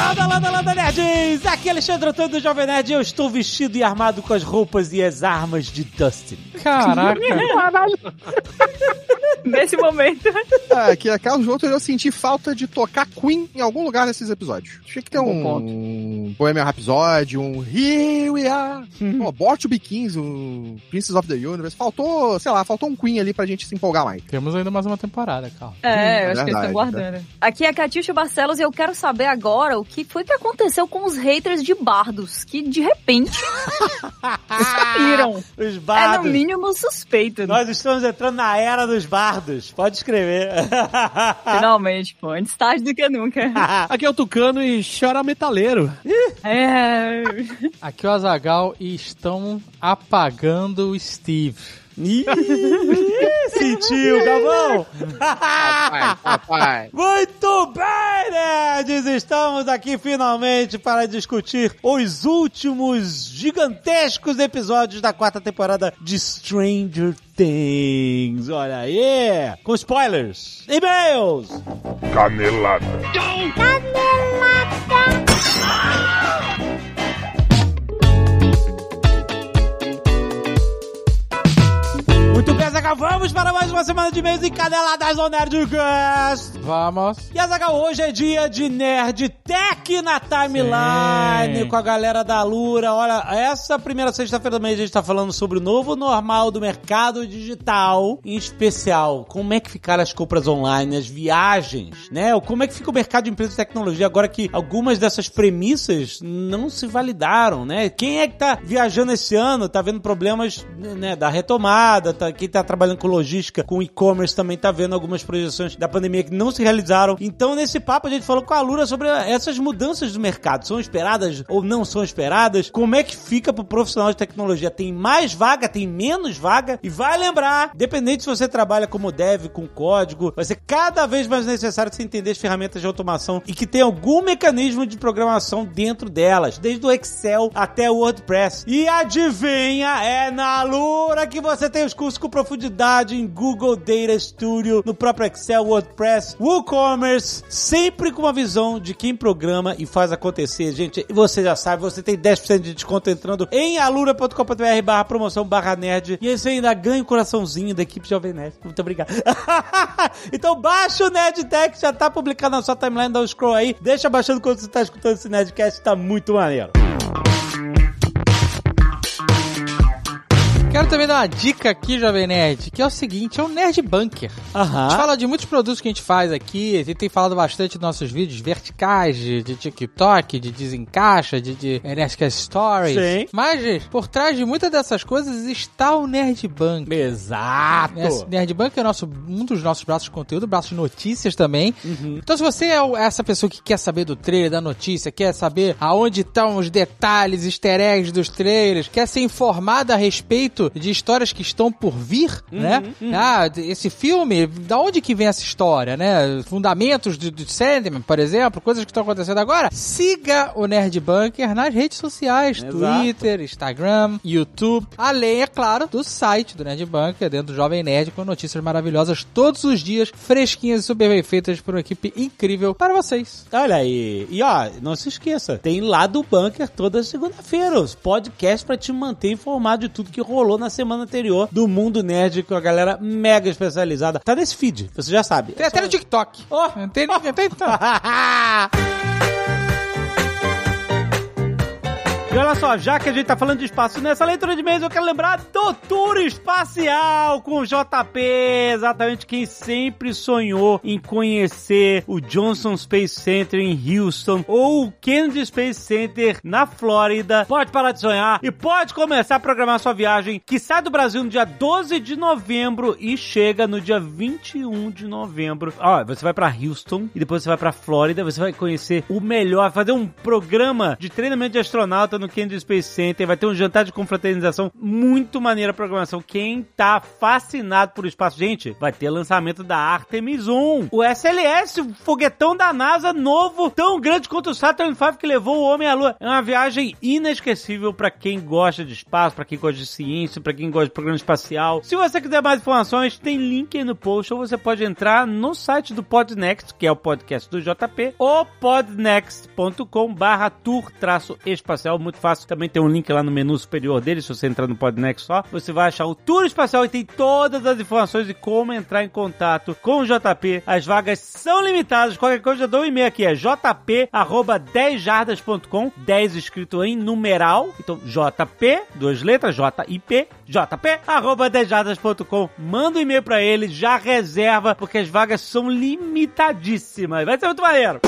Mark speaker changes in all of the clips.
Speaker 1: Landa, landa, landa, nerds! Aqui é Alexandre Antônio do Jovem Nerd e eu estou vestido e armado com as roupas e as armas de Dustin.
Speaker 2: Caraca.
Speaker 3: Nesse momento.
Speaker 4: Ah, que a Carlos Jouto eu senti falta de tocar Queen em algum lugar nesses episódios. Tinha que ter um
Speaker 3: ponto.
Speaker 4: Bohemian Rhapsody, um Here We Are, to Be Kings, um Princess of the Universe. Faltou, sei lá, faltou um Queen ali pra gente se empolgar mais.
Speaker 2: Temos ainda mais uma temporada, Carl.
Speaker 3: É, eu acho que eles
Speaker 4: verdade,
Speaker 3: estão guardando. Aqui é a Catiuxa Barcelos e eu quero saber agora o que foi que aconteceu com os haters de Bardos, que de repente sumiram.
Speaker 1: Os
Speaker 3: É no
Speaker 1: bardos.
Speaker 3: mínimo suspeito, né?
Speaker 1: Nós estamos entrando na era dos bardos. Pode escrever.
Speaker 3: Finalmente, pô. Antes tarde do que nunca.
Speaker 5: Aqui é o Tucano e chora metaleiro.
Speaker 3: É.
Speaker 2: Aqui é o Azagal e estão apagando o Steve.
Speaker 1: Ih, sentiu, Galvão?
Speaker 4: Papai, papai.
Speaker 1: Muito bem, nerds! Estamos aqui finalmente para discutir os últimos gigantescos episódios da quarta temporada de Stranger Things. Olha aí! Com spoilers, e-mails,
Speaker 6: Canelada.
Speaker 1: Muito with Azaghal, vamos para mais uma semana de e-mails encadeladas ao Nerdcast.
Speaker 2: Vamos.
Speaker 1: E Azaghal, hoje é dia de Nerd Tech na timeline
Speaker 2: Sim.
Speaker 1: com a galera da Lura. Olha, essa primeira sexta-feira do mês a gente tá falando sobre o novo normal do mercado digital, em especial, como é que ficaram as compras online, as viagens, né? Como é que fica o mercado de empresas de tecnologia agora que algumas dessas premissas não se validaram, né? Quem é que tá viajando esse ano, tá vendo problemas, né, da retomada, tá, quem tá trabalhando com logística, com e-commerce também tá vendo algumas projeções da pandemia que não se realizaram. Então, nesse papo, a gente falou com a Lura sobre essas mudanças do mercado. São esperadas ou não são esperadas? Como é que fica pro profissional de tecnologia? Tem mais vaga? Tem menos vaga? E vai lembrar, dependente se você trabalha como dev, com código, vai ser cada vez mais necessário você entender as ferramentas de automação e que tem algum mecanismo de programação dentro delas, desde o Excel até o WordPress. E adivinha, é na Lura que você tem os cursos com profundidade em Google Data Studio, no próprio Excel, WordPress, WooCommerce, sempre com uma visão de quem programa e faz acontecer, gente. Você já sabe, você tem 10% de desconto entrando em alura.com.br barra promoção barra nerd e aí você ainda ganha o coraçãozinho da equipe Jovem Nerd. Muito obrigado. então baixa o Nerd Tech, já tá publicado na sua timeline, dá um scroll aí, deixa baixando quando você tá escutando esse Nerdcast, tá muito maneiro.
Speaker 2: Quero também dar uma dica aqui, Jovem Nerd, que é o seguinte, é o Nerd Bunker. A gente fala de muitos produtos que a gente faz aqui, a gente tem falado bastante nos nossos vídeos verticais, de, de TikTok, de desencaixa, de, de Nerdcast Stories.
Speaker 1: Sim.
Speaker 2: Mas, gente, por trás de muitas dessas coisas está o Nerd Bunker.
Speaker 1: Exato.
Speaker 2: Esse Nerd Bunker é nosso, um dos nossos braços de conteúdo, braço de notícias também. Então, se você é essa pessoa que quer saber do trailer, da notícia, quer saber aonde estão os detalhes, easter eggs dos trailers, quer ser informado a respeito de histórias que estão por vir, né? Ah, esse filme, da onde que vem essa história, né? Fundamentos do, do Sandman, por exemplo, coisas que estão acontecendo agora. Siga o Nerd Bunker nas redes sociais,
Speaker 1: Exato.
Speaker 2: Twitter, Instagram, YouTube, além, é claro, do site do Nerd Bunker, dentro do Jovem Nerd, com notícias maravilhosas todos os dias, fresquinhas e super bem feitas por uma equipe incrível para vocês.
Speaker 1: Olha aí. E ó, não se esqueça, tem lá do Bunker toda segunda-feira os podcasts pra te manter informado de tudo que rolou na semana anterior do mundo nerd com a galera mega especializada. Tá nesse feed, você já sabe.
Speaker 2: Tem até no TikTok.
Speaker 1: Ó.
Speaker 2: Tem, tem, tem, tem.
Speaker 1: E olha só, já que a gente tá falando de espaço, nessa leitura de e-mails eu quero lembrar do Tour Espacial com o JP, exatamente quem sempre sonhou em conhecer o Johnson Space Center em Houston ou o Kennedy Space Center na Flórida. Pode parar de sonhar e pode começar a programar sua viagem que sai do Brasil no dia 12 de novembro e chega no dia 21 de novembro. Ó, você vai pra Houston e depois você vai pra Flórida, você vai conhecer o melhor, fazer um programa de treinamento de astronauta no Kennedy Space Center, vai ter um jantar de confraternização muito maneira a programação. Quem tá fascinado por espaço, gente, vai ter lançamento da Artemis 1, o SLS, o foguetão da NASA novo, tão grande quanto o Saturn V que levou o homem à Lua. É uma viagem inesquecível para quem gosta de espaço, para quem gosta de ciência, para quem gosta de programa espacial. Se você quiser mais informações, tem link aí no post ou você pode entrar no site do Podnext, que é o podcast do JP, ou podnext.com muito fácil. Também tem um link lá no menu superior dele, se você entrar no Podnext só, você vai achar o tour espacial e tem todas as informações de como entrar em contato com o JP. As vagas são limitadas, qualquer coisa eu dou um e-mail aqui, é jp arroba 10jardas.com, 10 escrito em numeral, então JP, duas letras, J-I-P, jp arroba 10jardas.com, manda um e-mail pra ele, já reserva, porque as vagas são limitadíssimas. Vai ser muito maneiro.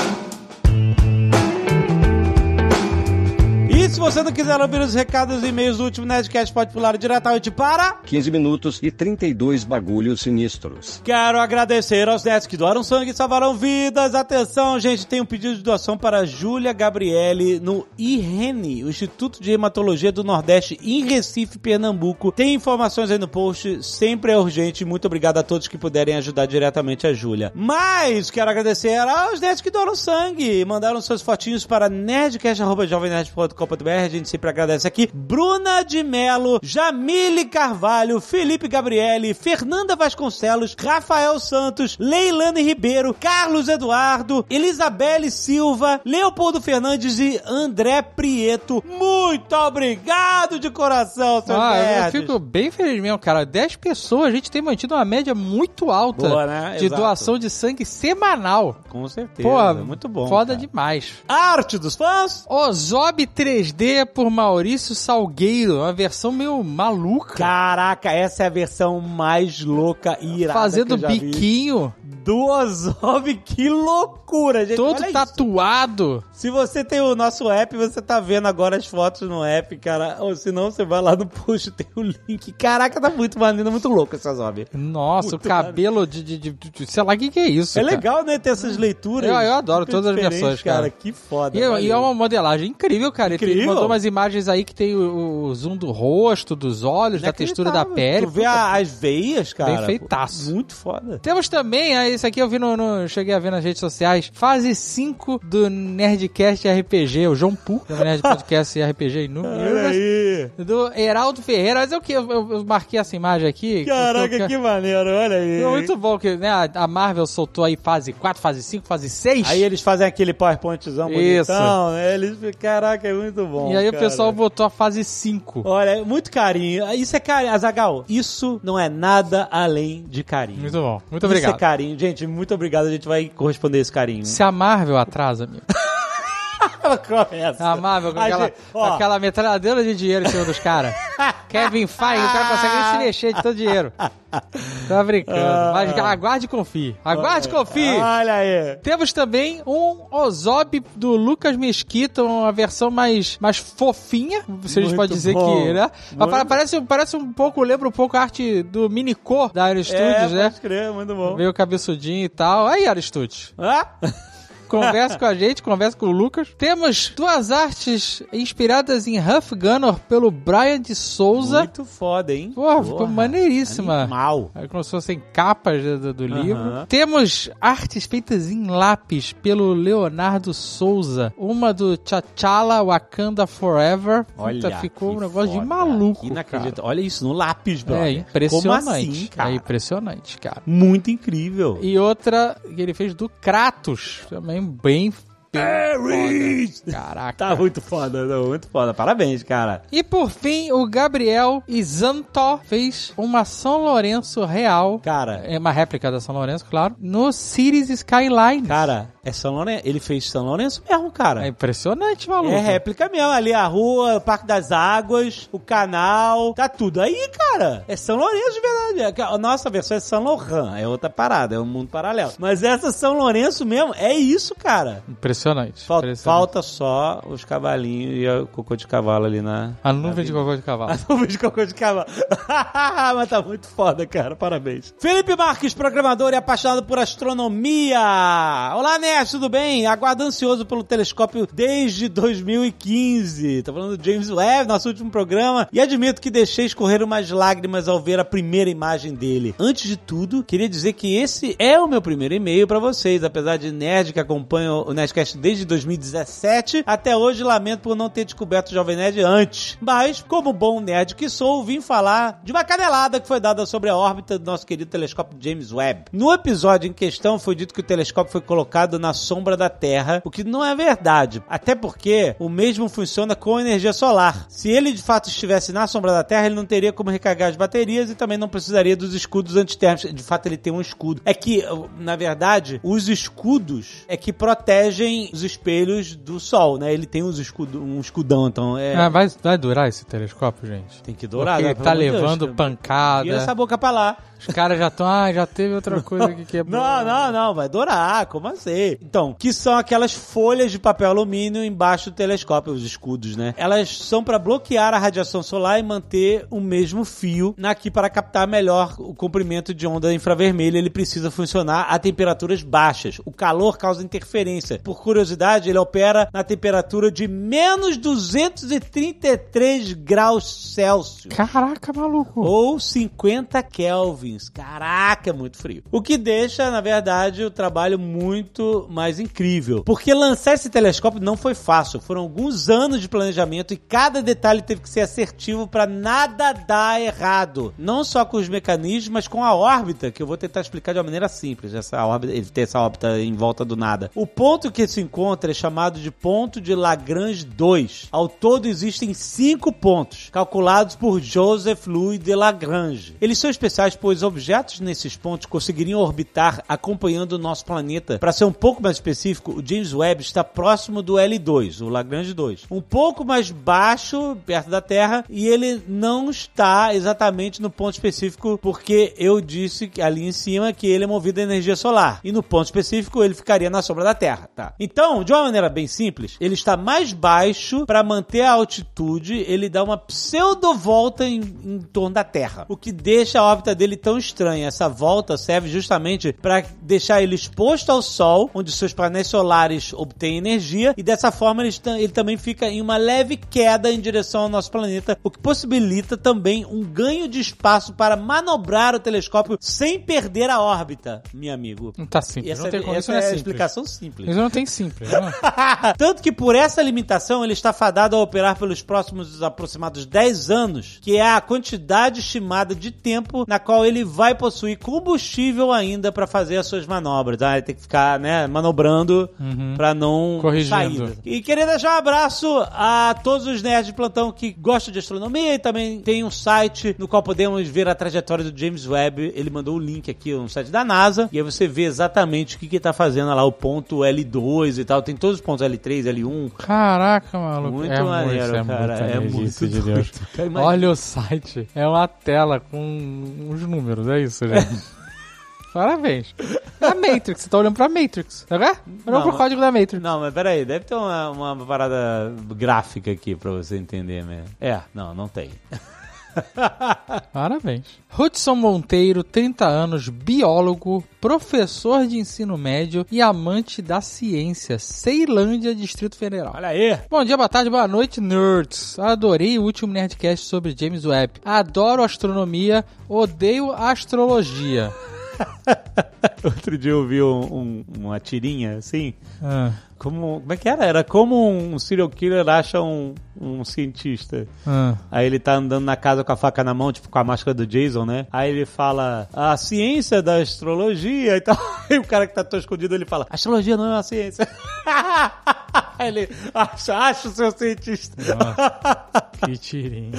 Speaker 1: E se você não quiser ouvir os recados e e-mails do último Nerdcast, pode pular diretamente para...
Speaker 7: 15 minutos e 32 bagulhos sinistros.
Speaker 1: Quero agradecer aos nerds que doaram sangue e salvaram vidas. Atenção, gente, tem um pedido de doação para Júlia Gabriele no IRENE, o Instituto de Hematologia do Nordeste, em Recife, Pernambuco. Tem informações aí no post, sempre é urgente. Muito obrigado a todos que puderem ajudar diretamente a Júlia. Mas quero agradecer aos nerds que doaram sangue, mandaram seus fotinhos para nerdcast.jovemnerd.com a gente sempre agradece aqui. Bruna de Melo, Jamile Carvalho, Felipe Gabriele, Fernanda Vasconcelos, Rafael Santos, Leilane Ribeiro, Carlos Eduardo, Elisabelle Silva, Leopoldo Fernandes e André Prieto. Muito obrigado de coração, seus
Speaker 2: Ah, eu fico bem feliz mesmo, cara. 10 pessoas, a gente tem mantido uma média muito alta
Speaker 1: Boa, né?
Speaker 2: de
Speaker 1: Exato.
Speaker 2: doação de sangue semanal.
Speaker 1: Com certeza.
Speaker 2: Pô,
Speaker 1: muito bom.
Speaker 2: Foda
Speaker 1: cara.
Speaker 2: demais.
Speaker 1: Arte dos fãs?
Speaker 2: Ozob 3D por Maurício Salgueiro, uma versão meio maluca.
Speaker 1: Caraca, essa é a versão mais louca e irada
Speaker 2: Fazendo
Speaker 1: já vi.
Speaker 2: biquinho,
Speaker 1: do Ozob, que loucura, gente.
Speaker 2: todo
Speaker 1: Olha isso.
Speaker 2: tatuado.
Speaker 1: Se você tem o nosso app, você tá vendo agora as fotos no app, cara. Ou se não, você vai lá no post, tem o link. Caraca, tá muito maneiro, muito louco essa Ozob.
Speaker 2: Nossa,
Speaker 1: Muito
Speaker 2: o cabelo de, de, de- de- Sei lá o que, que é isso.
Speaker 1: É
Speaker 2: cara.
Speaker 1: legal, né, ter essas leituras.
Speaker 2: Eu- eu adoro todas as versões, cara.
Speaker 1: Que foda.
Speaker 2: E, é- e é uma modelagem incrível, cara. Ele
Speaker 1: Incrível.
Speaker 2: mandou umas imagens aí que tem o, o zoom do rosto, dos olhos, da textura da pele.
Speaker 1: Tu vê a- as veias, cara.
Speaker 2: Bem feitaço.
Speaker 1: Muito foda.
Speaker 2: Temos também, ah, isso aqui eu vi no, no- Cheguei a ver nas redes sociais. Fase 5 do Nerdcast RPG, o João Pu, do Nerd Podcast RPG
Speaker 1: Olha aí.
Speaker 2: do Heraldo Ferreira. Mas é o que? Eu, eu- eu marquei essa imagem aqui.
Speaker 1: Caraca,
Speaker 2: eu-
Speaker 1: que maneiro, olha aí.
Speaker 2: É muito bom que né, a- a Marvel soltou aí fase 4, fase 5, fase 6.
Speaker 1: Aí eles fazem aquele PowerPointzão
Speaker 2: Isso.
Speaker 1: bonitão, né? Eles, caraca, é muito bom.
Speaker 2: e aí o
Speaker 1: cara.
Speaker 2: pessoal botou a fase 5.
Speaker 1: Olha, muito carinho. Isso é carinho. Azagal, isso não é nada além de carinho.
Speaker 2: Muito bom. Muito
Speaker 1: Isso
Speaker 2: obrigado.
Speaker 1: é carinho. Gente, muito obrigado. A gente vai corresponder esse carinho.
Speaker 2: Se a Marvel atrasa, amigo.
Speaker 1: Ela começa.
Speaker 2: A Marvel com
Speaker 1: A
Speaker 2: aquela,
Speaker 1: gente- ó.
Speaker 2: aquela metralhadora de dinheiro em cima dos caras. Kevin Feige, o cara consegue nem se mexer de todo dinheiro. Tá brincando.
Speaker 1: Ah.
Speaker 2: Mas aguarde e confie. Aguarde e confie.
Speaker 1: Olha aí.
Speaker 2: Temos também um Ozob do Lucas Mesquita, uma versão mais, mais fofinha, se a gente pode dizer
Speaker 1: bom.
Speaker 2: que, né?
Speaker 1: Muito-
Speaker 2: Parece, parece um pouco, lembra um pouco a arte do Minicô da Aristudes,
Speaker 1: é,
Speaker 2: né?
Speaker 1: pode crer, muito bom.
Speaker 2: Meio cabeçudinho e tal. Aí, Aristudes.
Speaker 1: Ah?
Speaker 2: Conversa com a gente, conversa com o Lucas. Temos duas artes inspiradas em Huff Gunner pelo Brian de Souza.
Speaker 1: Muito foda, hein?
Speaker 2: Porra, ficou maneiríssima.
Speaker 1: Mal.
Speaker 2: Aí como se fossem capas do, do- livro. Temos artes feitas em lápis pelo Leonardo Souza. Uma do T'Challa Wakanda Forever. Puta, ficou um negócio de
Speaker 1: foda.
Speaker 2: maluco,
Speaker 1: Inacreditável. Olha isso, no lápis, bro.
Speaker 2: É impressionante.
Speaker 1: Assim, cara?
Speaker 2: É impressionante, cara.
Speaker 1: Muito incrível.
Speaker 2: E outra que ele fez do Kratos. Também bem... foda. Caraca.
Speaker 1: Tá muito foda, não, muito foda. Parabéns, cara.
Speaker 2: E por fim, o Gabriel Izanto fez uma São Lourenço real.
Speaker 1: Cara,
Speaker 2: É uma réplica da São Lourenço, claro. No Cities Skyline.
Speaker 1: cara, é São Lourenço. Ele fez São Lourenço mesmo, cara.
Speaker 2: É impressionante, maluco.
Speaker 1: É réplica mesmo. Ali a rua, o Parque das Águas, o canal, tá tudo aí, cara. É São Lourenço de verdade. A nossa versão é São Lohan, é outra parada, é um mundo paralelo. Mas essa São Lourenço mesmo, é isso, cara.
Speaker 2: Impressionante. Impressionante.
Speaker 1: Fal-
Speaker 2: impressionante.
Speaker 1: Falta só os cavalinhos e o cocô de cavalo ali na.
Speaker 2: A nuvem de cocô de cavalo.
Speaker 1: A nuvem de cocô de cavalo. Mas tá muito foda, cara. Parabéns. Felipe Marques, programador e apaixonado por astronomia. Olá, Nerd, tudo bem? Aguardo ansioso pelo telescópio desde 2015. Tá falando do James Webb, nosso último programa. E admito que deixei escorrer umas lágrimas ao ver a primeira imagem dele. Antes de tudo, queria dizer que esse é o meu primeiro e-mail pra vocês. Apesar de nerd que acompanha o Nerdcast desde 2017, até hoje lamento por não ter descoberto o Jovem Nerd antes. Mas, como bom nerd que sou, vim falar de uma canelada que foi dada sobre a órbita do nosso querido telescópio James Webb. No episódio em questão, foi dito que o telescópio foi colocado na sombra da Terra, o que não é verdade. Até porque o mesmo funciona com energia solar. Se ele de fato estivesse na sombra da Terra, ele não teria como recarregar as baterias e também não precisaria dos escudos antitérmicos. De fato, ele tem um escudo. É que, na verdade, os escudos é que protegem os espelhos do Sol, né? Ele tem uns escudo, um escudão, então é.
Speaker 2: Ah, vai, vai durar esse telescópio, gente?
Speaker 1: Tem que dourar,
Speaker 2: Porque
Speaker 1: né?
Speaker 2: tá
Speaker 1: de Deus.
Speaker 2: levando pancada.
Speaker 1: Vira essa boca pra lá.
Speaker 2: Os caras já estão, ah, já teve outra coisa que quebrou.
Speaker 1: Não, não, não, vai dourar, como assim? Então, que são aquelas folhas de papel alumínio embaixo do telescópio, os escudos, né? Elas são para bloquear a radiação solar e manter o mesmo fio aqui para captar melhor o comprimento de onda infravermelha. Ele precisa funcionar a temperaturas baixas. O calor causa interferência. Por curiosidade, ele opera na temperatura de menos 233 graus Celsius.
Speaker 2: Caraca, maluco.
Speaker 1: Ou 50 kelvins. Caraca, é muito frio. O que deixa, na verdade, o trabalho muito mais incrível. Porque lançar esse telescópio não foi fácil. Foram alguns anos de planejamento e cada detalhe teve que ser assertivo para nada dar errado. Não só com os mecanismos, mas com a órbita, que eu vou tentar explicar de uma maneira simples. Essa órbita, ele tem essa órbita em volta do nada. O ponto que se encontra é chamado de ponto de Lagrange 2. Ao todo existem cinco pontos, calculados por Joseph Louis de Lagrange. Eles são especiais pois objetos nesses pontos conseguiriam orbitar acompanhando o nosso planeta. Para ser um pouco mais específico, o James Webb está próximo do L2, o Lagrange 2. Um pouco mais baixo, perto da Terra, e ele não está exatamente no ponto específico porque eu disse ali em cima que ele é movido a energia solar. E no ponto específico ele ficaria na sombra da Terra, tá? Então, de uma maneira bem simples, ele está mais baixo para manter a altitude, ele dá uma pseudo volta em, em torno da Terra, o que deixa a órbita dele tão estranha. Essa volta serve justamente para deixar ele exposto ao Sol, onde seus painéis solares obtêm energia, e dessa forma ele, ele também fica em uma leve queda em direção ao nosso planeta, o que possibilita também um ganho de espaço para manobrar o telescópio sem perder a órbita, meu amigo.
Speaker 2: Não tá simples.
Speaker 1: Essa,
Speaker 2: não tem como.
Speaker 1: essa é
Speaker 2: é
Speaker 1: a
Speaker 2: simples.
Speaker 1: explicação simples.
Speaker 2: Isso não tem simples. Não.
Speaker 1: Tanto que por essa limitação ele está fadado a operar pelos próximos aproximados 10 anos, que é a quantidade estimada de tempo na qual ele vai possuir combustível ainda para fazer as suas manobras. Ah, ele tem que ficar, né, manobrando para não
Speaker 2: Corrigindo.
Speaker 1: sair. E queria deixar um abraço a todos os nerds de plantão que gostam de astronomia e também tem um site no qual podemos ver a trajetória do James Webb. Ele mandou o link aqui no site da NASA e aí você vê exatamente o que que tá fazendo lá, o ponto L2 e tal. Tem todos os pontos L3, L1.
Speaker 2: Caraca, maluco.
Speaker 1: Muito
Speaker 2: é
Speaker 1: maneiro,
Speaker 2: muito, é
Speaker 1: cara. É
Speaker 2: energia,
Speaker 1: muito
Speaker 2: de Deus.
Speaker 1: doido. Cara, imagina.
Speaker 2: Olha o site. É uma tela com uns números. É isso, gente. Parabéns. É a Matrix. Você tá olhando pra Matrix. Tá vendo? Olhando pro código da Matrix.
Speaker 1: Não, mas peraí, deve ter uma, uma parada gráfica aqui pra você entender mesmo. É, não, não tem.
Speaker 2: Parabéns. Hudson Monteiro, 30 anos, biólogo, professor de ensino médio e amante da ciência, Ceilândia, Distrito Federal.
Speaker 1: Olha aí!
Speaker 2: Bom dia, boa tarde, boa noite, nerds. Adorei o último Nerdcast sobre James Webb. Adoro astronomia, odeio astrologia.
Speaker 1: Outro dia eu vi um- um- uma tirinha assim.
Speaker 2: Ah,
Speaker 1: Como, como é que era? Era como um serial killer acha um, um cientista.
Speaker 2: ah.
Speaker 1: Aí ele tá andando na casa com a faca na mão, tipo com a máscara do Jason, né? Aí ele fala, a ciência da astrologia e tal. E o cara que tá tão escondido, ele fala, astrologia não é uma ciência. Ele, acha, acha o seu cientista.
Speaker 2: Que tirinho.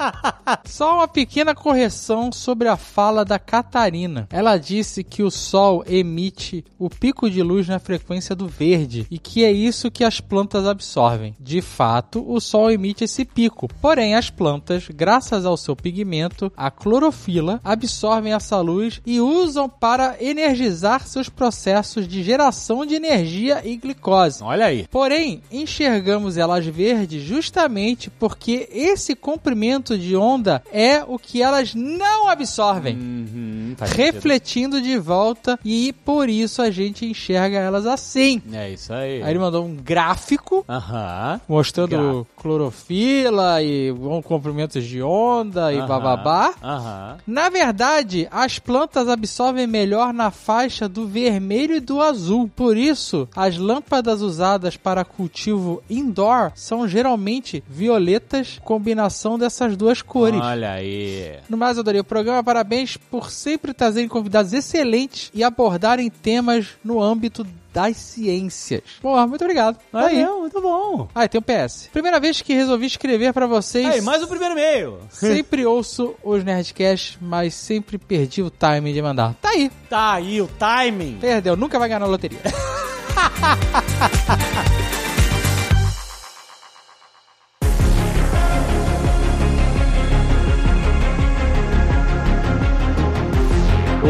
Speaker 2: Só uma pequena correção sobre a fala da Catarina. Ela disse que o Sol emite o pico de luz na frequência do verde e que é isso que as plantas absorvem. De fato, o Sol emite esse pico. Porém, as plantas, graças ao seu pigmento, a clorofila, absorvem essa luz e usam para energizar seus processos de geração de energia e glicose.
Speaker 1: Olha aí.
Speaker 2: Porém, enxergamos elas verdes justamente porque esse comprimento de onda é o que elas não absorvem.
Speaker 1: Uhum, sentido.
Speaker 2: refletindo de volta e por isso a gente enxerga elas assim.
Speaker 1: É isso aí.
Speaker 2: Aí ele mandou um gráfico
Speaker 1: Aham.
Speaker 2: mostrando
Speaker 1: Gráfico.
Speaker 2: clorofila e comprimentos de onda e
Speaker 1: aham,
Speaker 2: bababá.
Speaker 1: Aham.
Speaker 2: Na verdade, as plantas absorvem melhor na faixa do vermelho e do azul. Por isso, as lâmpadas usadas para cultivo indoor são geralmente violetas, combinação dessas duas cores.
Speaker 1: Olha aí.
Speaker 2: No mais, eu adorei o programa. Parabéns por sempre trazerem convidados excelentes e abordarem temas no âmbito das ciências. Porra, muito obrigado. Tá aí.
Speaker 1: Valeu, muito bom.
Speaker 2: Ah, tem um PS. Primeira vez que resolvi escrever pra vocês.
Speaker 1: Aí, mais o primeiro e-mail.
Speaker 2: Sempre ouço os Nerdcasts, mas sempre perdi o timing de mandar. Tá aí.
Speaker 1: Tá aí o timing.
Speaker 2: Perdeu. Nunca vai ganhar na loteria.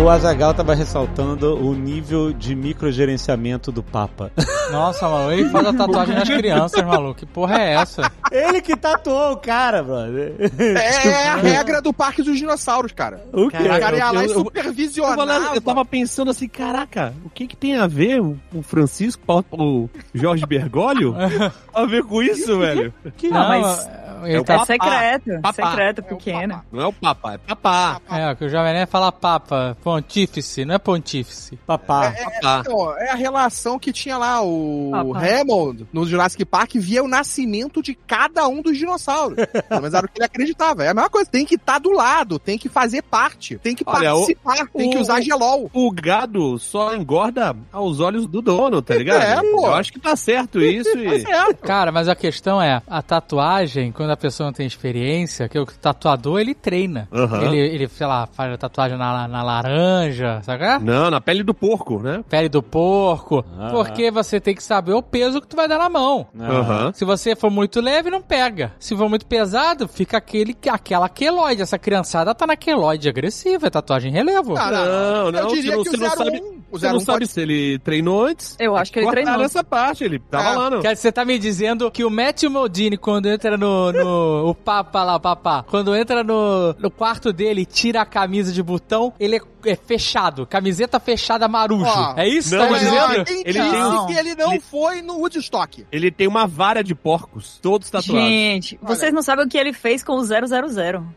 Speaker 1: O Azagal tava ressaltando o nível de microgerenciamento do Papa.
Speaker 2: Nossa, maluco. Ele faz a tatuagem nas crianças, maluco. Que porra é essa?
Speaker 1: Ele que tatuou o cara, brother.
Speaker 4: É, é a regra do Parque dos Dinossauros, cara.
Speaker 1: O quê?
Speaker 4: O cara ia lá e
Speaker 5: eu- eu-
Speaker 4: supervisionava.
Speaker 5: Eu, tava- eu tava pensando assim, caraca, o que que tem a ver o, o Francisco, o Jorge Bergoglio, a ver com isso, velho?
Speaker 2: Que
Speaker 3: Não, mas-
Speaker 2: Ele
Speaker 5: É o
Speaker 2: tá...
Speaker 3: É
Speaker 5: Papá.
Speaker 3: secreto,
Speaker 5: Papá.
Speaker 3: secreto,
Speaker 4: É
Speaker 3: pequeno.
Speaker 4: papá.
Speaker 5: Não é o papá, é papá.
Speaker 2: É, o que o Jovem Nerd fala papa, pontífice, não é pontífice.
Speaker 1: Papá.
Speaker 5: papá.
Speaker 4: Então, é a relação que tinha lá o
Speaker 3: Papai.
Speaker 4: Hammond no Jurassic Park via o nascimento de cada um dos dinossauros. Pelo menos era o que ele acreditava. É a mesma coisa, tem que estar do lado, tem que fazer parte, tem que
Speaker 5: Olha,
Speaker 4: participar, tem que
Speaker 5: o-
Speaker 4: usar gelol.
Speaker 5: O gado só engorda aos olhos do dono, tá ligado?
Speaker 4: É, pô.
Speaker 5: Eu acho que tá certo isso e...
Speaker 4: Mas é,
Speaker 2: Cara, mas a questão é, a tatuagem, quando a pessoa não tem experiência, que o tatuador, ele treina.
Speaker 5: Aham.
Speaker 2: Ele, ele, sei lá, faz a tatuagem na, na laranja, sabe? qual é?
Speaker 5: Não, na pele do porco, né?
Speaker 2: Pele do porco.
Speaker 1: Aham.
Speaker 2: Porque você tem que saber o peso que tu vai dar na mão.
Speaker 5: Aham.
Speaker 2: Se você for muito leve, não pega. Se for muito pesado, fica aquele, aquela queloide. Essa criançada tá na queloide agressiva, é tatuagem em relevo.
Speaker 4: Ah,
Speaker 5: Não, não,
Speaker 4: Eu diria
Speaker 5: você não,
Speaker 4: que
Speaker 5: você
Speaker 4: o
Speaker 5: não
Speaker 4: 01,
Speaker 5: sabe...
Speaker 4: o
Speaker 5: Você não
Speaker 4: 01
Speaker 5: sabe
Speaker 4: pode-
Speaker 5: se ele treinou antes.
Speaker 3: Eu acho que ele
Speaker 5: Cortaram
Speaker 3: treinou.
Speaker 5: essa parte, ele tava
Speaker 4: É.
Speaker 5: lá no...
Speaker 2: Quer dizer, você tá me dizendo que o Matthew Modini, quando entra no. no o papa lá, o papá, quando entra no, no quarto dele e tira a camisa de botão, ele é, é fechado. Camiseta fechada marujo.
Speaker 4: Ó,
Speaker 2: é isso que
Speaker 5: não,
Speaker 2: tá
Speaker 5: mas
Speaker 2: dizendo?
Speaker 4: Quem
Speaker 5: Ele
Speaker 4: disse
Speaker 2: um-
Speaker 4: que ele não
Speaker 5: ele-
Speaker 4: foi no Woodstock?
Speaker 5: Ele tem uma vara de porcos, todos tatuados.
Speaker 3: Gente, vocês não sabem o que ele fez com o 000.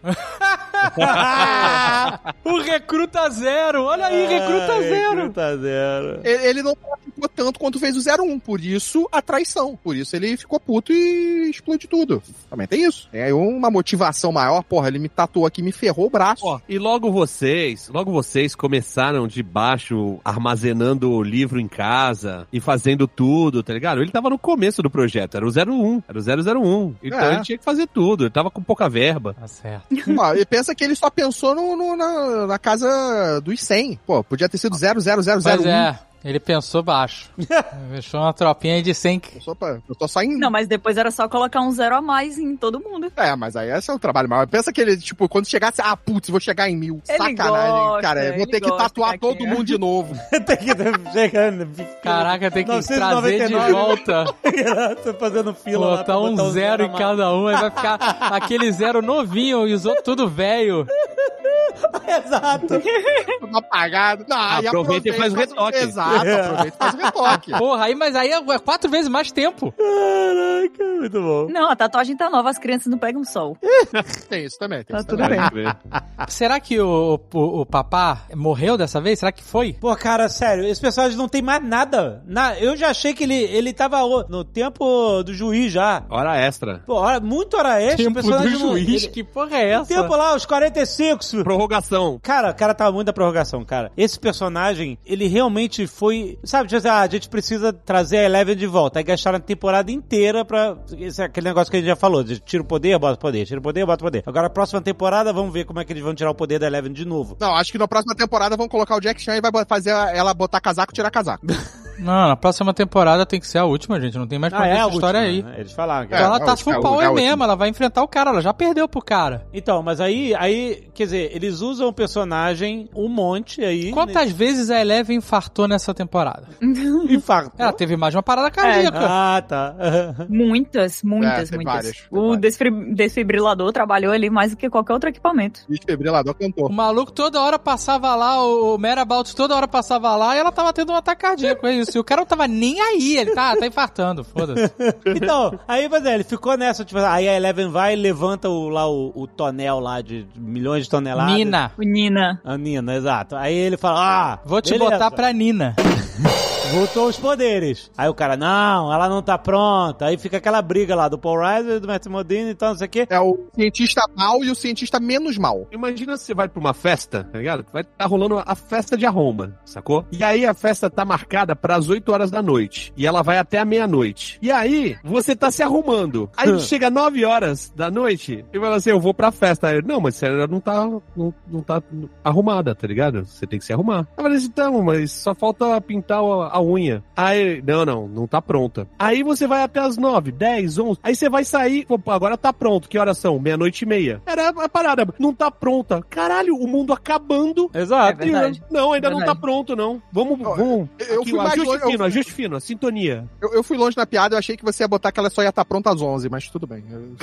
Speaker 2: o Recruta Zero! Olha aí, Recruta
Speaker 1: Ai,
Speaker 2: Zero!
Speaker 1: Recruta zero.
Speaker 4: Ele, ele não praticou tanto quanto fez o 01, por isso a traição. Por isso ele ficou puto e explode tudo. Também tem isso. É uma motivação maior, porra, ele me tatuou aqui, me ferrou o braço.
Speaker 5: Ó, e logo vocês, logo vocês começaram de baixo, armazenando o livro em casa e fazendo tudo, tá ligado? Ele tava no começo do projeto, era o 01, era o 001. Então
Speaker 4: É.
Speaker 5: ele tinha que fazer tudo, ele tava com pouca verba.
Speaker 2: Tá certo.
Speaker 4: Ó, e pensa que ele só pensou no, no- na, na casa dos 100. Pô, podia ter sido 00001.
Speaker 2: Mas é, ele pensou baixo. Fechou uma tropinha de 100.
Speaker 4: Eu só, eu tô só em...
Speaker 3: Não, mas depois era só colocar um zero a mais em todo mundo.
Speaker 4: É, mas aí esse é o trabalho maior. Pensa que ele, tipo, quando chegasse, ah, putz, vou chegar em mil.
Speaker 3: Ele
Speaker 4: Sacanagem,
Speaker 3: gosta,
Speaker 4: cara. Eu vou ter que tatuar todo
Speaker 3: Caquinha.
Speaker 4: mundo de novo.
Speaker 1: Tem que chegando.
Speaker 2: Caraca, tem que
Speaker 1: 999.
Speaker 2: trazer de volta.
Speaker 1: Tô fazendo fila lá pra
Speaker 2: Botar um zero em cada um, aí vai ficar aquele zero novinho e os outros tudo velho.
Speaker 1: Exato.
Speaker 4: Tudo apagado. Não, aí
Speaker 5: Aproveita e faz o retoque.
Speaker 4: Exato, aproveita e faz o retoque.
Speaker 2: Porra, aí, mas aí é quatro vezes mais tempo.
Speaker 1: Caraca, muito bom.
Speaker 3: Não, a tatuagem tá nova, as crianças não pegam sol.
Speaker 4: Tem isso também, tem
Speaker 3: Tá
Speaker 4: isso
Speaker 3: tudo
Speaker 4: também.
Speaker 3: bem.
Speaker 2: Será que o, o, o papá morreu dessa vez? Será que foi?
Speaker 1: Pô, cara, sério, esse personagem não tem mais nada. Na, eu já achei que ele, ele tava no tempo do juiz já.
Speaker 5: Hora extra.
Speaker 1: Pô, hora, muito hora extra. o
Speaker 2: Tempo
Speaker 1: personagem
Speaker 2: do
Speaker 1: não-
Speaker 2: juiz,
Speaker 1: ele-
Speaker 2: que porra é essa?
Speaker 1: Tempo lá, os 45.
Speaker 5: Prorrogação.
Speaker 1: Cara, o cara tava muito da prorrogação, cara. Esse personagem, ele realmente foi. Sabe, tipo assim, ah, a gente precisa trazer a Eleven de volta. Aí gastaram a temporada inteira pra. Esse é aquele negócio que a gente já falou: de tira o poder, bota o poder, tira o poder, bota o poder. Agora, a próxima temporada, vamos ver como é que eles vão tirar o poder da Eleven de novo.
Speaker 4: Não, acho que na próxima temporada vão colocar o Jack Chan e vai fazer ela botar casaco e tirar casaco.
Speaker 2: Não, na próxima temporada tem que ser a última, gente. Não tem mais pra ver
Speaker 1: a
Speaker 2: essa
Speaker 1: última,
Speaker 2: história aí.
Speaker 1: né? Eles falaram que
Speaker 4: É,
Speaker 2: ela
Speaker 4: é
Speaker 2: tá full
Speaker 4: é a
Speaker 2: power mesmo, ela vai enfrentar o cara, ela já perdeu pro cara.
Speaker 1: Então, mas aí, aí, quer dizer, eles usam o personagem um monte aí.
Speaker 2: Quantas vezes a Eleven infartou nessa temporada?
Speaker 1: Infarto.
Speaker 2: Ela teve mais de uma parada cardíaca.
Speaker 1: Ah, tá.
Speaker 3: Muitas, muitas,
Speaker 4: É,
Speaker 3: muitas.
Speaker 4: várias,
Speaker 3: o desfibrilador trabalhou ali mais do que qualquer outro equipamento.
Speaker 4: Desfibrilador cantou.
Speaker 2: O maluco toda hora passava lá, o Merabout toda hora passava lá e ela tava tendo um ataque cardíaco, é isso. E o cara não tava nem aí, ele tá, tá infartando, foda-se.
Speaker 1: Então, aí, mas é, ele ficou nessa, tipo, aí a Eleven vai e levanta o, lá o, o tonel lá de milhões de toneladas.
Speaker 2: Nina,
Speaker 3: O Nina.
Speaker 1: A Nina, exato. Aí ele fala, ah,
Speaker 2: vou te
Speaker 1: beleza,
Speaker 2: botar pra Nina.
Speaker 1: Voltou os poderes. Aí o cara, não, ela não tá pronta. Aí fica aquela briga lá do Paul Reiser, do Matthew Modine e tal, não sei o quê.
Speaker 4: É o cientista mal e o cientista menos mal.
Speaker 5: Imagina se você vai pra uma festa, tá ligado? Vai tá rolando a festa de arromba, sacou? E aí a festa tá marcada pras 8 horas da noite. E ela vai até a meia-noite. E aí, você tá se arrumando. Aí chega 9 horas da noite e fala assim: eu vou pra festa. Aí, eu, não, mas você não tá, não, não tá arrumada, tá ligado? Você tem que se arrumar. Eu falei assim, então, mas só falta pintar a, a unha. Aí, não, não, não tá pronta. Aí você vai até as 9, 10, 11. Aí você vai sair, pô, agora tá pronto. Que horas são? Meia-noite e meia. Era a parada, não tá pronta. Caralho, o mundo acabando.
Speaker 1: Exato.
Speaker 3: É verdade.
Speaker 5: Não, ainda não
Speaker 3: Verdade.
Speaker 5: tá pronto, não. Vamos, vamos.
Speaker 4: eu
Speaker 5: Aqui,
Speaker 4: fui
Speaker 5: ajuste
Speaker 4: longe, eu-
Speaker 5: fino, ajuste fino, a sintonia.
Speaker 4: Eu, eu fui longe na piada, eu achei que você ia botar que ela só ia estar pronta às 11, mas tudo bem. Eu-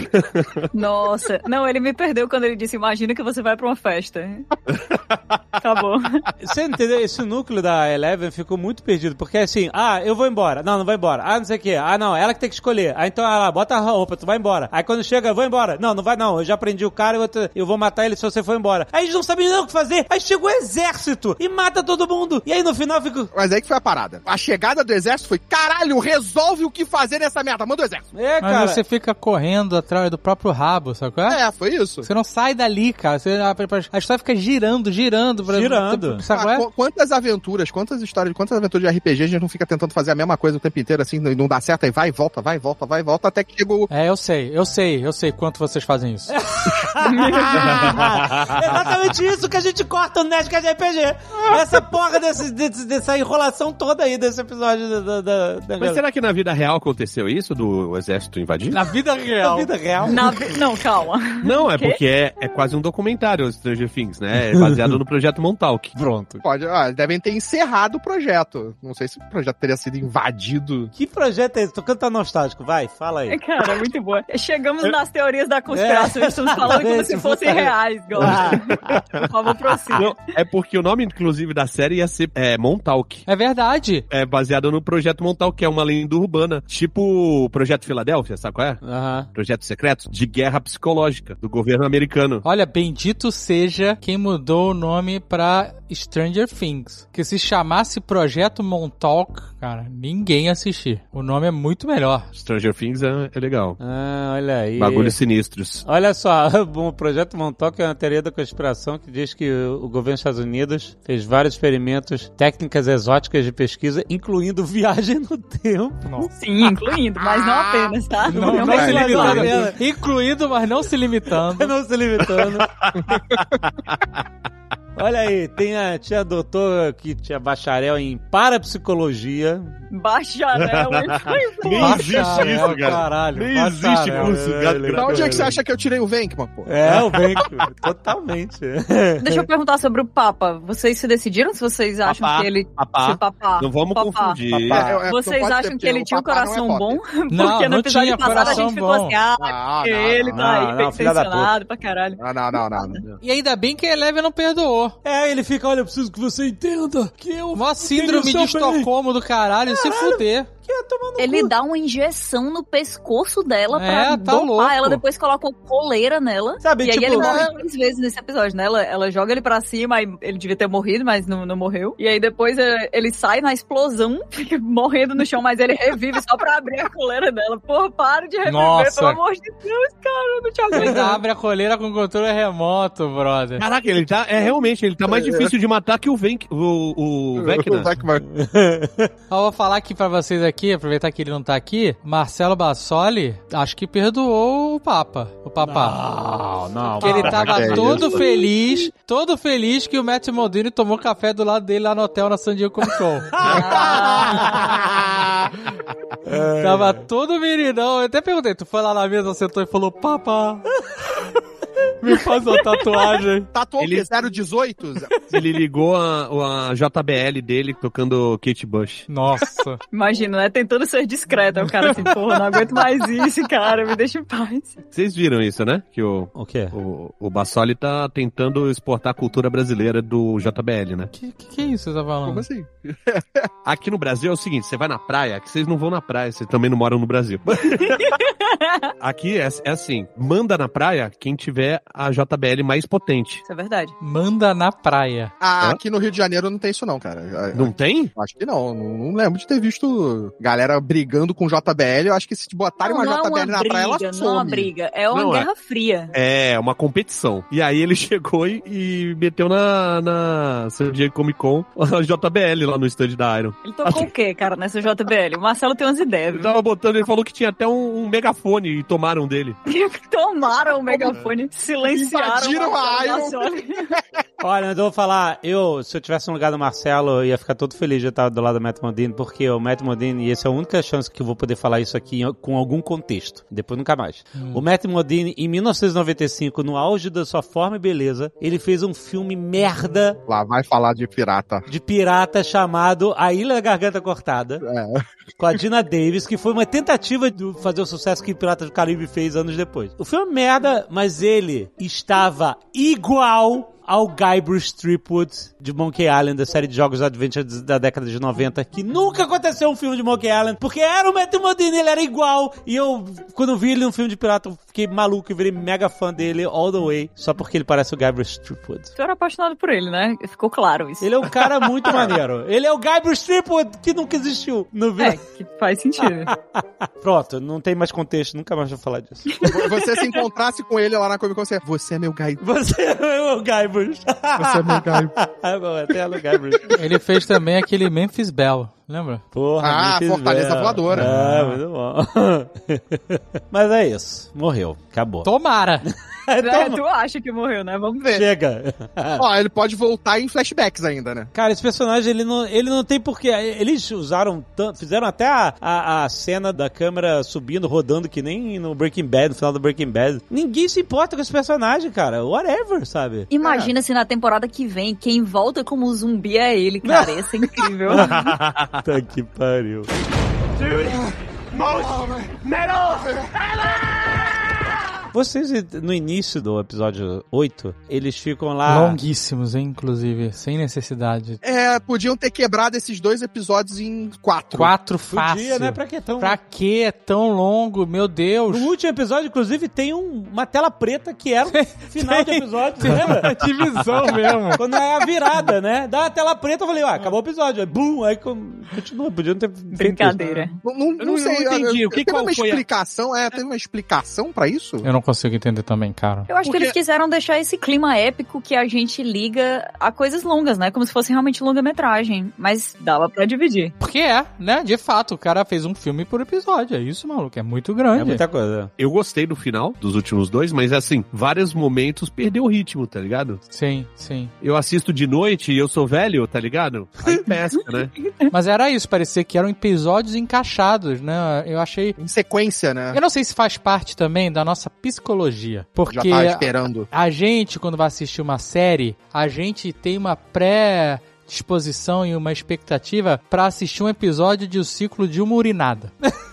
Speaker 3: Nossa. Não, ele me perdeu quando ele disse: Imagina que você vai pra uma festa. Acabou.
Speaker 1: Você entendeu? Esse núcleo da Eleven ficou muito perdido, porque assim, ah, eu vou embora. Não, não vai embora. Ah, não sei o quê. Ah, não, ela que tem que escolher. Ah, então ela bota a roupa, tu vai embora. Aí quando chega, eu vou embora. Não, não vai não. Eu já prendi o cara, eu vou, te- eu vou matar ele se você for embora. Aí eles não sabem nem o que fazer. Aí chega o exército e mata todo mundo. E aí no final fica.
Speaker 4: Mas aí que foi a parada. A chegada do exército foi, caralho, resolve o que fazer nessa merda, manda o exército.
Speaker 1: É,
Speaker 2: Mas
Speaker 1: cara.
Speaker 2: você fica correndo atrás do próprio rabo, sabe qual é?
Speaker 4: É, foi isso.
Speaker 2: Você não sai dali, cara. Você- a, a história fica girando, girando. Pra-
Speaker 1: Girando.
Speaker 2: Sabe
Speaker 4: Ah,
Speaker 2: é?
Speaker 4: qu- quantas aventuras, quantas histórias, quantas aventuras de RPG a gente não fica tentando fazer a mesma coisa o tempo inteiro, assim, não dá certo, aí vai, volta, vai, volta, vai, volta, até que chega o...
Speaker 2: É, eu sei, eu sei, eu sei quanto vocês fazem isso.
Speaker 1: Exatamente isso que a gente corta no Nerdcast RPG. Essa porra desse, desse- dessa enrolação toda aí desse episódio da. da, da
Speaker 5: Mas será que na vida real aconteceu isso do exército invadir?
Speaker 2: Na vida
Speaker 1: da
Speaker 2: real.
Speaker 1: vida real?
Speaker 3: Na vi- Não, calma.
Speaker 5: Não, é porque é, é quase um documentário, Stranger Things, né? É baseado no projeto Montauk.
Speaker 1: Pronto.
Speaker 4: Pode, ah, devem ter encerrado o projeto. Não sei se o projeto teria sido invadido.
Speaker 1: Que projeto é esse? Tô cantando nostálgico, vai, fala aí.
Speaker 3: Cara, é muito boa. Chegamos nas teorias da conspiração.
Speaker 1: É,
Speaker 3: Estamos falando como se fossem reais, Gosta. Por favor, prossiga.
Speaker 5: Não, é porque o nome, inclusive, da série ia ser é, Montauk.
Speaker 2: É verdade.
Speaker 5: É baseado no projeto Montauk, que é uma lenda urbana. Tipo o Projeto Filadélfia, sabe qual é?
Speaker 1: Aham.
Speaker 5: Projeto secreto de guerra psicológica do governo americano.
Speaker 2: Olha, bendito seja quem mudou o nome pra Stranger Things. Que se chamasse Projeto Montauk, cara, ninguém ia assistir. O nome é muito melhor.
Speaker 5: Stranger Things é, é legal.
Speaker 1: Ah, olha aí.
Speaker 5: Bagulhos sinistros.
Speaker 1: Olha só, o projeto Montauk é uma teoria da conspiração que diz que o governo dos Estados Unidos fez vários experimentos, técnicas exóticas de pesquisa, incluindo viagem no tempo.
Speaker 3: Sim, incluindo, mas não apenas, tá?
Speaker 2: Não, não
Speaker 1: vai
Speaker 2: se
Speaker 1: lá,
Speaker 2: limitando. Incluído, mas não se limitando.
Speaker 1: Não se limitando. Olha aí, tem a tia doutora que tinha bacharel em parapsicologia.
Speaker 3: Bacharel, bom.
Speaker 5: Nem existe isso, cara.
Speaker 2: Caralho,
Speaker 5: Nem
Speaker 2: bacharel.
Speaker 5: existe curso.
Speaker 1: É.
Speaker 4: Pra onde é que você acha que eu tirei o Venkman, pô?
Speaker 1: É, o Benko, totalmente.
Speaker 3: Deixa eu perguntar sobre o Papa. Vocês se decidiram se vocês acham
Speaker 5: Papá,
Speaker 3: que ele.
Speaker 5: papá.
Speaker 3: Se papá.
Speaker 5: Não vamos
Speaker 3: papá.
Speaker 5: confundir.
Speaker 4: Papá, é- é-
Speaker 3: Vocês
Speaker 4: não
Speaker 3: acham
Speaker 4: ter,
Speaker 3: que ele tinha um
Speaker 4: não é
Speaker 3: coração
Speaker 4: pop.
Speaker 3: bom?
Speaker 2: Não,
Speaker 3: Porque no
Speaker 2: não
Speaker 3: episódio passado a gente ficou assim, ah,
Speaker 4: Não, não,
Speaker 3: ele
Speaker 4: não,
Speaker 3: tá aí
Speaker 1: não,
Speaker 3: bem intencionado pra caralho.
Speaker 4: Não, não, não, não. não.
Speaker 2: E ainda bem que a Eleven não perdoou.
Speaker 1: É, ele fica, olha, eu preciso que você entenda que eu...
Speaker 2: Mó síndrome de
Speaker 1: bem.
Speaker 2: Estocolmo do caralho, se fuder.
Speaker 1: Que é tomar no
Speaker 3: Ele
Speaker 1: cu.
Speaker 3: dá uma injeção no pescoço dela pra
Speaker 2: É, tá
Speaker 3: dopar
Speaker 2: louco.
Speaker 3: ela, depois coloca uma coleira nela.
Speaker 1: Sabe,
Speaker 3: e aí
Speaker 1: tipo,
Speaker 3: ele morre
Speaker 1: é-
Speaker 3: três vezes nesse episódio, né? Ela, ela joga ele pra cima, aí ele devia ter morrido, mas não, não morreu. E aí depois é, ele sai na explosão, fica morrendo no chão, mas ele revive só pra abrir a coleira dela. Porra, para de reviver,
Speaker 2: Nossa.
Speaker 3: pelo amor de Deus, cara, eu não te
Speaker 2: Ele
Speaker 3: aguento.
Speaker 2: abre a coleira com controle remoto, brother.
Speaker 5: Caraca, ele tá. É realmente, Exatamente, ele tá mais difícil de matar que o Venk, o, o Vecna.
Speaker 2: Eu vou falar aqui pra vocês aqui, aproveitar que ele não tá aqui. Marcelo Bassoli, acho que perdoou o Papa, o Papá.
Speaker 1: Não, não.
Speaker 2: Que ele tava
Speaker 4: é
Speaker 2: todo feliz, todo feliz que o Matt Modini tomou café do lado dele lá no hotel na San Diego Comic Con. tava todo meninão. Eu até perguntei, tu foi lá na mesa, sentou e falou, Papa, me faz uma tatuagem.
Speaker 4: Tatuou
Speaker 5: Ele-
Speaker 4: o quê? 018?
Speaker 5: Ele ligou a, a JBL dele tocando Kate Bush.
Speaker 2: Nossa.
Speaker 3: Imagina, né? Tentando ser discreto. Aí O cara assim, porra, não aguento mais isso, cara. Me deixa em paz.
Speaker 5: Vocês viram isso, né? Que o,
Speaker 1: O quê?
Speaker 5: o, o Bassoli tá tentando exportar a cultura brasileira do JBL, né?
Speaker 2: Que, que que é isso que você tá falando?
Speaker 4: Como assim?
Speaker 5: Aqui no Brasil é o seguinte, você vai na praia, que vocês não vão na praia, vocês também não moram no Brasil. Aqui é, é assim, manda na praia quem tiver a JBL mais potente.
Speaker 3: Isso é verdade.
Speaker 2: Manda na praia.
Speaker 4: Ah,
Speaker 5: Hã?
Speaker 4: aqui no Rio de Janeiro não tem isso não, cara.
Speaker 5: Não tem?
Speaker 4: Acho que não. Não, não lembro de ter visto galera brigando com JBL. Eu acho que se botarem
Speaker 3: não,
Speaker 4: uma
Speaker 3: não é
Speaker 4: JBL
Speaker 3: uma
Speaker 4: na praia, ela
Speaker 3: briga, não é uma
Speaker 4: some.
Speaker 3: briga. É uma
Speaker 5: Não, é.
Speaker 3: guerra fria.
Speaker 5: É, uma competição. E aí ele chegou e, e meteu na, na San Diego Comic Con a JBL lá no stand da Iron.
Speaker 3: Ele tocou o quê, cara, nessa JBL? O Marcelo tem umas ideias.
Speaker 5: Ele tava botando, ele falou que tinha até um, um megafone e tomaram dele.
Speaker 3: Tomaram o megafone, silenciaram.
Speaker 4: Invadiram a Iron.
Speaker 1: Olha, eu vou falar, eu, se eu tivesse no lugar do Marcelo, eu ia ficar todo feliz de estar do lado do Matt Modine, porque o Matt Modine, e essa é a única chance que eu vou poder falar isso aqui com algum contexto. Depois nunca mais. O Matt Modine, em 1995, no auge da sua forma e beleza, ele fez um filme merda
Speaker 4: Lá vai falar de pirata.
Speaker 1: de pirata chamado A Ilha da Garganta Cortada,
Speaker 4: É.
Speaker 1: com a Dina Davis, que foi uma tentativa de fazer o sucesso que Piratas do Caribe fez anos depois. O filme é merda, mas ele estava igual ao Guy Bruce Threepwood de Monkey Island, da série de jogos Adventure da década de 90, que nunca aconteceu um filme de Monkey Island, porque era o Matthew Modine, ele era igual, e eu, quando eu vi ele num filme de pirata, eu fiquei maluco e virei mega fã dele all the way, só porque ele parece o Guy Bruce Threepwood.
Speaker 3: Tu era apaixonado por ele, né? Ficou claro isso.
Speaker 1: Ele é um cara muito maneiro. Ele é o Guy Bruce Threepwood, que nunca existiu no
Speaker 3: É,
Speaker 1: vídeo.
Speaker 3: que faz sentido.
Speaker 1: Pronto, não tem mais contexto, nunca mais vou falar disso.
Speaker 4: Você se encontrasse com ele lá na Comic Con, você, você é meu guy.
Speaker 1: Você é o Guy Bruce.
Speaker 4: Você é meu guy.
Speaker 1: Ah, bom, até o Guy Bruce.
Speaker 2: Ele fez também aquele Memphis Bell, lembra?
Speaker 1: Porra,
Speaker 4: Ah, Fortaleza
Speaker 1: Bell.
Speaker 4: Voadora.
Speaker 1: Ah, muito bom. Mas é isso. Morreu. Acabou.
Speaker 2: Tomara!
Speaker 3: É,
Speaker 1: Toma.
Speaker 3: tu acha que morreu, né? Vamos ver.
Speaker 1: Chega.
Speaker 4: Ó, ele pode voltar em flashbacks ainda, né?
Speaker 1: Cara, esse personagem, ele não, ele não tem porquê. Eles usaram tanto, fizeram até a, a, a cena da câmera subindo, rodando, que nem no Breaking Bad, no final do Breaking Bad. Ninguém se importa com esse personagem, cara. Whatever, sabe?
Speaker 3: Imagina se na temporada que vem, quem volta como zumbi é ele, cara. Ia ser incrível.
Speaker 1: Puta que pariu. Vocês, no início do episódio 8, eles ficam lá.
Speaker 2: Longuíssimos, hein, inclusive, sem necessidade.
Speaker 4: É, podiam ter quebrado esses dois episódios em quatro.
Speaker 2: Quatro
Speaker 1: Podia,
Speaker 2: fácil.
Speaker 1: né? Pra que tão.
Speaker 2: Pra que é tão longo? Meu Deus!
Speaker 1: No último episódio, inclusive, tem um- uma tela preta que era o final do episódio, você lembra?
Speaker 2: Divisão mesmo.
Speaker 1: Quando é a virada, né? Dá a tela preta, eu falei, ah, acabou o episódio. Aí, bum, aí continua, podiam ter isso.
Speaker 3: Brincadeira.
Speaker 4: Não, não,
Speaker 5: Eu não-
Speaker 4: sei.
Speaker 5: eu não entendi. O que-
Speaker 4: teve
Speaker 5: qual
Speaker 4: uma
Speaker 5: foi a-
Speaker 4: explicação? É, teve uma explicação pra isso?
Speaker 2: Eu não consigo entender também, cara.
Speaker 3: Eu acho
Speaker 5: Porque-
Speaker 3: que eles quiseram deixar esse clima épico que a gente liga a coisas longas, né? Como se fosse realmente longa-metragem. Mas dava pra dividir.
Speaker 2: Porque é, né? De fato, o cara fez um filme por episódio. É isso, maluco. É muito grande.
Speaker 1: É muita coisa.
Speaker 5: Eu gostei do final dos últimos dois, mas assim, vários momentos perdeu o ritmo, tá ligado?
Speaker 2: Sim, sim.
Speaker 5: Eu assisto de noite e eu sou velho, tá ligado? Aí pesca, né?
Speaker 2: Mas era isso, parecia que eram episódios encaixados, né? Eu achei.
Speaker 4: Em sequência, né?
Speaker 2: Eu não sei se faz parte também da nossa psicologia.
Speaker 4: Já
Speaker 2: Porque
Speaker 4: tava esperando.
Speaker 2: a gente, quando vai assistir uma série, a gente tem uma pré disposição e uma expectativa pra assistir um episódio de O Ciclo de uma Urinada.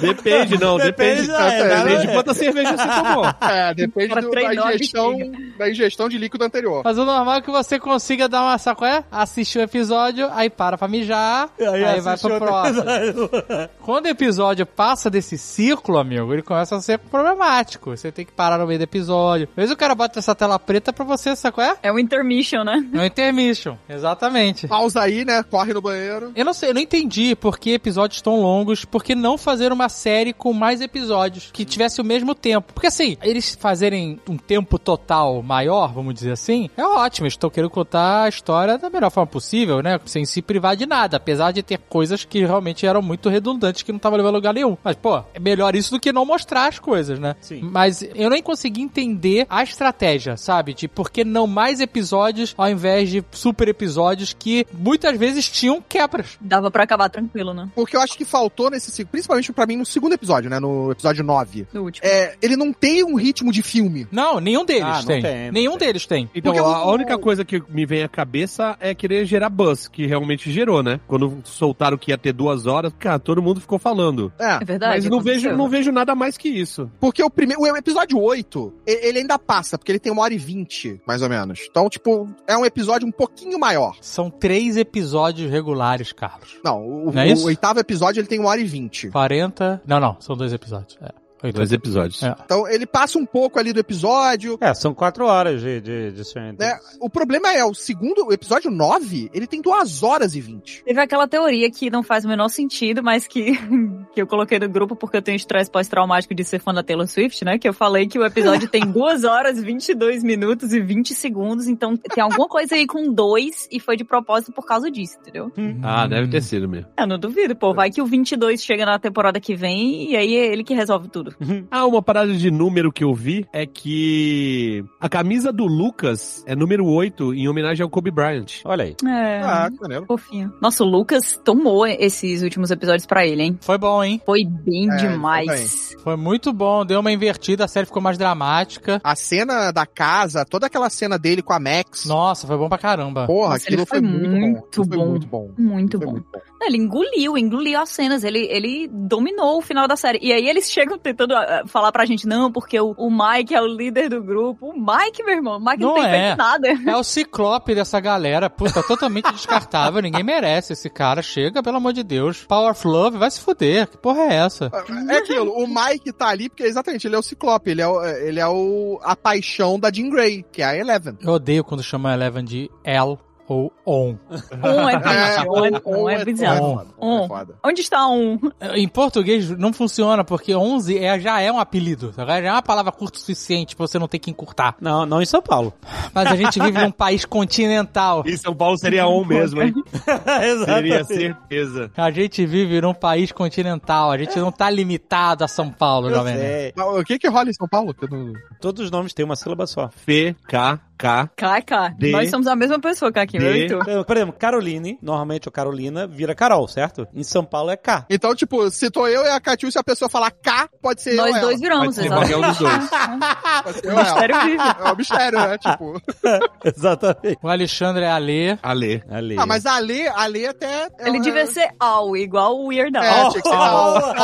Speaker 5: Depende, não, depende.
Speaker 1: Depende, é,
Speaker 5: Depende de
Speaker 1: né?
Speaker 5: quanta cerveja você tomou.
Speaker 4: É, depende do- da, ingestão, da ingestão de líquido anterior.
Speaker 2: Mas o normal é que você consiga dar uma, sabe qual é? Assistir o episódio, aí para pra mijar, aí, vai
Speaker 1: assistiu
Speaker 2: pro próximo. Quando o episódio passa desse ciclo, amigo, ele começa a ser problemático. Você tem que parar no meio do episódio. Às vezes o cara bota essa tela preta pra você, qual é?
Speaker 3: É um intermission, né?
Speaker 2: É um intermission. Exatamente.
Speaker 4: Pausa aí, né? Corre no banheiro.
Speaker 2: Eu não sei, eu não entendi, porque por que episódios tão longos, por que não fazer uma série com mais episódios que tivesse o mesmo tempo. Porque assim, eles fazerem um tempo total maior, vamos dizer assim, é ótimo. Eles estão querendo contar a história da melhor forma possível, né? Sem se privar de nada, apesar de ter coisas que realmente eram muito redundantes que não estavam levando a lugar nenhum. Mas, pô, é melhor isso do que não mostrar as coisas, né?
Speaker 1: Sim.
Speaker 2: Mas eu nem consegui entender a estratégia, sabe? De por que não mais episódios ao invés de super episódios que muitas vezes tinham quebras.
Speaker 3: Dava pra acabar tranquilo, né?
Speaker 4: Porque eu acho que faltou nesse, se- principalmente pra mim no segundo episódio, né? No episódio 9.
Speaker 3: No último.
Speaker 4: É, ele não tem um ritmo de filme.
Speaker 2: Não, nenhum deles
Speaker 1: Ah, não
Speaker 2: tem.
Speaker 1: tem,
Speaker 2: Nenhum
Speaker 1: tem.
Speaker 2: deles tem.
Speaker 5: Então,
Speaker 4: Porque
Speaker 5: a única coisa que me vem à cabeça é querer gerar buzz, que realmente gerou, né? Quando soltaram que ia ter duas horas, cara, todo mundo ficou falando.
Speaker 4: É.
Speaker 3: É verdade.
Speaker 5: Mas não
Speaker 3: aconteceu.
Speaker 5: vejo, não vejo nada mais que isso.
Speaker 4: Porque o primeiro. O episódio 8, e- ele ainda passa, porque ele tem uma hora e vinte, mais ou menos. Então, tipo, é um episódio um pouquinho maior.
Speaker 2: São três episódios regulares, Carlos.
Speaker 4: Não, o,
Speaker 2: Não é
Speaker 4: o
Speaker 2: isso?
Speaker 4: oitavo episódio ele tem uma hora e vinte.
Speaker 2: 40. Não, não, são dois episódios. É. Oito.
Speaker 5: Dois episódios.
Speaker 2: É.
Speaker 4: Então ele passa um pouco ali do episódio.
Speaker 1: É, são quatro horas de, de, de Stranger
Speaker 4: Né? O problema é, o segundo, o episódio 9, ele tem duas horas e vinte.
Speaker 3: Teve aquela teoria que não faz o menor sentido, mas que, que eu coloquei no grupo porque eu tenho estresse pós-traumático de ser fã da Taylor Swift, né? Que eu falei que o episódio tem 2 horas, 22 minutos e 20 segundos, então tem alguma coisa aí com dois e foi de propósito por causa disso, entendeu?
Speaker 5: Ah, deve ter sido mesmo.
Speaker 3: Eu não duvido, pô. Vai que o 22 chega na temporada que vem e aí é ele que resolve tudo.
Speaker 5: Ah, uma parada de número que eu vi é que a camisa do Lucas é número 8 em homenagem ao Kobe Bryant.
Speaker 1: Olha aí.
Speaker 3: É.
Speaker 4: Ah, maneiro.
Speaker 3: Fofinho. Nossa, o Lucas tomou esses últimos episódios pra ele, hein?
Speaker 2: Foi bom, hein?
Speaker 3: Foi bem
Speaker 4: É,
Speaker 3: demais.
Speaker 2: Foi muito bom. Deu uma invertida, a série ficou mais dramática.
Speaker 4: A cena da casa, toda aquela cena dele com a Max.
Speaker 2: Nossa, foi bom pra caramba.
Speaker 4: Porra,
Speaker 3: Nossa,
Speaker 4: aquilo
Speaker 3: ele foi
Speaker 4: foi, muito bom.
Speaker 3: muito
Speaker 4: Aquilo foi
Speaker 3: bom.
Speaker 4: muito bom.
Speaker 3: Muito
Speaker 4: Foi
Speaker 3: bom.
Speaker 4: muito bom.
Speaker 3: Ele engoliu, engoliu as cenas, ele, ele dominou o final da série. E aí eles chegam tentando ah, falar pra gente, não, porque o, o Mike é o líder do grupo. O Mike, meu irmão, o Mike não,
Speaker 2: Não
Speaker 3: tem
Speaker 2: é.
Speaker 3: feito nada.
Speaker 2: É o ciclope dessa galera. Puta, totalmente descartável. Ninguém merece esse cara. Chega, pelo amor de Deus. Power of Love, vai se fuder. Que porra é essa?
Speaker 4: É aquilo, o Mike tá ali porque exatamente, ele é o Ciclope, ele é, o, ele é o, a paixão da Jean Grey, que é a Eleven.
Speaker 2: Eu odeio quando chamam a Eleven de L ou On.
Speaker 3: Um é triste, um é, um é bizarro. Um.
Speaker 4: é.
Speaker 3: Onde está um?
Speaker 2: Em português não funciona, porque 11 é, já é um apelido. tá? Já é uma palavra curta o suficiente pra você não ter que encurtar.
Speaker 1: Não, não em São Paulo.
Speaker 2: Mas a gente vive num país continental.
Speaker 5: Em São Paulo seria on mesmo, hein? Seria
Speaker 1: Exatamente.
Speaker 5: certeza.
Speaker 2: A gente vive num país continental. A gente não tá limitado a São Paulo, Jovem
Speaker 4: O que que rola em São Paulo? Não-
Speaker 1: Todos os nomes têm uma sílaba só.
Speaker 5: F, K, K.
Speaker 3: KK.
Speaker 5: D.
Speaker 3: Nós somos a mesma pessoa, Kaki, eu
Speaker 5: D.
Speaker 3: e.
Speaker 1: Então, Por exemplo, Caroline, normalmente o Carolina vira Carol, certo? Em São Paulo é K.
Speaker 4: Então, tipo, se tô eu e a Catiu, se a pessoa falar K, pode ser eu
Speaker 3: Nós dois
Speaker 4: ela.
Speaker 3: viramos,
Speaker 5: Pode ser qualquer um dos dois.
Speaker 4: Eu
Speaker 3: mistério vive.
Speaker 4: É um mistério, né? Tipo.
Speaker 1: Exatamente.
Speaker 2: O Alexandre é Alê.
Speaker 5: Ale.
Speaker 1: Ali.
Speaker 4: Ah, mas a Lê, a Lê até.
Speaker 3: Ele
Speaker 4: ela-
Speaker 3: devia ser All, igual o Weird Al.
Speaker 4: É, tinha que ser Al.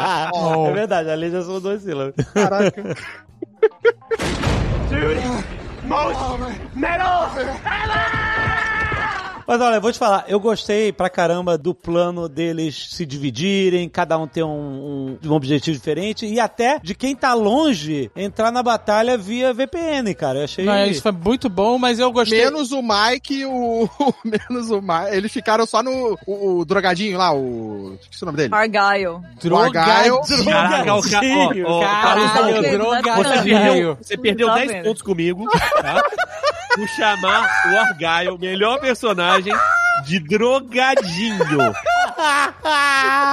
Speaker 1: Ah,
Speaker 4: Al.
Speaker 1: É verdade, ali já são duas sílabas.
Speaker 4: Caraca. dude! Most metal! Ever!
Speaker 1: Mas olha, eu vou te falar, eu gostei pra caramba do plano deles se dividirem, cada um ter um, um- um objetivo diferente, e até de quem tá longe entrar na batalha via VPN, cara. Eu achei.
Speaker 2: Não, isso foi muito bom, mas eu gostei.
Speaker 4: Menos o Mike e o. Menos o Mike. Eles ficaram só no. O, o drogadinho lá, o. Esqueci o nome dele.
Speaker 3: Argyle.
Speaker 4: Argyle.
Speaker 5: Caraca, o ca... ó, ó, Carlos
Speaker 2: Caralho,
Speaker 5: Alves,
Speaker 3: Você
Speaker 2: drogadinho.
Speaker 5: perdeu, você perdeu
Speaker 3: Tá
Speaker 5: 10
Speaker 3: vendo?
Speaker 5: pontos comigo, tá? Por chamar o Argyle, melhor personagem, de drogadinho.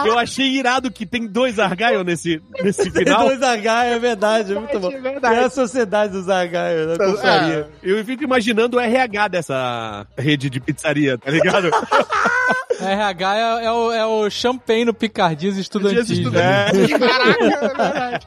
Speaker 5: Eu achei irado que tem dois Argyle nesse, nesse
Speaker 1: Tem
Speaker 5: final.
Speaker 1: dois H, é verdade, é muito bom.
Speaker 4: É verdade.
Speaker 1: É a sociedade dos H, da pizzaria.
Speaker 5: Eu fico imaginando o RH dessa rede de pizzaria, tá ligado?
Speaker 2: RH é, é o, é o champanhe no Picardias estudantis.
Speaker 5: É.
Speaker 4: Caraca, é verdade.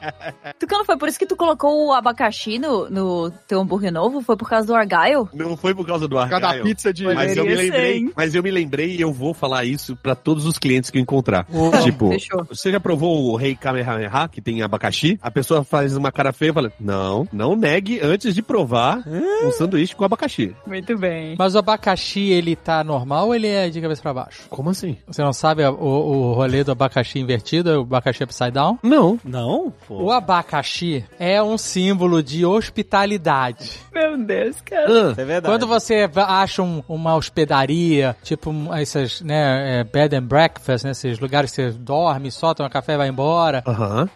Speaker 3: Tucano, foi por isso que tu colocou o abacaxi no, no teu hambúrguer novo? Foi por causa do Argyle?
Speaker 5: Não foi por causa do
Speaker 4: Por causa da
Speaker 5: Argyle.
Speaker 4: pizza de.
Speaker 5: Mas eu me lembrei,
Speaker 3: hein?
Speaker 5: mas eu me lembrei e eu vou falar isso pra todos os clientes que eu encontrar. tipo,
Speaker 3: Fechou.
Speaker 5: você já provou o Rei Kamehameha, que tem abacaxi? A pessoa faz uma cara feia e fala: Não, não negue antes de provar um sanduíche com abacaxi.
Speaker 3: Muito bem.
Speaker 2: Mas o abacaxi, ele tá normal ou ele é de cabeça pra baixo?
Speaker 5: Como assim?
Speaker 2: Você não sabe o, o rolê do abacaxi invertido, o abacaxi upside down?
Speaker 5: Não.
Speaker 1: Não? Pô.
Speaker 2: O abacaxi é um símbolo de hospitalidade.
Speaker 3: Meu Deus, cara.
Speaker 5: Ah,
Speaker 1: É verdade.
Speaker 2: Quando você acha um- uma hospedaria, tipo um- essas, né, é, bed and breakfast, né, esses lugares que você dorme, só toma café e vai embora,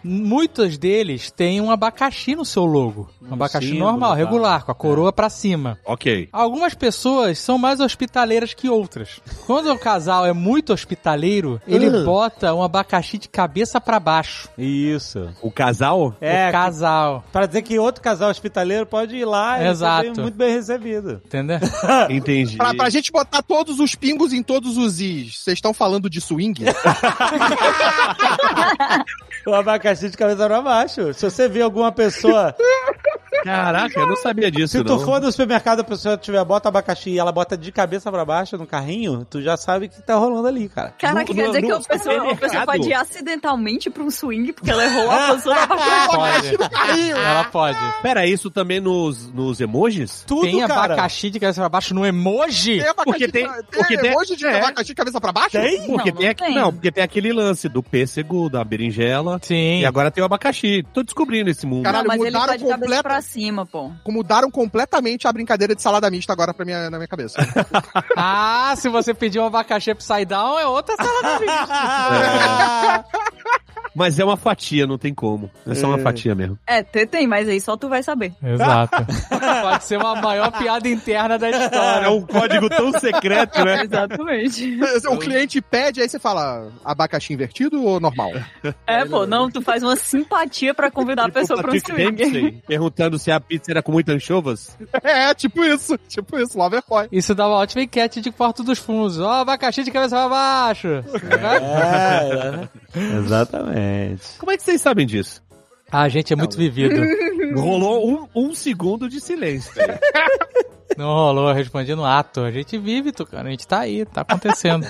Speaker 2: muitos deles têm um abacaxi no seu logo. Um abacaxi
Speaker 1: símbolo,
Speaker 2: normal,
Speaker 1: tá.
Speaker 2: regular, com a coroa pra cima.
Speaker 5: Ok.
Speaker 2: Algumas pessoas são mais hospitaleiras que outras. Quando o é muito hospitaleiro, ele bota um abacaxi de cabeça pra baixo.
Speaker 1: Isso.
Speaker 5: O casal?
Speaker 1: É,
Speaker 2: o casal,
Speaker 1: Pra dizer que outro casal hospitaleiro pode ir lá e
Speaker 2: Exato.
Speaker 1: ser muito bem recebido.
Speaker 2: entendeu?
Speaker 5: Entendi.
Speaker 4: Pra, pra gente botar todos os pingos em todos os is, vocês estão falando de swing?
Speaker 1: O abacaxi de cabeça pra baixo. Se você vê alguma pessoa.
Speaker 5: Caraca, eu não sabia disso,
Speaker 1: Se tu
Speaker 5: não.
Speaker 1: for no supermercado, a pessoa tiver, bota abacaxi e ela bota de cabeça pra baixo no carrinho, tu já sabe o que tá rolando ali, cara.
Speaker 3: Caraca,
Speaker 5: No-
Speaker 3: quer
Speaker 5: no-
Speaker 3: dizer que
Speaker 5: no
Speaker 3: a pessoa, a pessoa pode ir acidentalmente pra um swing porque ela errou a posição da abacaxi.
Speaker 2: Pode. Ela pode.
Speaker 5: Pera, isso também nos, nos emojis?
Speaker 1: Tudo,
Speaker 2: Tem
Speaker 1: cara.
Speaker 2: abacaxi de cabeça pra baixo no emoji?
Speaker 4: Tem abacaxi,
Speaker 5: Porque tem-
Speaker 4: tem,
Speaker 5: porque tem-
Speaker 4: emoji de
Speaker 5: é.
Speaker 4: abacaxi de cabeça pra baixo?
Speaker 1: Tem?
Speaker 5: Porque
Speaker 3: Não,
Speaker 5: tem,
Speaker 3: não
Speaker 5: aqui-
Speaker 3: tem.
Speaker 5: não, porque tem aquele lance do pêssego, da berinjela.
Speaker 2: Sim.
Speaker 5: E agora tem o abacaxi. Tô descobrindo esse mundo.
Speaker 4: Caralho,
Speaker 3: não, mas ele
Speaker 4: mudaram
Speaker 3: tá de cabeça
Speaker 4: completa-
Speaker 3: pra cima, pô.
Speaker 4: Mudaram completamente a brincadeira de salada mista agora pra minha, na minha cabeça.
Speaker 2: Ah, se você pedir um abacaxi upside down, é outra salada mista.
Speaker 5: Mas é uma fatia, não tem como. É só uma fatia mesmo.
Speaker 3: É, tem, tem, mas aí só tu vai saber.
Speaker 2: Exato. Pode ser uma maior piada interna da história.
Speaker 5: É um código tão secreto, né?
Speaker 3: Exatamente.
Speaker 4: o cliente pede, aí você fala abacaxi invertido ou normal?
Speaker 3: É, pô, não, tu faz uma simpatia pra convidar a pessoa pra um swing.
Speaker 5: Perguntando se a pizza era com muitas anchovas.
Speaker 4: É, tipo isso. Tipo isso, Loverboy.
Speaker 2: Isso dá uma ótima enquete de Porto dos Fundos. Ó, abacaxi de cabeça pra baixo.
Speaker 1: É, exatamente.
Speaker 5: Como é que vocês sabem disso?
Speaker 2: Ah, a gente é muito vivido.
Speaker 5: Rolou um, um segundo de silêncio.
Speaker 2: Não rolou, eu respondi no ato. A gente vive, Tucano. A gente tá aí, tá acontecendo.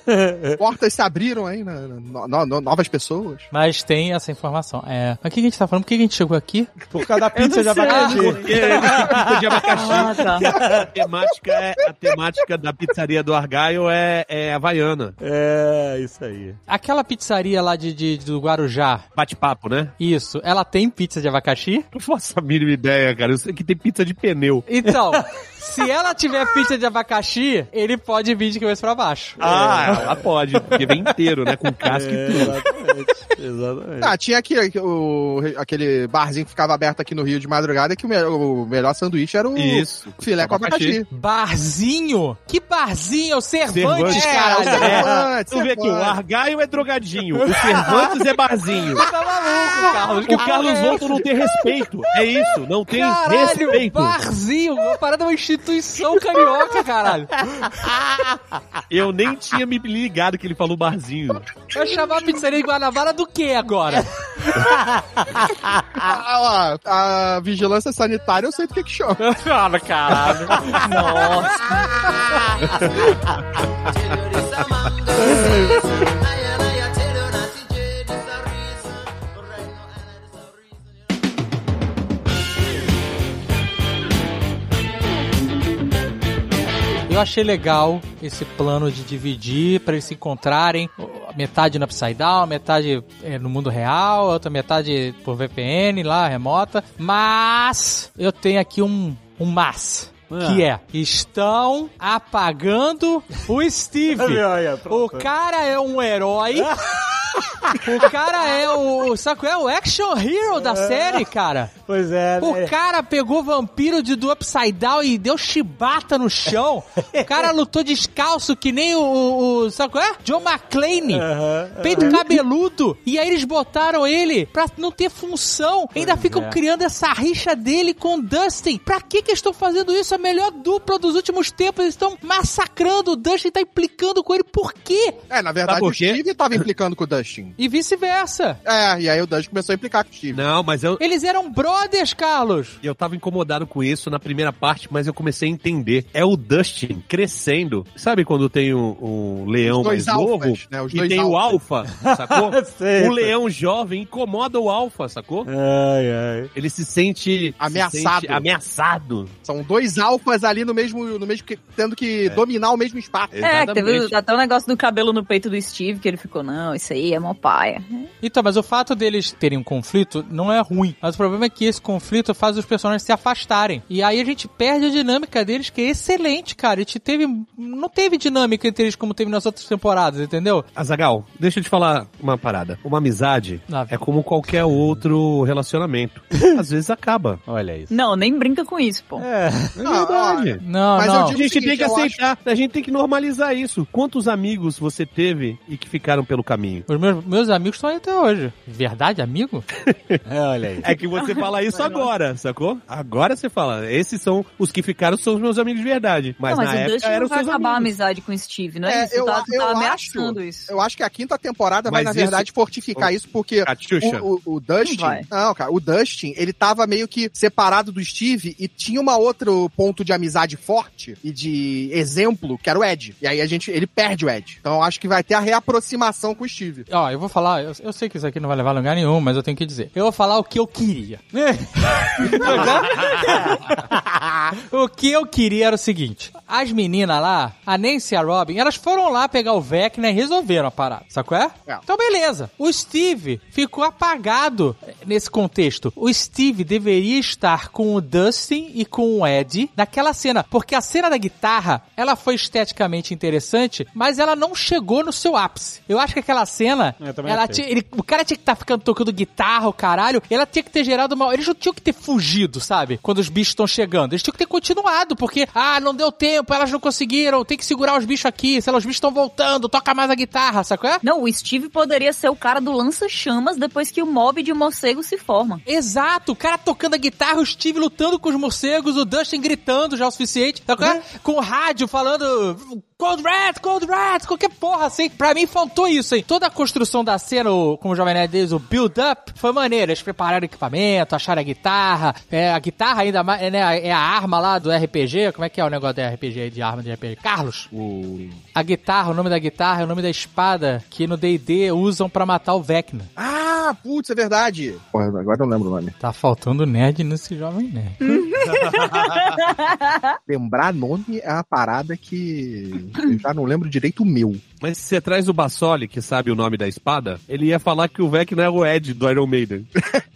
Speaker 4: Portas se abriram aí, né? No- no- no- novas pessoas.
Speaker 2: Mas tem essa informação. É. Mas o que a gente tá falando? Por que a gente chegou aqui?
Speaker 1: Por causa da pizza de abacaxi.
Speaker 5: Porque pizza de abacaxi.
Speaker 3: Ah, tá.
Speaker 5: A temática, é, a temática da pizzaria do Argyle é, é havaiana.
Speaker 1: É, isso aí.
Speaker 2: Aquela pizzaria lá de, de- do Guarujá.
Speaker 5: Bate-papo, né?
Speaker 2: Isso, ela tem pizza de abacaxi?
Speaker 5: Não faço a mínima ideia, cara. Eu sei que tem pizza de pneu.
Speaker 2: Então, se ela tiver pizza de abacaxi, ele pode vir de cabeça pra baixo.
Speaker 5: Ah, ela pode, porque vem inteiro, né? Com casca e tudo.
Speaker 1: Exatamente. Exatamente.
Speaker 4: Ah, tinha aqui o, aquele barzinho que ficava aberto aqui no Rio de madrugada que o, me- o melhor sanduíche era o
Speaker 5: Isso.
Speaker 4: filé com abacaxi.
Speaker 2: Barzinho? Que barzinho? É o Cervantes, caralho.
Speaker 4: é, Cervantes,
Speaker 5: Tu vê aqui, o. Argyle é drogadinho, o Cervantes é barzinho.
Speaker 2: Tá maluco, Carlos?
Speaker 5: O Carlos Volto não tem respeito. É isso, não tem
Speaker 2: Caralho,
Speaker 5: respeito.
Speaker 2: barzinho. Uma parada é uma instituição carioca, caralho.
Speaker 5: Eu nem tinha me ligado que ele falou barzinho.
Speaker 2: Vai chamar a pizzaria de Guanabara do que agora?
Speaker 4: Ah, ó, a vigilância sanitária eu sei do que que chama.
Speaker 2: Ah, caralho. Eu achei legal esse plano de dividir para eles se encontrarem, metade no Upside Down, metade é, no mundo real, outra metade por VPN lá, remota. Mas eu tenho aqui um, um mas. Que é, estão apagando o Steve.
Speaker 1: Olha,
Speaker 2: O cara é um herói. o cara é o. Sabe qual é? O action hero da série, cara.
Speaker 1: Pois é,
Speaker 2: O
Speaker 1: né?
Speaker 2: cara pegou vampiro de do Upside Down e deu chibata no chão. O cara lutou descalço que nem o. o, sabe qual é? John McClane.
Speaker 1: Aham.
Speaker 2: Peito cabeludo. E aí eles botaram ele pra não ter função. Ainda ficam
Speaker 1: é.
Speaker 2: criando essa rixa dele com o Dustin. Pra que que estão fazendo isso? A melhor dupla dos últimos tempos. Eles estão massacrando o Dustin, tá implicando com ele. Por quê?
Speaker 4: É, na verdade o? Steve tava implicando com o Dustin.
Speaker 2: E vice-versa.
Speaker 4: É, e aí o Dustin começou a implicar com o Steve.
Speaker 5: Não, mas eu,
Speaker 2: Eles eram brothers, Carlos.
Speaker 5: eu tava incomodado com isso na primeira parte, mas eu comecei a entender. É o Dustin crescendo. Sabe quando tem um, um leão mais novo
Speaker 4: alfas, né? Os
Speaker 5: e tem o alfa, sacou?
Speaker 1: Sei,
Speaker 5: o leão jovem incomoda o alfa, sacou?
Speaker 1: Ai, ai.
Speaker 5: Ele se sente
Speaker 4: Ameaçado.
Speaker 5: se sente ameaçado.
Speaker 4: São dois alfas ali no mesmo, no mesmo tendo que dominar o mesmo espaço.
Speaker 3: É, que teve até o negócio do cabelo no peito do Steve, que ele ficou, não, isso aí é mó paia.
Speaker 2: Então, mas o fato deles terem um conflito não é ruim. Mas o problema é que esse conflito faz os personagens se afastarem. E aí a gente perde a dinâmica deles, que é excelente, cara. A gente teve. Não teve dinâmica entre eles como teve nas outras temporadas, entendeu?
Speaker 5: Azagal, deixa eu te falar uma parada. Uma amizade
Speaker 2: vem.
Speaker 5: é como qualquer outro relacionamento. Às vezes acaba.
Speaker 1: Olha isso.
Speaker 3: Não, nem brinca com isso, pô.
Speaker 1: É.
Speaker 5: É verdade.
Speaker 2: Não,
Speaker 4: Mas eu
Speaker 2: não.
Speaker 5: A gente
Speaker 4: seguinte,
Speaker 5: tem que aceitar, a gente tem que normalizar isso. Quantos amigos você teve e que ficaram pelo caminho?
Speaker 2: Os meus, meus amigos estão aí até hoje. Verdade, amigo?
Speaker 1: É, olha aí.
Speaker 5: É que você fala isso agora, sacou? Agora você fala, esses são os que ficaram, são os meus amigos de verdade. Mas,
Speaker 3: não, mas
Speaker 5: na
Speaker 3: o
Speaker 5: época
Speaker 3: Dustin
Speaker 5: eram
Speaker 3: não vai
Speaker 5: seus
Speaker 3: acabar a amizade com o Steve, não é,
Speaker 4: É,
Speaker 3: isso?
Speaker 4: eu-
Speaker 3: tu tá, tu
Speaker 4: eu
Speaker 3: tá
Speaker 4: acho-
Speaker 3: ameaçando isso.
Speaker 4: Eu acho que a quinta temporada vai,
Speaker 5: Mas
Speaker 4: na
Speaker 5: isso-
Speaker 4: verdade, fortificar isso, porque
Speaker 5: Catiuxa.
Speaker 4: o, o, o Dustin.
Speaker 3: Não vai.
Speaker 4: Não, cara, o Dustin, ele tava meio que separado do Steve e tinha uma outro ponto de amizade forte e de exemplo, que era o Ed. E aí a gente, ele perde o Ed. Então eu acho que vai ter a reaproximação com o Steve.
Speaker 2: Ó, eu vou falar, eu, eu sei que isso aqui não vai levar a lugar nenhum, mas eu tenho que dizer. Eu vou falar o que eu queria. o que eu queria era o seguinte: as meninas lá, a Nancy e a Robin, elas foram lá pegar o Vecna e resolveram a parada, sacou? É?
Speaker 4: É.
Speaker 2: Então, beleza. O Steve ficou apagado nesse contexto. O Steve deveria estar com o Dustin e com o Ed naquela cena, porque a cena da guitarra, ela foi esteticamente interessante, mas ela não chegou no seu ápice. Eu acho que aquela cena,
Speaker 1: também
Speaker 2: ela tinha, ele- o cara tinha que estar ficando tocando guitarra, o caralho, ela tinha que ter gerado uma. Eles não tinham que ter fugido, sabe? Quando os bichos estão chegando. Eles tinham que ter continuado, porque, ah, não deu tempo, elas não conseguiram, tem que segurar os bichos aqui, sei lá, os bichos estão voltando, toca mais a guitarra, sacou? É?
Speaker 3: Não, o Steve poderia ser o cara do lança-chamas depois que o mob de morcego se forma.
Speaker 2: Exato, o cara tocando a guitarra, o Steve lutando com os morcegos, o Dustin gritando já o suficiente, tá com- com o rádio falando Cold Rat, Cold Rat, qualquer porra assim. Pra mim faltou isso, hein? Toda a construção da cena, o- como o Jovem Nerd diz, o build-up, foi maneiro. Eles prepararam o equipamento, acharam a guitarra, é, a guitarra ainda mais, é, né, é a arma lá do RPG, como é que é o negócio do RPG de arma de RPG? Carlos,
Speaker 5: O...
Speaker 2: a guitarra, o nome da guitarra é o nome da espada que no D&D usam pra matar o Vecna.
Speaker 4: Ah, putz, é verdade. Porra, agora eu não lembro o nome.
Speaker 2: Tá faltando nerd nesse Jovem Nerd.
Speaker 4: Lembrar nome é uma parada que já não lembro direito o meu.
Speaker 5: Mas se você traz o Bassoli, que sabe o nome da espada, ele ia falar que o Vec não é o Ed do Iron Maiden.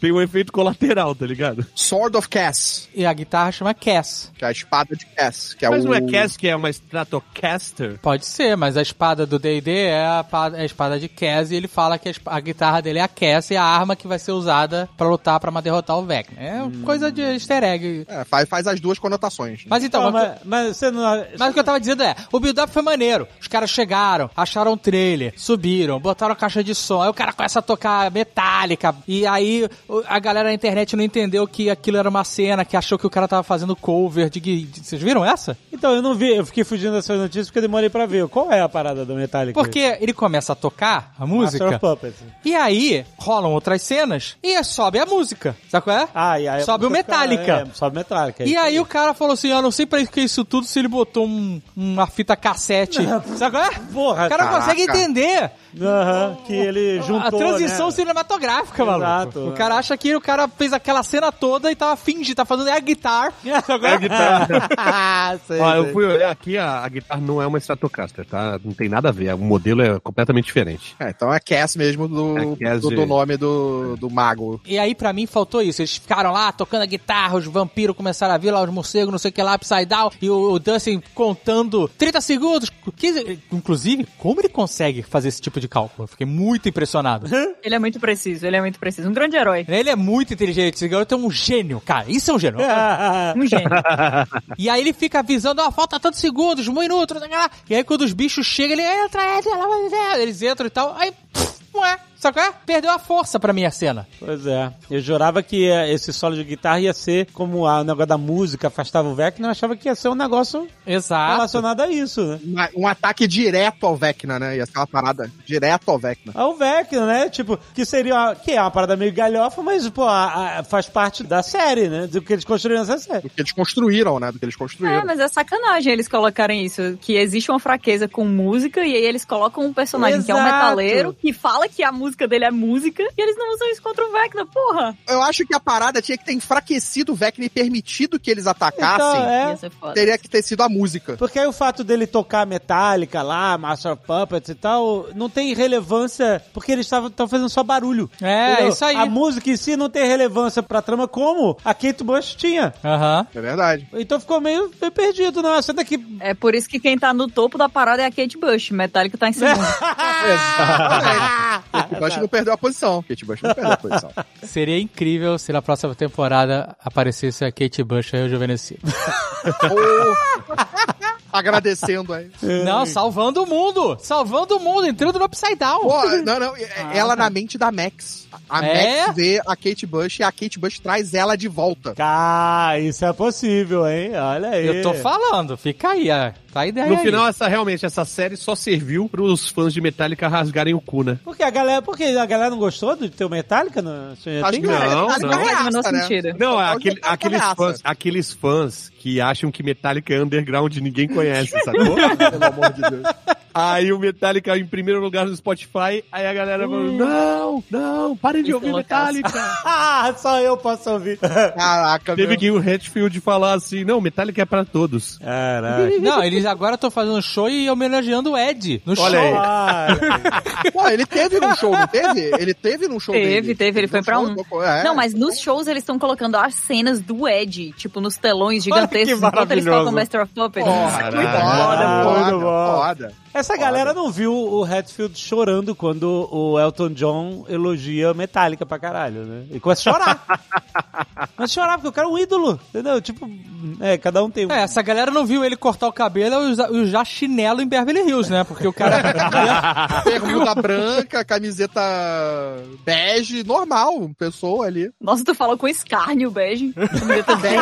Speaker 5: Tem um efeito colateral, tá ligado?
Speaker 4: Sword of Cass,
Speaker 2: E a guitarra chama Cass.
Speaker 4: que é a espada de Cass, que é
Speaker 5: Mas
Speaker 4: o...
Speaker 5: não é Cass que é uma Stratocaster?
Speaker 2: Pode ser, mas a espada do D&D é a, é a espada de Cass e ele fala que a, guitarra dele é a Cass e a arma que vai ser usada pra lutar pra derrotar o Vecna. É coisa de easter egg.
Speaker 4: É, faz, faz as duas conotações.
Speaker 2: Mas então,
Speaker 1: Não,
Speaker 2: mas,
Speaker 1: mas, mas você não.
Speaker 2: mas o que eu tava dizendo é, o build-up foi maneiro. Os caras chegaram, acharam um trailer, subiram, botaram a caixa de som, aí o cara começa a tocar metálica, e aí a galera na internet não entendeu que aquilo era uma cena, que achou que o cara tava fazendo cover de... Vocês viram essa?
Speaker 1: Então, eu não vi, eu fiquei fugindo dessas notícias porque eu demorei pra ver. Qual é a parada do Metallica?
Speaker 2: Porque ele começa a tocar a
Speaker 1: Master
Speaker 2: música,
Speaker 1: of Puppets.
Speaker 2: e aí rolam outras cenas, e sobe a música, sabe qual é?
Speaker 1: Ah, e aí
Speaker 2: Sobe o Metallica.
Speaker 1: É, sobe o Metallica.
Speaker 2: E aí o cara falou assim, eu não sei pra que isso tudo se ele botou um- uma fita cassete. Sabe qual é?
Speaker 1: Porra,
Speaker 2: O cara
Speaker 4: Caraca.
Speaker 2: consegue entender
Speaker 1: Aham, que ele juntou,
Speaker 2: a transição
Speaker 1: né?
Speaker 2: cinematográfica, maluco.
Speaker 1: Exato.
Speaker 2: O cara acha que o cara fez aquela cena toda e tava fingindo, tá fazendo air guitar. Sabe qual
Speaker 5: É a guitarra.
Speaker 1: Ah, sei,
Speaker 5: Ó, eu
Speaker 1: sei.
Speaker 5: fui olhar aqui, a, a guitarra não é uma Stratocaster, tá? Não tem nada a ver, o modelo é completamente diferente.
Speaker 4: É, então é Cass mesmo do,
Speaker 5: É Cass
Speaker 4: do, do nome do, do mago.
Speaker 2: E aí, pra mim, faltou isso. Eles ficaram lá tocando a guitarra, os vampiros começaram a vir lá, os morcegos, não sei o que lá, Upside Down, e o, o Dustin contando 30 segundos, 15... Inclusive, como ele consegue fazer esse tipo de cálculo? Fiquei muito impressionado.
Speaker 3: Ele é muito preciso, ele é muito preciso. Um grande herói.
Speaker 2: ele é muito inteligente, esse garoto é um gênio, cara. Isso é um gênio.
Speaker 3: Um gênio.
Speaker 2: E aí ele fica avisando, ó, falta tantos segundos, um minuto. E aí quando os bichos chegam, ele entra, entra. Eles entram e tal, aí, pff, não é, Sabe qual é? Perdeu a força pra mim a cena.
Speaker 1: Pois é. Eu jurava que esse solo de guitarra ia ser como a- o negócio da música afastava o Vecna, eu achava que ia ser um negócio
Speaker 2: Exato.
Speaker 1: relacionado a isso, né?
Speaker 4: Um, um ataque direto ao Vecna, né? Ia ser uma parada direto ao Vecna.
Speaker 1: Ao Vecna, né? Tipo, que seria uma, que é uma parada meio galhofa, mas, pô, a- a- faz parte da série, né? Do que eles construíram essa série.
Speaker 4: Do que eles construíram, né? Do que eles
Speaker 3: É,
Speaker 4: construíram.
Speaker 3: mas é sacanagem eles colocarem isso. Que existe uma fraqueza com música e aí eles colocam um personagem que é um
Speaker 1: Exato.
Speaker 3: metaleiro que fala que a música dele é música e eles não usam isso contra o Vecna, porra.
Speaker 4: Eu acho que a parada tinha que ter enfraquecido o Vecna e permitido que eles atacassem.
Speaker 1: Então, é.
Speaker 4: Teria que ter sido a música.
Speaker 1: Porque aí o fato dele tocar Metallica lá, Master of Puppets e tal, não tem relevância, porque eles estavam fazendo só barulho.
Speaker 2: É,
Speaker 1: Entendeu?
Speaker 2: isso aí.
Speaker 1: A música em si não tem relevância pra trama como a Kate Bush tinha.
Speaker 2: Aham.
Speaker 4: É verdade.
Speaker 1: Então ficou meio, meio perdido, não. Essa daqui.
Speaker 3: É por isso que quem tá no topo da parada é a Kate Bush. Metallica tá em segundo.
Speaker 4: Exatamente. Kate Bush não perdeu a posição. Kate Bush não perdeu a posição.
Speaker 2: Seria incrível se na próxima temporada aparecesse a Kate Bush rejuvenescida.
Speaker 4: Ou- Agradecendo aí.
Speaker 2: Não, salvando o mundo! Salvando o mundo, entrando no Upside Down.
Speaker 4: Pô, não, não. ela na mente da Max. A
Speaker 2: É?
Speaker 4: Max vê a Kate Bush e a Kate Bush traz ela de volta.
Speaker 1: Cá, isso é possível, hein? Olha aí.
Speaker 2: Eu tô falando, fica aí, ó. tá a ideia
Speaker 5: No
Speaker 2: aí.
Speaker 5: final, essa realmente, essa série só serviu pros fãs de Metallica rasgarem o cu, né?
Speaker 1: Porque a galera, porque a galera não gostou de ter o Metallica no Stranger
Speaker 4: Acho
Speaker 1: Things?
Speaker 4: que
Speaker 5: Não, não.
Speaker 4: é
Speaker 3: Faz o menor
Speaker 4: reaça,
Speaker 3: sentido.
Speaker 5: Não, é
Speaker 4: que tá
Speaker 5: aqueles,
Speaker 4: ameaça.
Speaker 5: fãs, aqueles fãs que acham que Metallica é underground e ninguém conhece, sacou?
Speaker 4: Pelo amor de Deus.
Speaker 5: aí o Metallica em primeiro lugar no Spotify, aí a galera falou, não, não, parem de ouvir
Speaker 3: é loucaço.
Speaker 5: Metallica.
Speaker 1: Ah, só eu posso ouvir.
Speaker 4: Caraca,
Speaker 5: Teve
Speaker 4: meu.
Speaker 5: que o Hatfield falar assim, não, Metallica é pra todos.
Speaker 1: Caraca.
Speaker 2: Não, eles agora estão fazendo show e homenageando o Ed no
Speaker 5: Olha
Speaker 2: show.
Speaker 5: aí.
Speaker 1: Ah,
Speaker 4: Pô, ele teve num show, não teve? Ele teve num show
Speaker 3: Teve,
Speaker 4: dele.
Speaker 3: teve, ele foi
Speaker 4: Num
Speaker 3: pra um.
Speaker 4: tocou- é.
Speaker 3: Não, mas nos shows eles estão colocando as cenas do Ed, tipo, nos telões gigantescos, enquanto eles
Speaker 1: maravilhoso.
Speaker 3: tocam Master of Puppets.
Speaker 4: Porra,
Speaker 3: Muito
Speaker 4: foda,
Speaker 1: Ah,
Speaker 4: foda, foda.
Speaker 1: Essa galera não viu o Hatfield chorando quando o Elton John elogia Metallica pra caralho, né? E começa a chorar. Mas chorar, porque o cara é um ídolo, entendeu? Tipo, é, cada um tem um.
Speaker 2: É, essa galera não viu ele cortar o cabelo e usar, usar chinelo em Beverly Hills, né? Porque o cara.
Speaker 4: Bermuda branca, camiseta bege, normal, pessoa ali.
Speaker 3: Nossa, tu falou com escárnio, bege. Camiseta bege.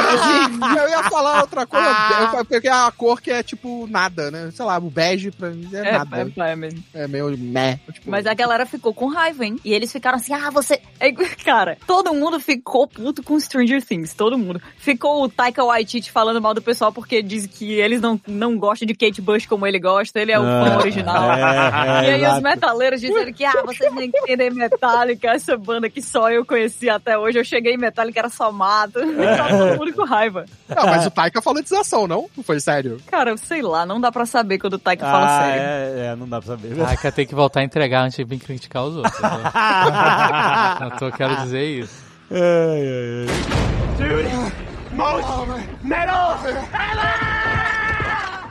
Speaker 4: Eu ia falar outra coisa, falei, porque é a cor que é tipo nada, né? Sei lá, o bege pra é,
Speaker 3: É,
Speaker 4: nada.
Speaker 3: é, é mesmo.
Speaker 4: É, meio meh. Tipo,
Speaker 3: Mas a galera ficou com raiva, hein? E eles ficaram assim, ah, você... É, Cara, todo mundo ficou puto com Stranger Things, todo mundo. Ficou o Taika Waititi falando mal do pessoal porque diz que eles não, não gostam de Kate Bush como ele gosta, ele é o fã
Speaker 1: Ah,
Speaker 3: original.
Speaker 1: é, é,
Speaker 3: e aí
Speaker 1: exato.
Speaker 3: os metaleiros disseram que, ah, vocês nem entendem Metallica, essa banda que só eu conheci até hoje. Eu cheguei em Metallica, era só mato. Tá todo mundo com raiva.
Speaker 4: Não, mas o Taika falou de desação, não? Não foi sério?
Speaker 3: Cara, sei lá, não dá pra saber quando o Taika fala
Speaker 1: Ah, é, é, não dá pra saber.
Speaker 2: Taika tem que voltar a entregar antes de vir criticar os outros. né? Eu tô, quero dizer isso.
Speaker 1: Ai, ai, ai.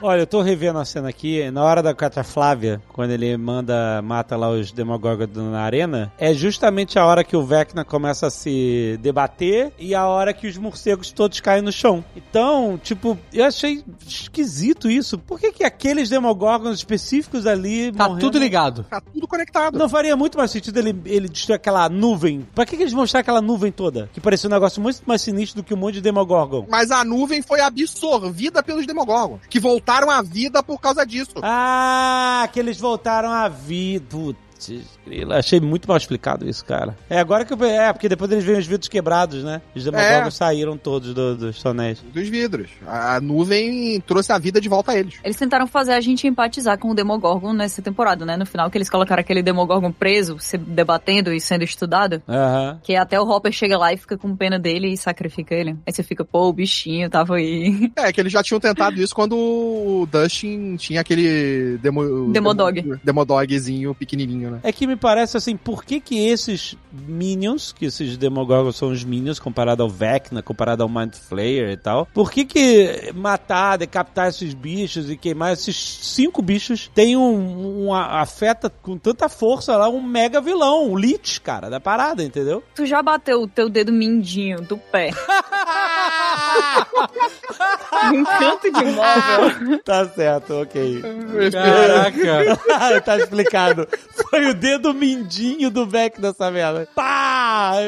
Speaker 1: Olha, eu tô revendo a cena aqui, na hora da Cata Flávia, quando ele manda, mata lá os Demogorgons na arena, é justamente a hora que o Vecna começa a se debater e a hora que os morcegos todos caem no chão. Então, tipo, eu achei esquisito isso. Por que que aqueles Demogorgons específicos ali
Speaker 2: Tá
Speaker 1: morrendo?
Speaker 2: tudo ligado.
Speaker 4: Tá tudo conectado.
Speaker 1: Não faria muito mais sentido ele, ele destruir aquela nuvem. Pra que, que eles mostraram aquela nuvem toda? Que parecia um negócio muito mais sinistro do que um monte de Demogorgon.
Speaker 4: Mas a nuvem foi absorvida pelos Demogorgons, que voltaram à vida por causa disso.
Speaker 1: Ah, que eles voltaram à vida. Grila. Achei muito mal explicado isso, cara. É agora que eu. É, porque depois eles veem os vidros quebrados, né? Os Demogorgons
Speaker 4: É.
Speaker 1: saíram todos do- dos tonéis.
Speaker 4: Dos vidros. A nuvem trouxe a vida de volta a eles.
Speaker 3: Eles tentaram fazer a gente empatizar com o Demogorgon nessa temporada, né? No final, que eles colocaram aquele Demogorgon preso, se debatendo e sendo estudado.
Speaker 1: Aham.
Speaker 3: Que até o Hopper chega lá e fica com pena dele e sacrifica ele. Aí você fica, pô, o bichinho tava aí.
Speaker 4: É, que eles já tinham tentado isso quando o Dustin tinha aquele demo,
Speaker 3: Demodog.
Speaker 4: demo- Demodogzinho pequenininho, né?
Speaker 1: É que me parece assim, por que que esses Minions, que esses Demogorgons são os Minions comparado ao Vecna, comparado ao Mind Flayer e tal, por que que matar, decapitar esses bichos e queimar esses cinco bichos tem um, um afeta com tanta força lá um mega vilão, o Lich, cara, da parada, entendeu?
Speaker 3: Tu já bateu o teu dedo mindinho do pé Num canto de móvel.
Speaker 1: Tá certo, ok.
Speaker 2: Caraca.
Speaker 1: tá explicado. Foi o dedo mindinho do Vec dessa merda. Pá!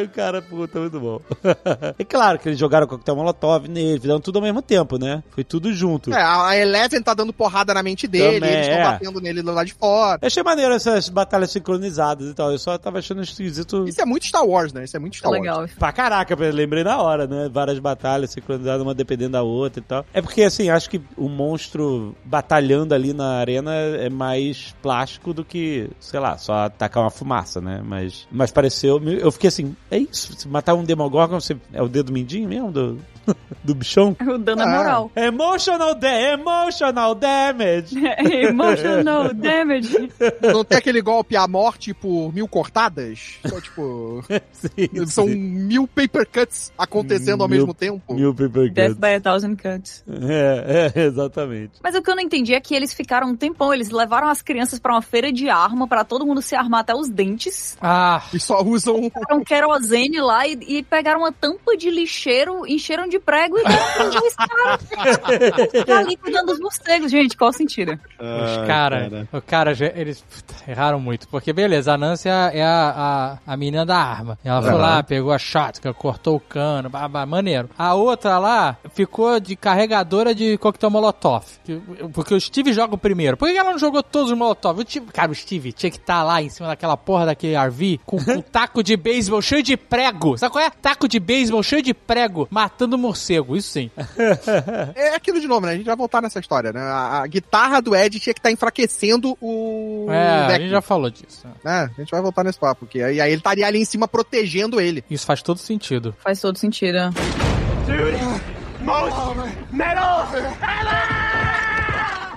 Speaker 1: O cara, puta, muito bom. É claro que eles jogaram coquetel molotov nele, fizeram tudo ao mesmo tempo, né? Foi tudo junto.
Speaker 4: É, a Eleven tá dando porrada na mente dele,
Speaker 1: Também,
Speaker 4: eles estão
Speaker 1: é.
Speaker 4: batendo nele lá de fora.
Speaker 1: Eu achei maneiro essas batalhas sincronizadas e tal. Eu só tava achando esquisito
Speaker 4: Isso é muito Star Wars, né? Isso é muito Star Wars.
Speaker 3: Legal.
Speaker 1: Pra caraca, eu lembrei na hora, né? Várias batalhas sincronizadas, uma dependendo da outra e tal. É porque, assim, acho que o monstro batalhando ali na arena é mais plástico do que, sei lá, só atacar uma fumaça, né? Mas, mas pareceu. Eu fiquei assim, é isso? Se matar um Demogorgon, você, é o dedo mindinho mesmo do, do bichão?
Speaker 3: O dano é
Speaker 4: Ah.
Speaker 3: moral.
Speaker 1: Emotional, da emotional damage!
Speaker 3: Emotional damage.
Speaker 4: Não tem aquele golpe à morte por mil cortadas? Só, tipo,
Speaker 1: sim,
Speaker 4: são
Speaker 1: sim.
Speaker 4: mil paper cuts acontecendo ao
Speaker 1: Mil-
Speaker 4: mesmo tempo.
Speaker 1: Mil paper
Speaker 3: Death
Speaker 1: cuts.
Speaker 3: by a thousand cuts.
Speaker 1: É, é, exatamente.
Speaker 3: Mas o que eu não entendi é que eles ficaram um tempão, eles levaram as crianças pra uma feira de arma, pra todo mundo se armar até os dentes.
Speaker 2: Ah,
Speaker 4: E só usam.
Speaker 3: Querosene lá e, e pegaram uma tampa de lixeiro, encheram de prego e deram pra os caras. Ali cuidando dos morcegos, gente, qual o sentido?
Speaker 2: os cara, o cara, já- eles puta, erraram muito. Porque, beleza, a Nancy é, a- é a, a, a menina da arma. Ela foi lá, pegou a shotgun, cortou o cano, babá, maneiro. A outra lá ficou de carregadora de coquetel molotov. Que- Porque o Steve joga o primeiro. Por que ela não jogou todos os molotov? O Steve- cara, o Steve tinha que estar lá em cima daquela porra daquele RV com um taco de beisebol cheio de prego. Sabe qual é? Taco de beisebol cheio de prego, matando morcego. Isso sim.
Speaker 4: É aquilo de novo, né? A gente vai voltar nessa história, né? A, a guitarra do Ed tinha que estar enfraquecendo o.
Speaker 2: É, a gente já falou disso.
Speaker 4: né? A gente vai voltar nesse papo, porque aí, aí ele estaria ali em cima protegendo ele.
Speaker 2: Isso faz todo sentido.
Speaker 3: Faz todo sentido.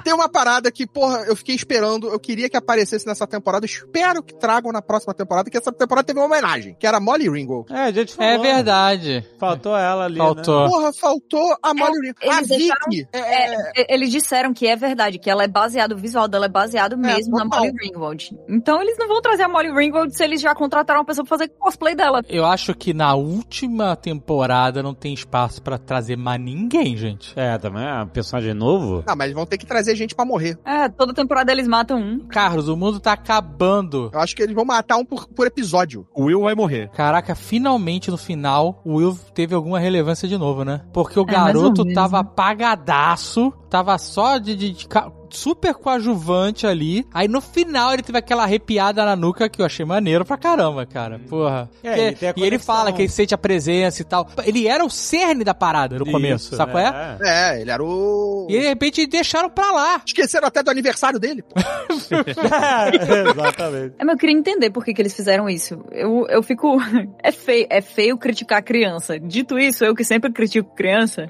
Speaker 4: Tem uma parada que, porra, eu fiquei esperando, eu queria que aparecesse nessa temporada, espero que tragam na próxima temporada, que essa temporada teve uma homenagem, que era a Molly Ringwald.
Speaker 1: É, a gente falou.
Speaker 2: É verdade.
Speaker 1: Faltou ela ali. Né?
Speaker 2: Faltou.
Speaker 4: Porra, faltou a Molly Ringwald. A
Speaker 3: eles deixaram-
Speaker 4: Vicky. é,
Speaker 3: É, eles disseram que é verdade, que ela é baseada, o visual dela é baseado mesmo na. Molly Ringwald. Então eles não vão trazer a Molly Ringwald se eles já contrataram uma pessoa pra fazer cosplay dela.
Speaker 2: Eu acho que na última temporada não tem espaço pra trazer mais ninguém, gente.
Speaker 1: É, também é um personagem novo.
Speaker 4: Não, mas eles vão ter que trazer gente pra morrer.
Speaker 3: É, toda temporada eles matam um.
Speaker 2: Carlos, o mundo tá acabando.
Speaker 4: Eu acho que eles vão matar um por, por episódio.
Speaker 5: O Will vai morrer.
Speaker 2: Caraca, finalmente no final o Will teve alguma relevância de novo, né? Porque o
Speaker 3: É,
Speaker 2: garoto tava
Speaker 3: né?
Speaker 2: apagadaço, tava só de, de- de super coadjuvante ali. Aí no final ele teve aquela arrepiada na nuca que eu achei maneiro pra caramba, cara. Porra.
Speaker 1: É,
Speaker 2: Porque-
Speaker 1: a
Speaker 2: e ele fala que ele sente a presença e tal. Ele era o cerne da parada no começo,
Speaker 1: Isso,
Speaker 2: sabe qual é?
Speaker 4: É, ele era o.
Speaker 2: E de repente deixaram pra lá.
Speaker 4: Esqueceram até do aniversário dele. pô.
Speaker 1: É, exatamente.
Speaker 3: É, mas eu queria entender por que, que eles fizeram isso. Eu, eu fico. É feio, é feio criticar criança. Dito isso, eu que sempre critico criança.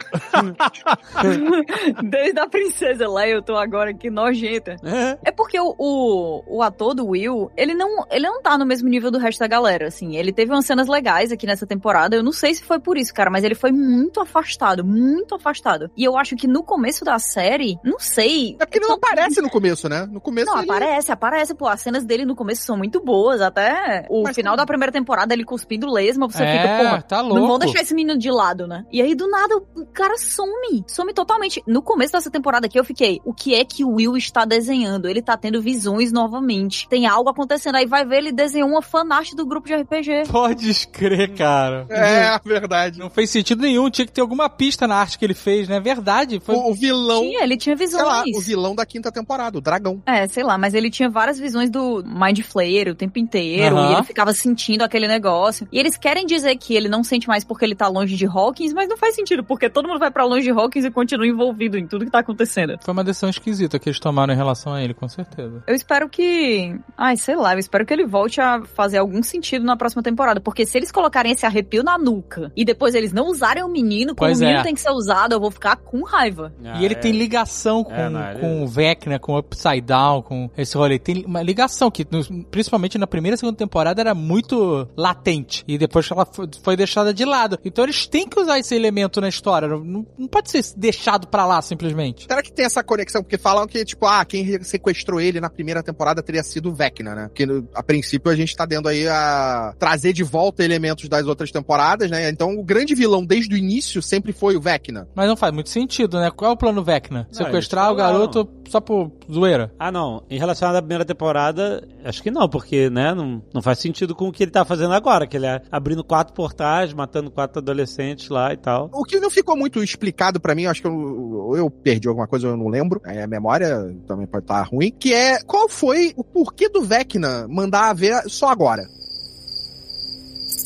Speaker 3: Desde a princesa lá, eu tô agora aqui nojenta. É porque o, o, o ator do Will, ele não, ele não tá no mesmo nível do resto da galera, assim. Ele teve umas cenas legais aqui nessa temporada. Eu não sei se foi por isso, cara, mas ele foi muito afastado, muito afastado. E eu acho que no começo da série, não sei.
Speaker 4: É porque ele não aparece no começo, né? No começo
Speaker 3: Não,
Speaker 4: ele...
Speaker 3: aparece, aparece, pô. As cenas dele no começo são muito boas. Até o
Speaker 4: Mas
Speaker 3: final
Speaker 4: tá-
Speaker 3: da primeira temporada, ele cuspindo lesma, você
Speaker 2: é,
Speaker 3: fica, porra.
Speaker 2: tá louco.
Speaker 3: Não vão deixar esse menino de lado, né? E aí, do nada, o cara some. Some totalmente. No começo dessa temporada aqui, eu fiquei, o que é que o Will está desenhando? Ele tá tendo visões novamente. Tem algo acontecendo. Aí vai ver, ele desenhou uma fanart do grupo de RPG.
Speaker 2: Pode escrever, cara.
Speaker 4: É, verdade.
Speaker 2: Não fez sentido nenhum, tinha que ter alguma pista na arte que ele fez, né? Verdade. Foi...
Speaker 4: O, o vilão,
Speaker 3: Tinha, ele tinha
Speaker 4: sei lá,
Speaker 3: visões.
Speaker 4: o vilão da quinta temporada, o dragão.
Speaker 3: É, sei lá, mas ele tinha várias visões do Mind Flayer o tempo inteiro,
Speaker 2: Aham.
Speaker 3: e ele ficava sentindo aquele negócio. E eles querem dizer que ele não sente mais porque ele tá longe de Hawkins, mas não faz sentido, porque todo mundo vai pra longe de Hawkins e continua envolvido em tudo que tá acontecendo.
Speaker 2: Foi uma decisão esquisita que eles tomaram em relação a ele, com certeza.
Speaker 3: Eu espero que. Ai, sei lá, eu espero que ele volte a fazer algum sentido na próxima temporada. Porque se eles colocarem esse arrepio na nuca e depois eles não usarem o menino, como
Speaker 2: Pois
Speaker 3: o menino
Speaker 2: é.
Speaker 3: tem que ser usado, eu vou ficar com raiva.
Speaker 2: e ele tem ligação com,
Speaker 1: É, não,
Speaker 2: com o Vecna, com o Upside Down, com esse rolê. Tem uma ligação que, no- principalmente na primeira e segunda temporada, era muito latente. E depois ela foi, foi deixada de lado. Então eles têm que usar esse elemento na história. Não, não- não pode ser deixado pra lá, simplesmente.
Speaker 4: Será que tem essa conexão? Porque fala falam que, tipo, ah, quem sequestrou ele na primeira temporada teria sido o Vecna, né? Porque no- a princípio a gente tá dando aí a trazer de volta elementos das outras temporadas, né? Então o grande vilão desde o início sempre foi o Vecna.
Speaker 2: Mas não faz muito sentido, né? Qual é o plano Vecna?
Speaker 1: Não,
Speaker 2: Sequestrar o garoto só por zoeira.
Speaker 1: Ah, não. Em relação à primeira temporada, acho que não, porque, né, não, não faz sentido com o que ele tá fazendo agora, que ele é abrindo quatro portais, matando quatro adolescentes lá e tal.
Speaker 4: O que não ficou muito explicado pra mim, eu acho que eu, eu perdi alguma coisa, eu não lembro. É, a memória também pode estar ruim. Que é qual foi o porquê do Vecna mandar a ver só agora?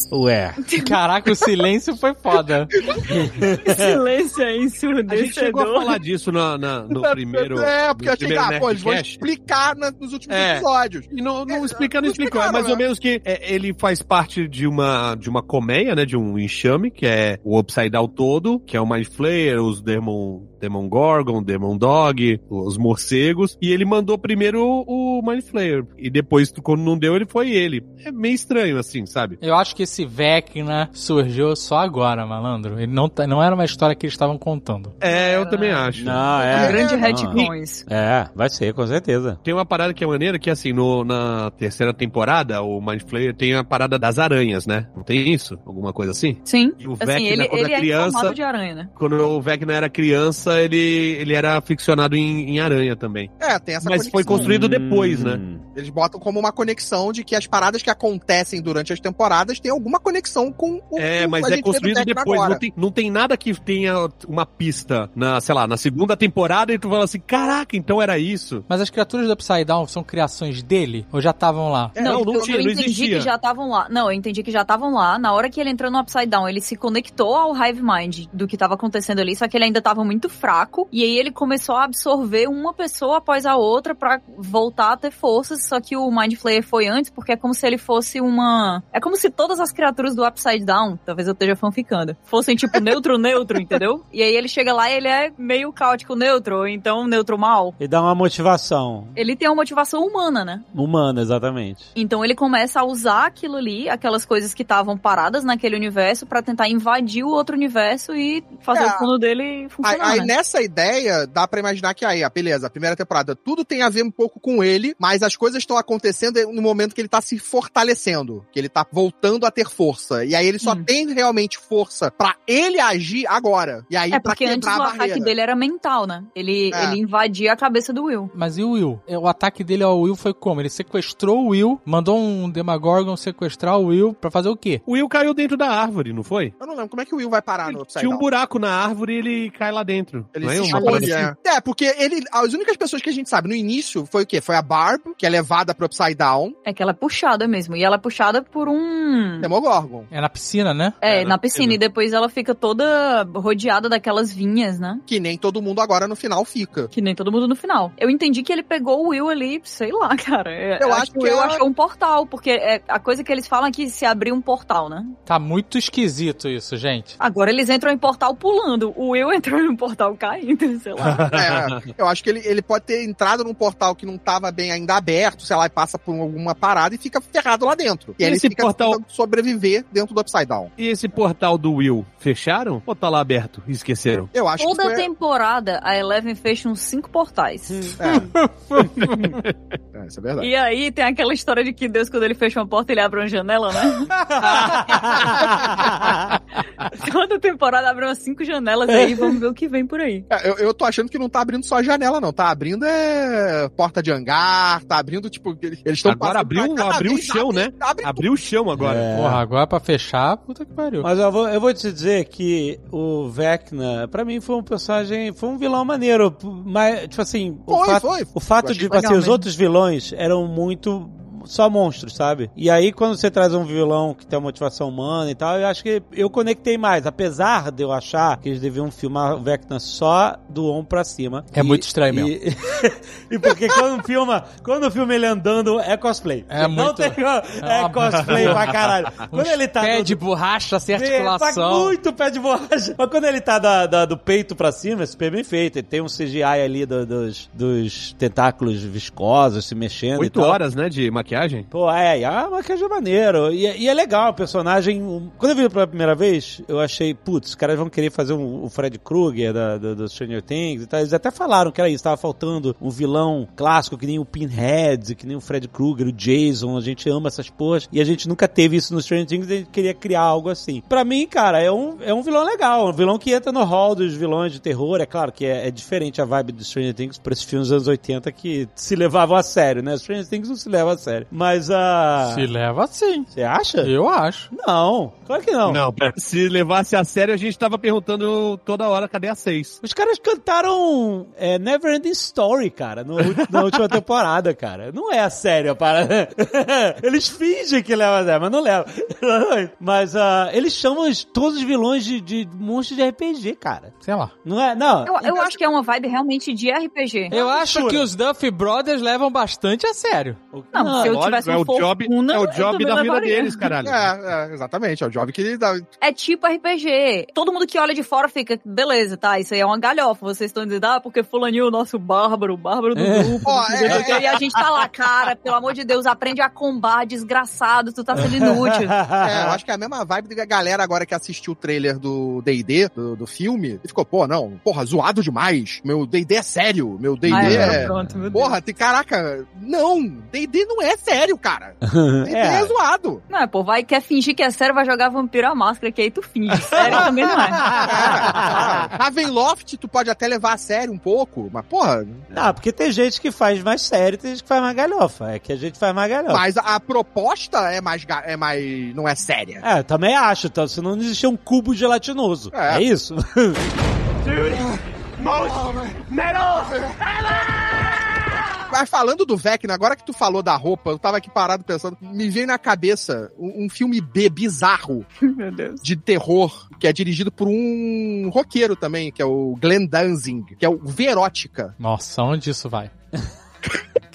Speaker 1: Ué.
Speaker 2: Caraca, o silêncio foi foda.
Speaker 3: Silêncio aí,
Speaker 5: A gente chegou a
Speaker 3: ensurdecedor.
Speaker 5: falar disso na, na- no primeiro.
Speaker 4: É, porque achei que,
Speaker 5: primeiro
Speaker 4: ah, pô, eles vão explicar na- nos últimos
Speaker 5: É.
Speaker 4: episódios.
Speaker 5: E não, não
Speaker 4: É,
Speaker 5: explica, não explicou. É mais ou
Speaker 4: né?
Speaker 5: menos que é, ele faz parte de uma, de uma colmeia, né? De um enxame, que é o Upside Down todo, que é o Mind Flayer, os Demon, Demon Gorgon, Demon Dog, os morcegos. E ele mandou primeiro o, o Mind Flayer. E depois, quando não deu, ele foi ele. É meio estranho, assim, sabe?
Speaker 2: Eu acho que esse Vecna surgiu só agora, malandro. Ele não, tá- não era uma história que eles estavam contando.
Speaker 5: É, eu também acho.
Speaker 1: Não,
Speaker 3: Um
Speaker 1: é.
Speaker 3: grande retcon isso.
Speaker 1: É, vai ser, com certeza.
Speaker 5: Tem uma parada que é maneira que, assim, no, na terceira temporada, o Mind Flayer tem a parada das aranhas, né? Não tem isso? Alguma coisa assim?
Speaker 3: Sim.
Speaker 5: E o
Speaker 3: Assim,
Speaker 5: Vecna,
Speaker 3: ele,
Speaker 5: quando
Speaker 3: ele
Speaker 5: é
Speaker 3: é em
Speaker 5: criança,
Speaker 3: formato de aranha, né?
Speaker 5: quando o Vecna era criança, ele, ele era ficcionado em, em aranha também.
Speaker 4: É, tem essa
Speaker 5: Mas foi
Speaker 4: conexão.
Speaker 5: construído depois, né?
Speaker 1: Hum.
Speaker 4: Eles botam como uma conexão de que as paradas que acontecem durante as temporadas têm alguma conexão com o
Speaker 5: É,
Speaker 4: que
Speaker 5: mas é construído depois. Não tem, não tem nada que tenha uma pista na, sei lá, na segunda temporada e tu fala assim, caraca, então era isso.
Speaker 2: Mas as criaturas do Upside Down são criações dele? Ou já estavam lá?
Speaker 5: É, não, não
Speaker 3: eu,
Speaker 5: tinha,
Speaker 3: eu
Speaker 5: não
Speaker 3: entendi
Speaker 5: existia.
Speaker 3: que já estavam lá. Não, eu entendi que já estavam lá. Na hora que ele entrou no Upside Down, ele se conectou ao Hive Mind do que estava acontecendo ali, só que ele ainda estava muito fraco. E aí ele começou a absorver uma pessoa após a outra pra voltar a ter forças. Só que o Mind Flayer foi antes, porque é como se ele fosse uma. É como se todas as criaturas do Upside Down, talvez eu esteja fanficando, fossem tipo neutro-neutro, entendeu? E aí ele chega lá e ele é meio caótico neutro, ou então neutro mal.
Speaker 1: E dá uma motivação
Speaker 3: Ele tem uma motivação humana, né?
Speaker 1: humana, exatamente.
Speaker 3: Então ele começa a usar aquilo ali, aquelas coisas que estavam paradas naquele universo, pra tentar invadir o outro universo e fazer
Speaker 4: É,
Speaker 3: o plano dele
Speaker 4: Aí,
Speaker 3: funcionar.
Speaker 4: aí
Speaker 3: né?
Speaker 4: Nessa ideia, dá pra imaginar que aí, ah, beleza, a primeira temporada, tudo tem a ver um pouco com ele, mas as coisas estão acontecendo no momento que ele tá se fortalecendo, que ele tá voltando a ter força. E aí ele só
Speaker 3: Hum.
Speaker 4: tem realmente força pra ele agir agora. E aí
Speaker 3: É
Speaker 4: pra
Speaker 3: porque antes o ataque dele era mental, né? Ele,
Speaker 4: É.
Speaker 3: ele invadia a cabeça do Will.
Speaker 2: Mas e o Will? É, O ataque dele ao Will foi como? Ele sequestrou o Will, mandou um Demagorgon sequestrar o Will pra fazer o quê?
Speaker 5: O Will caiu dentro da árvore, não foi?
Speaker 4: Eu não lembro como é que o Will vai parar no Upside
Speaker 5: Tinha um buraco na árvore e ele cai lá dentro.
Speaker 4: Ele
Speaker 5: não
Speaker 4: se
Speaker 5: é
Speaker 4: esconde,
Speaker 5: assim?
Speaker 4: é. É, porque ele, as únicas pessoas que a gente sabe no início foi o quê? Foi a Barb, que é levada pro Upside Down,
Speaker 3: É que ela é puxada mesmo. E ela é puxada por um.
Speaker 4: Demogorgon.
Speaker 2: É na piscina, né?
Speaker 3: É,
Speaker 5: É,
Speaker 3: na
Speaker 5: na
Speaker 3: piscina.
Speaker 5: piscina.
Speaker 3: E depois ela fica toda rodeada daquelas vinhas, né?
Speaker 4: Que nem todo mundo agora no final fica.
Speaker 3: Que nem todo mundo no final. Eu entendi que ele pegou o Will ali, sei lá, cara. É,
Speaker 4: Eu acho
Speaker 3: que o
Speaker 4: que
Speaker 3: Will
Speaker 4: ela-
Speaker 3: achou um portal, porque é, a coisa que eles falam é que se abriu um portal, né?
Speaker 2: Tá muito esquisito isso, gente.
Speaker 3: Agora eles entram em portal pulando. O Will entrou em um portal caindo, sei lá.
Speaker 4: É, eu acho que ele, ele pode ter entrado num portal que não tava bem ainda aberto, sei lá, e passa por alguma parada e fica ferrado lá dentro. E,
Speaker 5: E
Speaker 4: aí ele
Speaker 5: esse
Speaker 4: fica
Speaker 5: portal-
Speaker 4: tentando sobreviver dentro do Upside Down.
Speaker 5: E esse portal do Will, fecharam? Ou tá lá aberto e esqueceram?
Speaker 4: Eu acho
Speaker 3: Toda
Speaker 4: que foi...
Speaker 3: temporada a Eleven fecha uns cinco portais.
Speaker 4: É. é, isso é verdade.
Speaker 3: E aí tem aquela história de que Deus, quando ele fecha uma porta, ele abre uma janela, né? Toda temporada abre umas cinco janelas aí, vamos ver o que vem por aí.
Speaker 4: É, eu, eu tô achando que não tá abrindo só a janela, não. Tá abrindo é porta de hangar, tá abrindo, tipo, eles estão
Speaker 5: Agora abriu, abriu o chão, né?
Speaker 4: Abre
Speaker 5: Abriu o chão agora.
Speaker 1: É.
Speaker 2: Porra, agora pra fechar, puta que pariu.
Speaker 1: Mas eu vou, eu vou te dizer que o Vecna, pra mim, foi um personagem, foi um vilão maneiro. Mas, tipo assim, o
Speaker 4: Foi,
Speaker 1: fato,
Speaker 4: foi.
Speaker 1: o fato de, tipo assim, os outros vilões eram muito só monstros, sabe? E aí, quando você traz um vilão que tem uma motivação humana e tal, eu acho que eu conectei mais. Apesar de eu achar que eles deviam filmar o Vecna só do ombro pra cima.
Speaker 2: É
Speaker 1: E-
Speaker 2: muito estranho mesmo.
Speaker 1: E, e porque quando filma, quando filma ele andando, é cosplay.
Speaker 2: É
Speaker 1: Não
Speaker 2: muito-
Speaker 1: tem, é,
Speaker 2: uma-
Speaker 1: cosplay pra caralho. Quando ele tá
Speaker 2: Pé
Speaker 1: no-
Speaker 2: de borracha sem
Speaker 1: é, tá
Speaker 2: articulação.
Speaker 1: muito pé de borracha. Mas quando ele tá da- da- do peito pra cima, é super bem feito. Ele tem um CGI ali do- dos, dos tentáculos viscosos se mexendo e
Speaker 5: Oito
Speaker 1: tal.
Speaker 5: horas, né, de maquiagem. Maquiagem?
Speaker 1: Pô, é, a maquiagem é maneiro. E, e é legal, o personagem. Quando eu vi pela primeira vez, eu achei, putz, os caras vão querer fazer um- o Fred Krueger da, do, do Stranger Things e tal. Eles até falaram que era isso, tava faltando um vilão clássico que nem o Pinhead, que nem o Fred Krueger, o Jason. A gente ama essas porras. E a gente nunca teve isso no Stranger Things e a gente queria criar algo assim. Pra mim, cara, é um, é um vilão legal. Um vilão que entra no hall dos vilões de terror. É claro que é, é diferente a vibe do Stranger Things pra esses filmes dos anos 80 que se levavam a sério, né? Stranger Things não se leva a sério. Mas a.
Speaker 2: Se leva assim.
Speaker 1: Você acha?
Speaker 2: Eu acho.
Speaker 1: Não, claro que não.
Speaker 5: Não, se levasse a sério, a gente tava perguntando toda hora cadê a 6.
Speaker 1: Os caras cantaram é, Never Ending Story, cara, no- na última temporada, cara. Não é a sério a parada. Eles fingem que leva a sério, mas não leva. Mas ah, eles chamam os- todos os vilões de, de monstros de RPG, cara.
Speaker 2: Sei lá.
Speaker 1: Não é? Não.
Speaker 3: Eu, eu acho que é uma vibe realmente de RPG.
Speaker 2: Eu acho que os Duff Brothers levam bastante a sério.
Speaker 3: Não, se eu
Speaker 5: Lógico,
Speaker 3: tivesse
Speaker 5: é
Speaker 3: uma
Speaker 5: o job,
Speaker 3: fortuna,
Speaker 5: é o
Speaker 3: eu
Speaker 5: job da vida deles, caralho.
Speaker 4: É, é, exatamente. É o job que ele dá.
Speaker 3: É tipo RPG. Todo mundo que olha de fora fica, beleza, tá, isso aí é uma galhofa. Vocês estão dizendo, ah, porque fulaninho, o nosso bárbaro, o bárbaro do
Speaker 1: É.
Speaker 3: grupo.
Speaker 4: Ó,
Speaker 3: não sei o
Speaker 4: é.
Speaker 3: E a gente tá lá, cara, pelo amor de Deus, aprende a combar, desgraçado, tu tá sendo inútil.
Speaker 4: É, eu acho que é a mesma vibe da galera agora que assistiu o trailer do D&D, do, do filme, e ficou, pô, não, porra, zoado demais. Meu D&D é sério, meu D&D
Speaker 3: Ai,
Speaker 4: é...
Speaker 3: pronto, meu.
Speaker 4: Porra, tem, caraca, não, D&D não é sério, cara. É.
Speaker 1: É.
Speaker 4: zoado.
Speaker 3: Não, é, pô, vai, quer fingir que é sério, vai jogar vampiro à máscara, que aí tu finge. Sério também não é.
Speaker 4: É. Ravenloft tu pode até levar a sério um pouco, mas porra,
Speaker 1: Não, porque tem gente que faz mais sério, tem gente que faz mais galhofa. É que a gente faz mais galhofa.
Speaker 4: mas a, proposta é mais, é mais, não é séria.
Speaker 1: É, eu também acho, então, senão não existia um cubo gelatinoso. É,
Speaker 4: É.
Speaker 1: isso?
Speaker 4: Mas falando do Vecna, agora que tu falou da roupa, eu tava aqui parado pensando, me veio na cabeça um, um filme B bizarro
Speaker 3: Meu Deus.
Speaker 4: de terror, que é dirigido por um roqueiro também, que é o Glenn Danzig, que é o Verótica.
Speaker 2: Nossa, onde isso vai?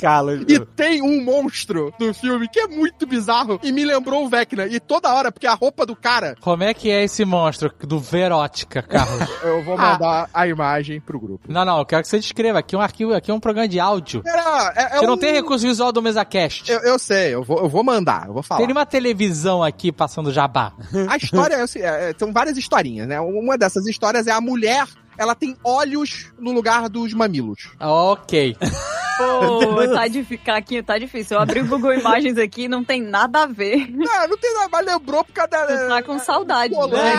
Speaker 4: E tem um monstro no filme que é muito bizarro e me lembrou o Vecna. E toda hora, porque a roupa do cara,
Speaker 2: Como é que é esse monstro do Verótica, Carlos?
Speaker 4: eu vou mandar a imagem pro grupo.
Speaker 2: não, não, eu quero que você descreva. Aqui é um arquivo, aqui é um programa de áudio.
Speaker 4: Era, é, é
Speaker 2: Você não
Speaker 4: um-
Speaker 2: tem recurso visual do MesaCast.
Speaker 4: Eu, eu sei, eu vou, eu vou mandar, eu vou falar.
Speaker 2: Tem uma televisão aqui passando jabá.
Speaker 4: A história é, assim, é, é, são várias historinhas, né? Uma dessas histórias é a mulher, ela tem olhos no lugar dos mamilos.
Speaker 2: Ok.
Speaker 3: Pô, tá difícil, aqui tá difícil. Eu abri o Google Imagens aqui, não tem nada a ver.
Speaker 4: Não, não tem nada, mas lembrou por causa da...
Speaker 3: Tu tá com saudade. Né?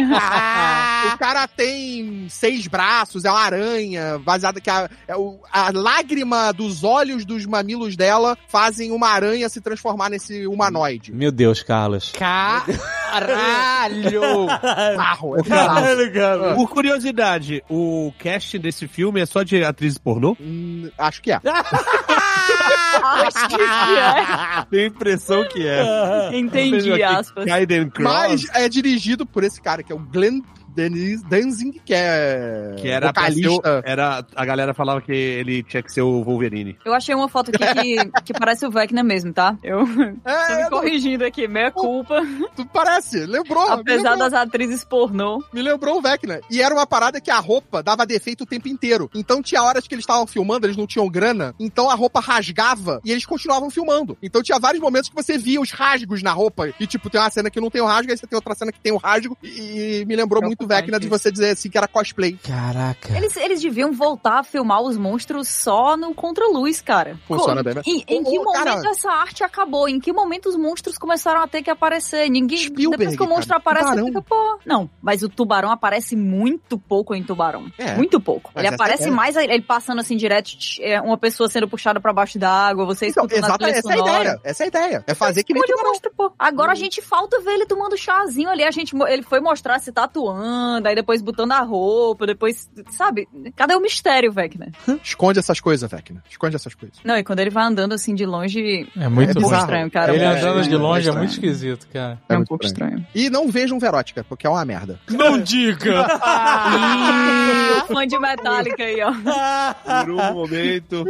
Speaker 4: é. O cara tem seis braços, é uma aranha, baseada que a, é o- a lágrima dos olhos dos mamilos dela fazem uma aranha se transformar nesse humanoide.
Speaker 1: Meu Deus, Carlos.
Speaker 2: Caralho!
Speaker 4: Bizarro, é bizarro.
Speaker 1: cara.
Speaker 5: Por curiosidade, o cast desse filme é só de atrizes pornô?
Speaker 4: Hum, acho que é.
Speaker 3: Acho que é.
Speaker 5: Tenho a impressão que é.
Speaker 3: Entendi, aspas.
Speaker 4: Mas é dirigido por esse cara, que é o Glenn Denis Danzig, que é
Speaker 5: que era, pra ser
Speaker 4: vocalista.
Speaker 5: era A galera falava que ele tinha que ser o Wolverine.
Speaker 3: Eu achei uma foto aqui que, que parece o Vecna mesmo, tá? Eu tô
Speaker 4: É,
Speaker 3: me
Speaker 4: não,
Speaker 3: corrigindo aqui, meia culpa.
Speaker 4: tu parece, lembrou. me
Speaker 3: Apesar
Speaker 4: lembrou.
Speaker 3: das atrizes pornô.
Speaker 4: Me lembrou o Vecna. E era uma parada que a roupa dava defeito o tempo inteiro. Então tinha horas que eles estavam filmando, eles não tinham grana, então a roupa rasgava e eles continuavam filmando. Então tinha vários momentos que você via os rasgos na roupa. E tipo, tem uma cena que não tem o rasgo, aí você tem outra cena que tem o rasgo. E, e me lembrou muito o
Speaker 3: Preocupante
Speaker 4: Vecna de você dizer assim que era cosplay.
Speaker 1: Caraca.
Speaker 3: Eles, eles deviam voltar a filmar os monstros só no contra-luz, cara.
Speaker 4: Funciona
Speaker 3: Co-
Speaker 4: bem, né?
Speaker 3: Em, em que momento
Speaker 4: cara-
Speaker 3: essa arte acabou? Em que momento os monstros começaram a ter que aparecer? Ninguém.
Speaker 4: Spielberg,
Speaker 3: depois que o monstro
Speaker 4: cara,
Speaker 3: aparece,
Speaker 4: tubarão.
Speaker 3: fica, pô. Não, mas o tubarão aparece muito pouco em tubarão.
Speaker 4: É.
Speaker 3: Muito pouco.
Speaker 4: Mas
Speaker 3: ele aparece
Speaker 4: é
Speaker 3: mais ele passando assim direto, é, uma pessoa sendo puxada pra baixo d'água, você
Speaker 4: Então,
Speaker 3: escutando
Speaker 4: exata,
Speaker 3: trilha
Speaker 4: essa é a ideia. Essa é a ideia. É fazer que nem tubarão.
Speaker 3: monstro, pô. Agora a gente falta ver ele tomando chazinho ali. A gente, ele foi mostrar se tatuando, aí depois botando a roupa, depois, sabe? Cadê o mistério, Vecna?
Speaker 4: Esconde essas coisas, Vecna. Esconde essas coisas.
Speaker 3: Não, e quando ele vai andando assim de longe,
Speaker 2: É muito
Speaker 4: É
Speaker 3: estranho, cara.
Speaker 2: Ele
Speaker 4: É,
Speaker 2: andando de
Speaker 4: é,
Speaker 2: longe é,
Speaker 4: é
Speaker 2: muito
Speaker 4: estranho.
Speaker 2: esquisito, cara.
Speaker 3: É um
Speaker 4: muito
Speaker 3: pouco estranho.
Speaker 4: E não vejam Verótica, porque é uma merda.
Speaker 2: Não diga!
Speaker 3: Fã de Metallica aí, ó.
Speaker 5: Por um momento.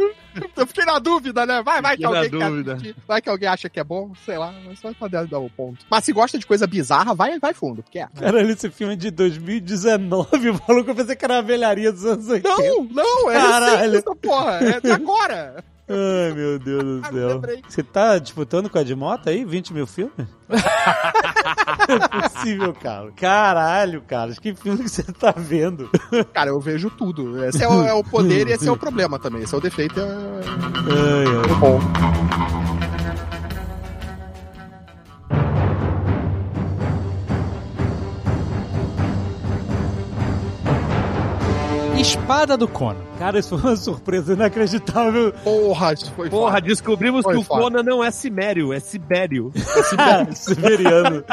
Speaker 4: Eu fiquei na dúvida, né? Vai, vai que alguém quer. Vai que alguém acha que é bom, sei lá, mas só poder dar o ponto. Mas se gosta de coisa bizarra, vai, vai fundo, porque é.
Speaker 1: Caralho, esse filme é de 2019, maluco. Eu pensei que era a velharia dos anos 80.
Speaker 4: Não, não, é
Speaker 1: Caralho.
Speaker 4: recente essa porra, é de agora.
Speaker 1: Ai, meu Deus do céu.
Speaker 4: lembrei.
Speaker 1: Você tá disputando com a de moto aí? 20 mil filmes? Não é possível, cara. Caralho, cara. Que filme que você tá vendo?
Speaker 4: Cara, eu vejo tudo. Esse é o, é o poder e esse é o problema também. Esse é o defeito. É...
Speaker 1: Ai, ai.
Speaker 4: é bom.
Speaker 2: Espada do Conan.
Speaker 1: Cara, isso foi uma surpresa inacreditável.
Speaker 4: Porra, isso foi
Speaker 5: Porra,
Speaker 4: foda.
Speaker 5: descobrimos
Speaker 4: Foi
Speaker 5: que o. Conan não é Sibério, é Sibério.
Speaker 1: Siberiano.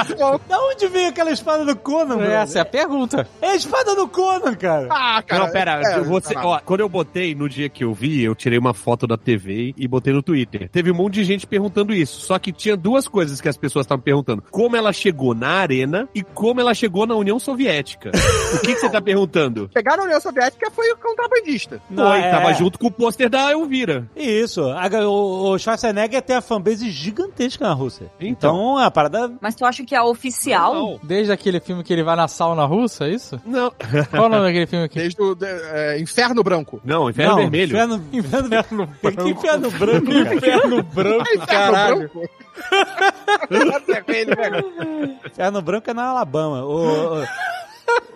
Speaker 1: da onde veio aquela espada do Conan, mano?
Speaker 2: Essa é a pergunta.
Speaker 1: É a espada do Conan, cara.
Speaker 4: Ah, cara.
Speaker 5: não, pera,
Speaker 4: é,
Speaker 5: você,
Speaker 4: caralho.
Speaker 5: ó, quando eu botei no dia que eu vi, eu tirei uma foto da TV e botei no Twitter. Teve um monte de gente perguntando isso. Só que tinha duas coisas que as pessoas estavam perguntando: como ela chegou na arena e como ela chegou na União Soviética. o que, que você tá perguntando?
Speaker 4: Chegar na União Soviética foi o contrabandista.
Speaker 1: Não,
Speaker 5: Foi,
Speaker 1: é-
Speaker 5: tava junto com o pôster da Elvira.
Speaker 1: Isso. A- o, o Schwarzenegger tem a fanbase gigantesca na Rússia.
Speaker 5: Então.
Speaker 1: Então, a parada...
Speaker 3: Mas tu acha que a oficial?
Speaker 5: Não.
Speaker 2: Desde aquele filme que ele vai na sauna russa, é isso?
Speaker 5: Não,
Speaker 2: Qual o nome daquele filme aqui?
Speaker 4: Desde o de- é, Inferno Branco.
Speaker 5: não, Inferno
Speaker 1: Não,
Speaker 5: Vermelho.
Speaker 1: Inferno, inferno, Que inferno branco?
Speaker 2: Inferno branco,
Speaker 4: Inferno
Speaker 2: caralho.
Speaker 4: Branco?
Speaker 1: Inferno branco é na Alabama. O, o-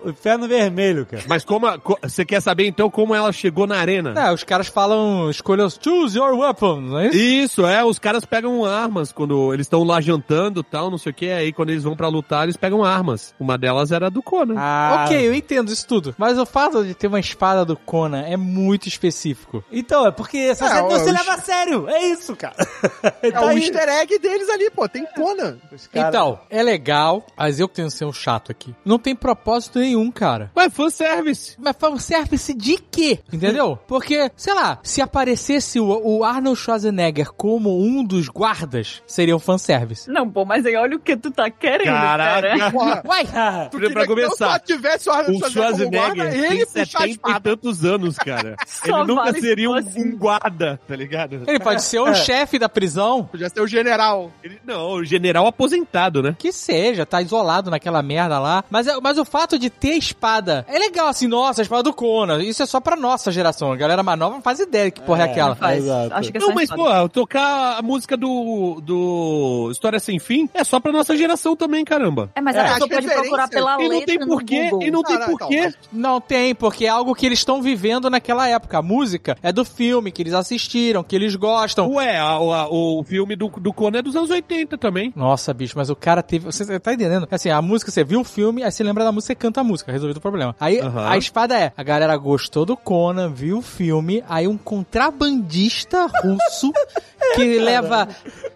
Speaker 1: o inferno vermelho, cara.
Speaker 5: Mas como a- co- você quer saber então como ela chegou na arena?
Speaker 2: É, os caras falam, escolha os choose your weapons, não é isso?
Speaker 5: Isso, é, os caras pegam armas quando eles estão lá jantando e tal, não sei o que, aí quando eles vão pra lutar, eles pegam armas. Uma delas era a do Conan.
Speaker 1: Ah,
Speaker 2: Ok, eu entendo isso tudo. Mas o fato de ter uma espada do Conan é muito específico.
Speaker 1: Então, é porque você,
Speaker 4: É,
Speaker 1: você
Speaker 4: o-
Speaker 1: leva a sério. É isso, cara.
Speaker 4: É
Speaker 1: Tá
Speaker 4: o
Speaker 1: aí.
Speaker 4: easter egg deles ali, pô. Tem Conan.
Speaker 1: Cara-
Speaker 2: Então, é legal, mas eu que tenho que ser um chato aqui. Não tem propósito nenhum, cara.
Speaker 5: Ué, fanservice.
Speaker 2: Mas fanservice de quê? Entendeu? Porque, sei lá, se aparecesse o, o Arnold Schwarzenegger como um dos guardas, seria um fanservice.
Speaker 3: Não, pô, mas aí olha o que tu tá querendo,
Speaker 5: Caraca.
Speaker 3: cara.
Speaker 2: Uai!
Speaker 4: Tu
Speaker 5: Pra começar,
Speaker 4: não só tivesse o Arnold
Speaker 5: O
Speaker 4: Schwarzenegger como guarda, ele
Speaker 5: tem
Speaker 4: puxar a
Speaker 5: 70 e tantos anos, cara. Ele nunca
Speaker 3: vale
Speaker 5: seria um,
Speaker 3: se fosse.
Speaker 5: um guarda, tá ligado?
Speaker 2: Ele pode ser o chefe da prisão.
Speaker 4: Podia ser o general.
Speaker 5: Ele- não, o general aposentado, né?
Speaker 2: Que seja, tá isolado naquela merda lá. Mas, é- mas o fato de ter espada é legal, assim, nossa, a espada do Conan. Isso é só pra nossa geração. A galera mais nova não faz ideia que porra é, aquela.
Speaker 3: Faz.
Speaker 1: Exato.
Speaker 3: Acho que é
Speaker 5: Não, mas, pô, tocar a música do, do História Sem Fim é só pra nossa geração também, caramba.
Speaker 3: É, mas
Speaker 4: É,
Speaker 3: a pessoa pode procurar pela
Speaker 5: E
Speaker 3: letra
Speaker 5: não porquê, e não tem porquê.
Speaker 4: então,
Speaker 2: Não tem, porque é algo que eles estão vivendo naquela época. A música é do filme que eles assistiram, que eles gostam.
Speaker 5: Ué, a- a- o filme do, do Conan é dos anos 80 também.
Speaker 2: Nossa, bicho, mas o cara teve. Você tá entendendo? Assim, a música, você viu o filme, aí você lembra da música, canta a música, resolvido o problema. Aí
Speaker 5: Aham.
Speaker 2: a espada é: a galera gostou do Conan, viu o filme, aí um contrabandista russo que leva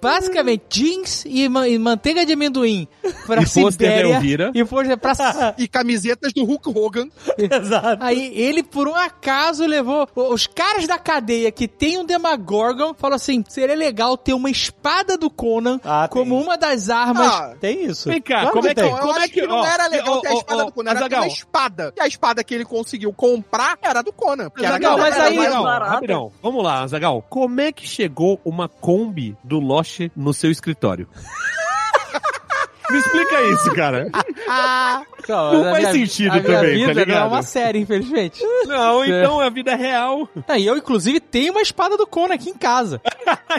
Speaker 2: basicamente jeans e, ma- e manteiga de amendoim pra
Speaker 5: E
Speaker 2: Sibéria.
Speaker 5: Elvira.
Speaker 2: E pra.
Speaker 4: E camisetas do Hulk Hogan.
Speaker 1: Exato.
Speaker 2: Aí ele, por um acaso, levou os caras da cadeia que tem um Demagorgon, falou assim: seria legal ter uma espada do Conan
Speaker 1: Ah, tem.
Speaker 2: como uma das armas.
Speaker 4: Ah,
Speaker 1: Tem isso.
Speaker 5: Vem cá,
Speaker 1: Claro
Speaker 5: como
Speaker 1: que
Speaker 5: é que-
Speaker 1: tem.
Speaker 4: Então, eu
Speaker 5: como
Speaker 4: acho
Speaker 5: é que-
Speaker 4: que, não
Speaker 5: ó,
Speaker 4: era legal
Speaker 5: ó,
Speaker 4: ter a espada
Speaker 5: ó,
Speaker 4: do Conan, era
Speaker 5: Azaghal.
Speaker 4: pela espada. E a espada que ele conseguiu comprar era do Conan.
Speaker 5: Azaghal,
Speaker 2: mas aí-
Speaker 3: barata.
Speaker 5: rapidão. Vamos lá, Azagal. Como é que chegou uma Kombi do Loche no seu escritório? Me explica isso, cara.
Speaker 2: Então,
Speaker 5: Não
Speaker 2: a
Speaker 5: faz
Speaker 2: minha-
Speaker 5: sentido
Speaker 2: a minha
Speaker 5: também, tá
Speaker 2: vida não é
Speaker 5: ligado?
Speaker 2: uma série, infelizmente.
Speaker 5: Não, então a vida é real.
Speaker 2: Ah, e eu, inclusive, tenho uma espada do Conan aqui em casa.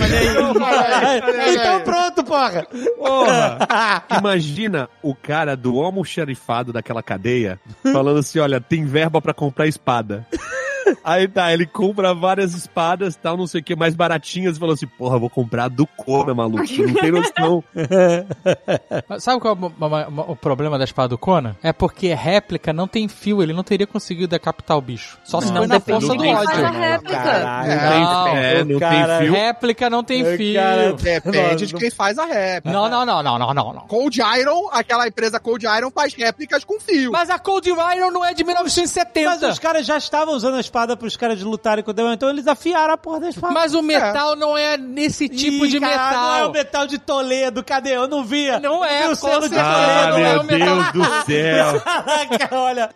Speaker 1: então pronto, porra.
Speaker 5: Porra! Imagina o cara do almoxarifado daquela cadeia falando assim: olha, tem verba pra comprar espada. Aí tá, ele compra várias espadas, tal, não sei o que, mais baratinhas, e falou assim, porra, vou comprar do Conan, maluco, não tem noção.
Speaker 2: Mas Sabe qual é o, o- o- o problema da espada do Conan? É porque réplica não tem fio, ele não teria conseguido decapitar o bicho. Só se
Speaker 3: Não,
Speaker 2: foi na força do ódio.
Speaker 3: a réplica.
Speaker 1: Caralho.
Speaker 2: Não,
Speaker 5: é, não
Speaker 1: cara,
Speaker 5: tem fio.
Speaker 2: Réplica não tem fio.
Speaker 1: cara.
Speaker 4: Depende de
Speaker 1: Não,
Speaker 4: quem faz a réplica.
Speaker 2: Não, não, não, não, não, não, não.
Speaker 4: Cold Iron, aquela empresa Cold Iron faz réplicas com fio.
Speaker 2: Mas a Cold Iron não é de
Speaker 1: Mas
Speaker 2: 1970.
Speaker 1: os caras já estavam usando a espada pros caras lutarem com o demônio, então eles afiaram a porra da espada.
Speaker 2: Mas o metal não é nesse tipo
Speaker 1: Ih,
Speaker 2: de
Speaker 1: cara,
Speaker 2: metal.
Speaker 1: Não é o metal de Toledo, cadê? Eu não via.
Speaker 2: Não é,
Speaker 1: o selo de Toledo.
Speaker 2: não é
Speaker 5: meu
Speaker 2: o metal.
Speaker 5: Deus do céu.
Speaker 1: Caraca, olha.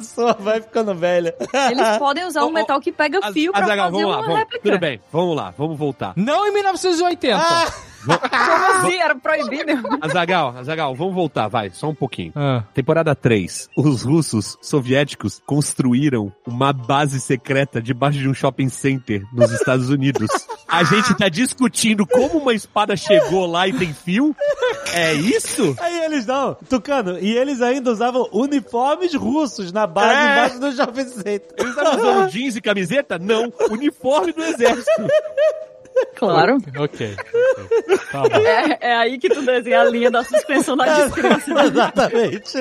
Speaker 1: Só vai ficando velha.
Speaker 3: Eles podem usar
Speaker 5: Ô,
Speaker 3: um metal que pega fio pra
Speaker 5: Azaghal,
Speaker 3: fazer
Speaker 5: vamos lá,
Speaker 3: uma
Speaker 5: vamos,
Speaker 3: réplica.
Speaker 5: tudo bem, vamos lá, vamos voltar.
Speaker 2: Não em 1980.
Speaker 1: Ah,
Speaker 3: Como assim? Era proibido.
Speaker 5: Azagal, Azagal, vamos voltar, vai, só um pouquinho.
Speaker 2: Ah.
Speaker 5: Temporada 3. Os russos soviéticos construíram uma base secreta debaixo de um shopping center nos Estados Unidos. A gente tá discutindo como uma espada chegou lá e tem fio? É isso?
Speaker 1: Aí eles não, Tucano, e eles ainda usavam uniformes russos na base
Speaker 5: É.
Speaker 1: embaixo do shopping center.
Speaker 5: Eles estavam usando jeans e camiseta? Não. Uniforme do exército.
Speaker 3: Claro.
Speaker 2: Ok. Tá bom.
Speaker 3: É, é aí que tu desenha a linha da suspensão da descrença.
Speaker 1: Exatamente.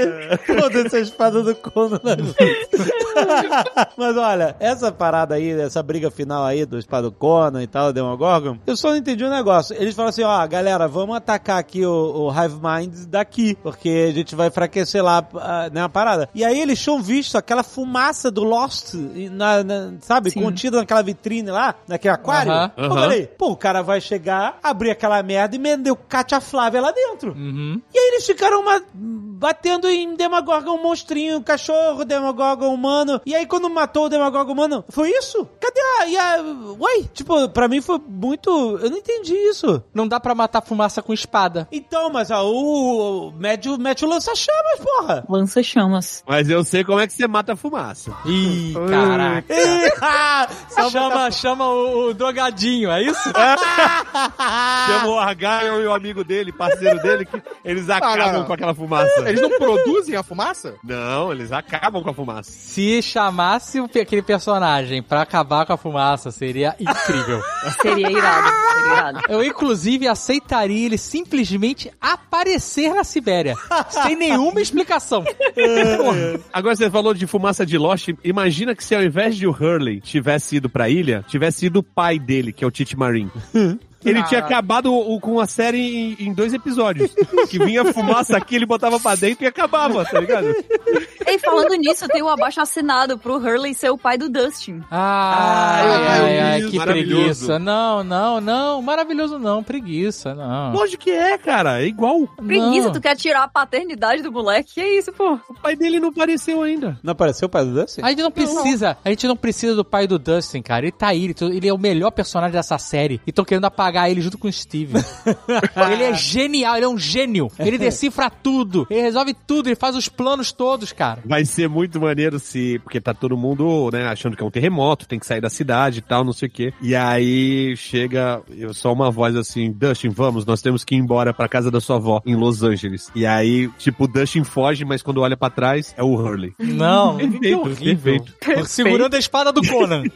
Speaker 1: Foda-se a espada do Cono na Mas olha, essa parada aí, essa briga final aí do espada do Conan e tal, do Demogorgon, eu só não entendi um negócio. Eles falam assim, ó, galera, vamos atacar aqui o, o Hive Mind daqui, porque a gente vai enfraquecer lá, ah, né, a parada. E aí eles tinham visto aquela fumaça do Lost, na, na- sabe,
Speaker 3: Sim.
Speaker 1: contida naquela vitrine lá, naquele aquário.
Speaker 2: Aham.
Speaker 1: Eu
Speaker 5: Aham.
Speaker 1: Falei, pô, o cara vai chegar, abrir aquela merda e mender o Katia Flávia lá dentro.
Speaker 2: Uhum.
Speaker 1: E aí eles ficaram uma- batendo em Demogorgon um monstrinho, cachorro, Demogorgon humano. E aí quando matou o Demogorgon humano, foi isso? Cadê a... E a uai, tipo, pra mim foi muito... Eu não entendi isso.
Speaker 2: Não dá pra matar fumaça com espada.
Speaker 1: Então, mas ó, o, o mete, o- mete o lança-chamas, porra.
Speaker 3: Lança chamas.
Speaker 5: Mas eu sei como é que você mata a fumaça.
Speaker 2: Ih, caraca.
Speaker 1: Ih, ah,
Speaker 2: Chama, chama o, o drogadinho, é isso?
Speaker 5: Chama o Argyle e o amigo dele, parceiro dele, que eles acabam
Speaker 4: não.
Speaker 5: com aquela fumaça.
Speaker 4: Eles não produzem a fumaça?
Speaker 5: Não, eles acabam com a fumaça.
Speaker 2: Se chamasse aquele personagem pra acabar com a fumaça, seria incrível.
Speaker 3: Seria irado. Irado.
Speaker 2: Eu, inclusive, aceitaria ele simplesmente aparecer na Sibéria. sem nenhuma explicação.
Speaker 5: Agora você falou de fumaça de Lost, imagina que se ao invés de o Hurley tivesse ido pra ilha, tivesse ido o pai dele, que é o Tite Marin. Ele tinha acabado o- com a série em, em dois episódios. Que vinha fumaça aqui, ele botava pra dentro e acabava, tá ligado?
Speaker 3: E falando nisso, tem o abaixo assinado pro Hurley ser o pai do Dustin.
Speaker 2: Ai,
Speaker 5: Ah,
Speaker 2: ai, ai,
Speaker 5: isso,
Speaker 2: que preguiça. Não, não, não. Maravilhoso não, preguiça, não.
Speaker 5: Lógico que é, cara. É igual.
Speaker 3: Preguiça,
Speaker 2: Não.
Speaker 3: tu quer tirar a paternidade do moleque? Que isso, pô?
Speaker 5: O pai dele não apareceu ainda.
Speaker 1: Não apareceu o pai do Dustin?
Speaker 2: A gente não precisa, a gente não precisa do pai do Dustin, cara. Ele tá aí, ele, é o melhor personagem dessa série. E estão querendo apagar ele junto com o Steve. ele é genial, ele é um gênio. Ele decifra tudo, ele resolve tudo, ele faz os planos todos, cara.
Speaker 5: Vai ser muito maneiro se. Porque tá todo mundo, né, achando que é um terremoto, tem que sair da cidade e tal, não sei o quê. E aí chega só uma voz assim: Dustin, vamos, nós temos que ir embora pra casa da sua avó, em Los Angeles. E aí, tipo, o Dustin foge, mas quando olha pra trás, é o Hurley.
Speaker 2: Não,
Speaker 5: Perfeito,
Speaker 2: horrível.
Speaker 5: perfeito.
Speaker 2: Segurando a espada do Conan.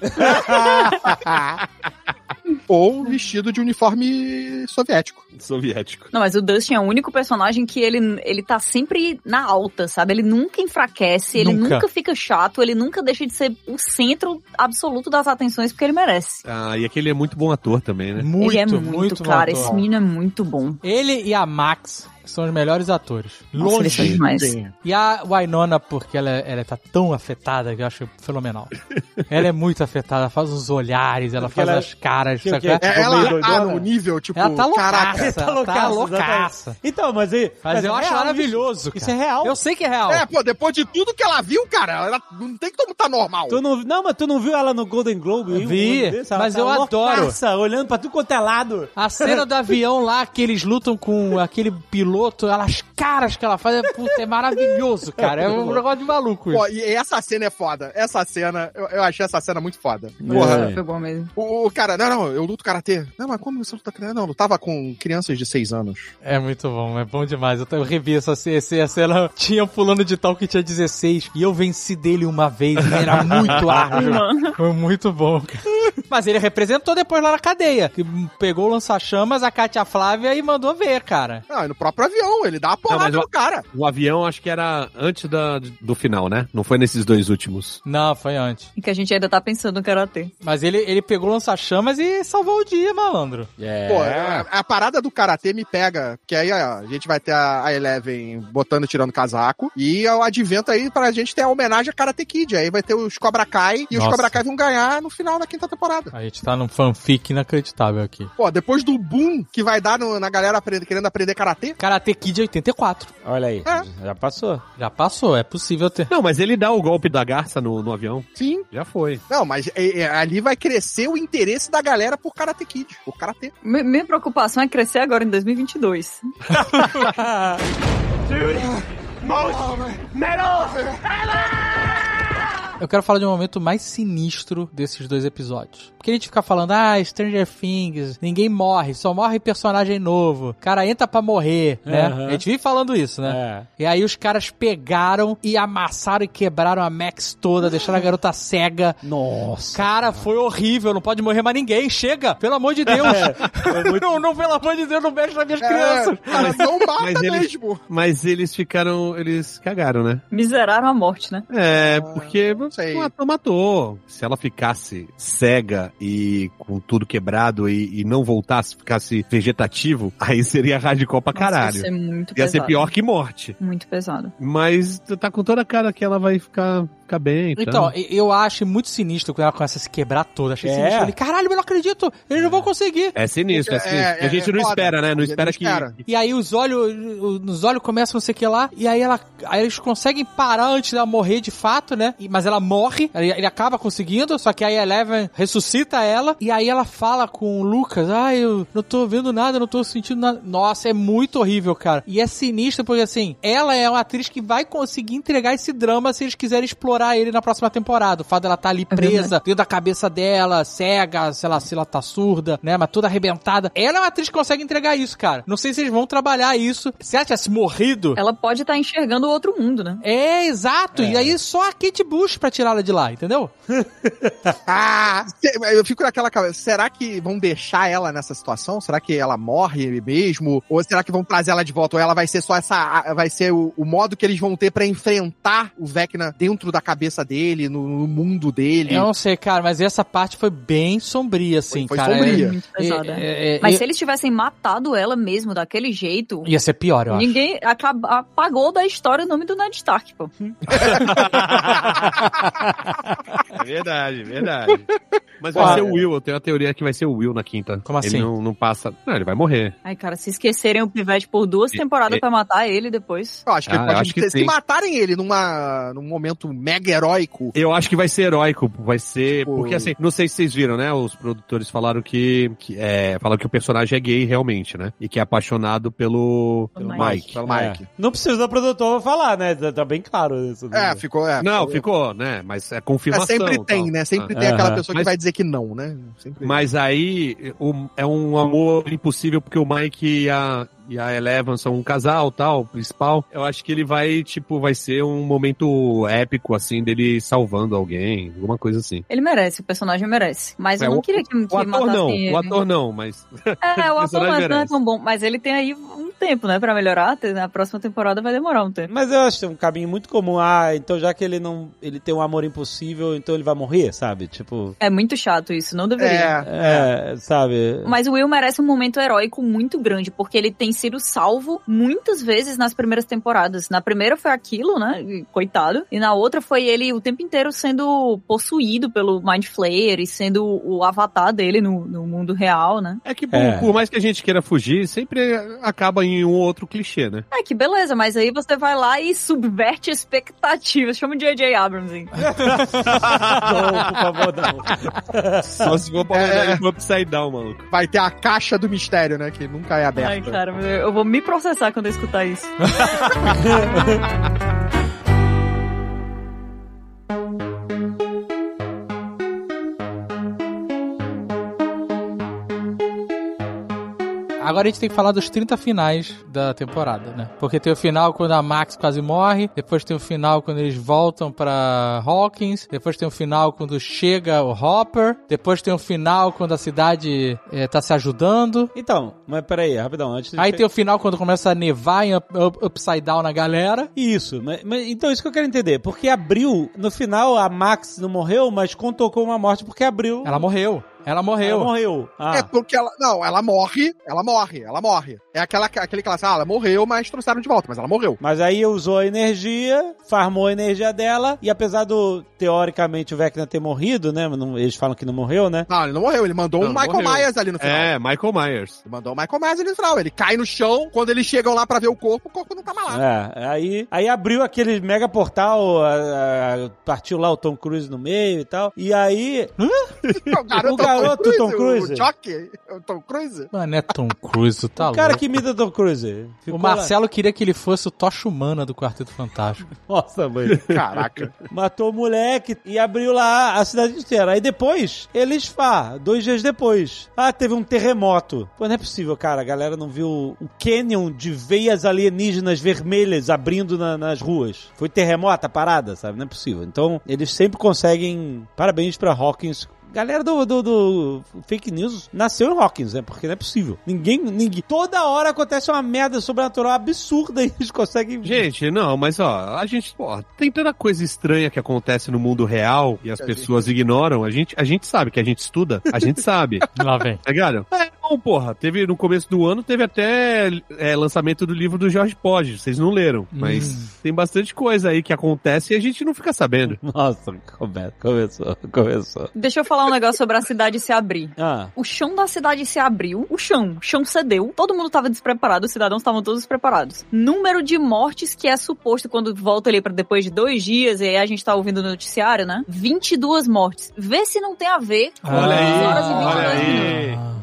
Speaker 4: Ou vestido de uniforme soviético.
Speaker 5: Soviético.
Speaker 3: Não, mas o Dustin é o único personagem que ele, ele tá sempre na alta, sabe? Ele nunca enfraquece, ele
Speaker 2: Nunca.
Speaker 3: nunca. fica chato, ele nunca deixa de ser o centro absoluto das atenções porque ele merece.
Speaker 5: Ah, e aquele é muito bom ator também, né?
Speaker 2: Muito,
Speaker 3: ele é muito,
Speaker 2: muito
Speaker 3: cara,
Speaker 2: bom
Speaker 3: esse menino é muito bom.
Speaker 2: Ele e a Max são os melhores atores.
Speaker 3: Nossa, eles são
Speaker 2: Longe.
Speaker 3: demais.
Speaker 2: E a Winona, porque ela, ela tá tão afetada que eu acho fenomenal. ela é muito afetada, faz os olhares, ela
Speaker 1: Porque
Speaker 2: faz
Speaker 1: ela-
Speaker 2: as caras.
Speaker 1: que- que-
Speaker 2: é?
Speaker 4: É, ela tá no nível, tipo,
Speaker 2: Ela tá loucaça,
Speaker 4: caraca.
Speaker 2: ela tá loucaça.
Speaker 1: exatamente. Então, mas, aí,
Speaker 2: Mas, eu
Speaker 1: é
Speaker 2: acho maravilhoso,
Speaker 1: Isso,
Speaker 2: cara.
Speaker 1: isso é real.
Speaker 2: Eu sei que é real.
Speaker 4: É, pô, depois de tudo que ela viu, cara, ela não tem como tá normal.
Speaker 1: Tu não, não, mas tu não viu ela no Golden Globe?
Speaker 2: Eu vi,
Speaker 1: desse?
Speaker 2: Mas
Speaker 1: tá
Speaker 2: eu adoro.
Speaker 1: loucaça, olhando pra tudo quanto é lado.
Speaker 2: A cena do avião lá, que eles lutam com aquele piloto, ela- as caras que ela faz, é, puta, é maravilhoso, cara. É um negócio de maluco.
Speaker 4: Pô, e essa cena é foda. Essa cena, eu, eu achei essa cena muito foda.
Speaker 1: É.
Speaker 4: Porra.
Speaker 3: Foi bom mesmo.
Speaker 4: O, o cara, não, não, eu luto karatê. Não, mas como você luta karatê? Não, eu lutava com crianças de 6 anos.
Speaker 2: É muito bom, é bom demais. Eu, eu revi essa, essa, essa cena. Tinha um fulano de tal que tinha 16 e eu venci dele uma vez. e Era muito ágil. Foi muito bom, cara. Mas ele representou depois lá na cadeia. Que pegou o lança-chamas, a Katia Flávia e mandou ver, cara.
Speaker 4: Não, e no próprio avião, ele dá uma porrada
Speaker 5: mas o-
Speaker 4: no cara.
Speaker 5: O avião acho que era antes da, do final, né? Não foi nesses dois últimos.
Speaker 2: Não, foi antes.
Speaker 3: E que a gente ainda tá pensando no karatê.
Speaker 2: Mas ele, ele pegou o lança-chamas e salvou o dia, malandro.
Speaker 1: É.
Speaker 4: Pô, a, a parada do karatê me pega, que aí ó, a gente vai ter a, a Eleven botando tirando casaco, e o advento aí pra gente ter a homenagem a Karate Kid. Aí vai ter os Cobra Kai, e os
Speaker 2: Nossa.
Speaker 4: Cobra Kai vão ganhar no final da quinta temporada.
Speaker 2: A gente tá num fanfic inacreditável aqui.
Speaker 4: Pô, depois do boom que vai dar no- na galera aprender- querendo aprender karatê.
Speaker 2: Karate Kid 84.
Speaker 1: Olha aí,
Speaker 4: É.
Speaker 1: já passou.
Speaker 2: Já passou, é possível ter.
Speaker 5: Não, mas ele dá o golpe da garça no, no avião.
Speaker 4: Sim.
Speaker 5: Já foi.
Speaker 4: Não, mas é, é, ali vai crescer o interesse da galera por Karate Kid, por karatê.
Speaker 3: Mi- Minha preocupação é crescer agora em 2022.
Speaker 2: Eu quero falar de um momento mais sinistro desses dois episódios. Porque a gente fica falando, ah, Stranger Things, ninguém morre, só morre personagem novo. O cara entra pra morrer, né?
Speaker 1: Aham.
Speaker 2: A gente vive falando isso, né?
Speaker 1: É.
Speaker 2: E aí os caras pegaram e amassaram e quebraram a Max toda, deixaram a garota cega.
Speaker 1: Nossa.
Speaker 2: Cara, foi horrível, não pode morrer mais ninguém. Chega, pelo amor de Deus. não, não, pelo amor de Deus, não mexe nas minhas crianças.
Speaker 4: É, cara, não mata
Speaker 5: mas eles-
Speaker 4: mesmo.
Speaker 5: Mas eles ficaram. Eles cagaram, né?
Speaker 3: Miseraram a morte, né?
Speaker 5: É, porque
Speaker 4: sei.
Speaker 5: matou, matou. Se ela ficasse cega e com tudo quebrado e, e não voltasse, ficasse vegetativo, aí seria radical pra caralho.
Speaker 3: Ia ser muito
Speaker 5: Ia
Speaker 3: pesado.
Speaker 5: ser pior que morte.
Speaker 3: Muito pesado.
Speaker 5: Mas tá com toda a cara que ela vai ficar, ficar bem.
Speaker 2: Então, e- eu acho muito sinistro quando ela começa a se quebrar toda. Achei
Speaker 1: É.
Speaker 2: sinistro. Eu falei, caralho, eu não acredito, eles não vão conseguir.
Speaker 5: É sinistro, é sinistro.
Speaker 4: É,
Speaker 5: a gente
Speaker 4: é
Speaker 5: não
Speaker 4: foda.
Speaker 5: espera, né? Não espera
Speaker 4: não
Speaker 5: que.
Speaker 4: espera.
Speaker 2: E aí os olhos, os olhos começam não sei o que lá, e aí ela, aí eles conseguem parar antes dela morrer de fato, né? E- Mas ela morre, ele, ele acaba conseguindo, só que aí a Eleven ressuscita ela, e aí ela fala com o Lucas, ah, eu não tô vendo nada, não tô sentindo nada. Nossa, é muito horrível, cara. E é sinistro porque, assim, ela é uma atriz que vai conseguir entregar esse drama se eles quiserem explorar ele na próxima temporada. O fato dela tá ali presa, dentro da cabeça dela, cega, sei lá, se ela tá surda, né? Mas toda arrebentada. Ela é uma atriz que consegue entregar isso, cara. Não sei se eles vão trabalhar isso. Se ela tivesse morrido.
Speaker 3: Ela pode estar enxergando o outro mundo, né?
Speaker 2: É, exato. E aí só a Kate Bush pra tirá-la de lá, entendeu?
Speaker 4: Ah, eu fico naquela cabeça. Será que vão deixar ela nessa situação? Será que ela morre mesmo? Ou será que vão trazer ela de volta? Ou ela vai ser só essa. Vai ser o, o modo que eles vão ter pra enfrentar o Vecna dentro da cabeça dele, no, no mundo dele?
Speaker 2: Eu não sei, cara, mas essa parte foi bem sombria, assim,
Speaker 4: Foi- foi
Speaker 2: cara.
Speaker 4: sombria.
Speaker 2: É-
Speaker 3: Muito pesada.
Speaker 2: é- é-
Speaker 3: Mas
Speaker 2: é-
Speaker 3: se eles tivessem matado ela mesmo daquele jeito,
Speaker 2: Ia ser pior, eu acho.
Speaker 3: ninguém apagou da história o nome do Ned Stark, pô.
Speaker 5: É verdade, verdade. Mas vai ser o Will, eu tenho a teoria que vai ser o Will na quinta.
Speaker 2: Como assim?
Speaker 5: Ele não, não passa. Não, ele vai morrer.
Speaker 3: Ai, cara, se esquecerem o Pivete por duas
Speaker 5: E-
Speaker 3: temporadas
Speaker 5: e-
Speaker 3: pra matar ele depois.
Speaker 4: Eu acho que
Speaker 5: Ah,
Speaker 4: ele pode
Speaker 5: eu acho que
Speaker 4: se
Speaker 5: sim.
Speaker 4: matarem ele numa, num momento mega heróico.
Speaker 5: Eu acho que vai ser heróico, vai ser.
Speaker 4: Pô.
Speaker 5: Porque assim, não sei se vocês viram, né? Os produtores falaram que. que é, falaram que o personagem é gay realmente, né? E que é apaixonado pelo.
Speaker 3: Pelo
Speaker 5: Mike.
Speaker 3: Mike.
Speaker 4: Pelo Mike.
Speaker 1: É. Não precisa do produtor falar, né? Tá, tá bem claro isso. né?
Speaker 4: É, ficou. É,
Speaker 5: Não,
Speaker 4: ficou-
Speaker 5: ficou, né? Mas é
Speaker 4: É,
Speaker 5: confirmação.
Speaker 4: sempre tem,
Speaker 5: tal.
Speaker 4: né? Sempre
Speaker 5: Ah.
Speaker 4: tem aquela
Speaker 1: Aham.
Speaker 4: pessoa que
Speaker 5: Mas-
Speaker 4: vai dizer que não, né? Sempre.
Speaker 5: Mas aí o- é um amor impossível porque o Mike e a, e a Eleven são um casal, tal, principal. Eu acho que ele vai, tipo, vai ser um momento épico, assim, dele salvando alguém, alguma coisa assim.
Speaker 3: Ele merece, o personagem merece. Mas eu
Speaker 5: É,
Speaker 3: não
Speaker 5: o-
Speaker 3: queria que, que
Speaker 5: O ator não,
Speaker 3: ele.
Speaker 5: o ator não, mas.
Speaker 3: É, o
Speaker 5: o
Speaker 3: ator mas não é tão bom. Mas ele tem aí um tempo, né, pra melhorar. Na próxima temporada vai demorar um tempo.
Speaker 1: Mas eu acho que é um caminho muito comum. Ah, então já que ele não. Ele tem um amor impossível, então ele vai morrer, sabe? Tipo.
Speaker 3: É muito chato isso, não deveria.
Speaker 4: É,
Speaker 1: É, sabe?
Speaker 3: Mas o Will merece um momento heróico muito grande, porque ele tem sido salvo muitas vezes nas primeiras temporadas. Na primeira foi aquilo, né? Coitado. E na outra foi ele o tempo inteiro sendo possuído pelo Mind Flayer e sendo o avatar dele no, no mundo real, né?
Speaker 5: É que, por,
Speaker 1: É.
Speaker 5: por mais que a gente queira fugir, sempre acaba em um ou outro clichê, né?
Speaker 3: É que beleza, mas aí você vai lá e subverte expectativas. Chama de J.J. Abrams, hein?
Speaker 1: não, por favor, não.
Speaker 5: Só se for pra
Speaker 4: É.
Speaker 5: pro Upside Down, maluco.
Speaker 4: vai ter a caixa do mistério, né? Que nunca é aberta.
Speaker 3: Ai, cara, eu vou me processar quando eu escutar isso.
Speaker 2: Agora a gente tem que falar dos 30 finais da temporada, né? Porque tem o final quando a Max quase morre, depois tem o final quando eles voltam pra Hawkins, depois tem o final quando chega o Hopper, depois tem o final quando a cidade eh, tá se ajudando.
Speaker 1: Então, mas peraí, rapidão. Antes de
Speaker 2: Aí tem o final quando começa a nevar em up- up- Upside Down na galera.
Speaker 1: Isso, mas, mas- então isso que eu quero entender. Porque abriu, no final a Max não morreu, mas contou com uma morte porque abriu.
Speaker 2: Ela morreu. Ela morreu.
Speaker 1: Ela morreu. Ah.
Speaker 4: É porque ela. Não, ela morre, ela morre, ela morre. É aquela, aquele que ela ah, ela morreu, mas trouxeram de volta, mas ela morreu.
Speaker 1: Mas aí usou a energia, farmou a energia dela, e apesar do, teoricamente, o Vecna ter morrido, né? não- eles falam que não morreu, né?
Speaker 4: Não, ele não morreu, ele mandou
Speaker 5: Não,
Speaker 4: um
Speaker 5: não
Speaker 4: Michael
Speaker 5: morreu.
Speaker 4: Myers ali no final.
Speaker 5: É, Michael Myers.
Speaker 4: Ele mandou o Michael Myers ali no final. Ele cai no chão, quando eles chegam lá pra ver o corpo, o corpo não tava lá.
Speaker 1: É, aí, aí abriu aquele mega portal, a- a- partiu lá o Tom Cruise no meio e tal. E aí.
Speaker 4: O garoto,
Speaker 1: O garoto Tom Cruise.
Speaker 4: O Jock, o Tom Cruise.
Speaker 2: Mano, é Tom Cruise, tá
Speaker 1: o cara
Speaker 2: louco.
Speaker 1: que imita Tom Cruise. Ficou
Speaker 2: O
Speaker 1: lá.
Speaker 2: Marcelo queria que ele fosse o Tocha Humana do Quarteto Fantástico.
Speaker 1: Nossa, mãe.
Speaker 4: Caraca.
Speaker 1: Matou o moleque e abriu lá a cidade inteira. Aí depois, eles, pá, dois dias depois. Ah, teve um terremoto. Pô, não é possível, cara. A galera não viu o canyon de veias alienígenas vermelhas abrindo na- nas ruas. Foi terremoto a parada, sabe? Não é possível. Então, eles sempre conseguem. Parabéns pra Hawkins. Galera do, do, do fake news nasceu em Hawkins, né? Porque não é possível. Ninguém, ninguém. Toda hora acontece uma merda sobrenatural absurda e eles conseguem.
Speaker 5: Gente, não, mas ó, a gente, pô, tem tanta coisa estranha que acontece no mundo real e as pessoas ignoram. A gente, a gente sabe que a gente estuda, a gente sabe.
Speaker 2: Lá vem.
Speaker 5: Tá ligado? É, bom, porra. Teve, no começo do ano, teve até é, lançamento do livro do Jorge Poggi. Vocês não leram. Mas tem bastante coisa aí que acontece e a gente não fica sabendo.
Speaker 1: Nossa, come- começou, começou.
Speaker 3: Deixa eu falar um negócio sobre a cidade se abrir.
Speaker 1: Ah.
Speaker 3: O chão da cidade se abriu, o chão, o chão cedeu, todo mundo tava despreparado, os cidadãos estavam todos despreparados. Número de mortes que é suposto quando volta ali pra depois de dois dias, e aí a gente tá ouvindo no noticiário, né? 22 mortes. Vê se não tem a ver com
Speaker 5: Olha aí,
Speaker 3: horas e 22
Speaker 5: olha aí.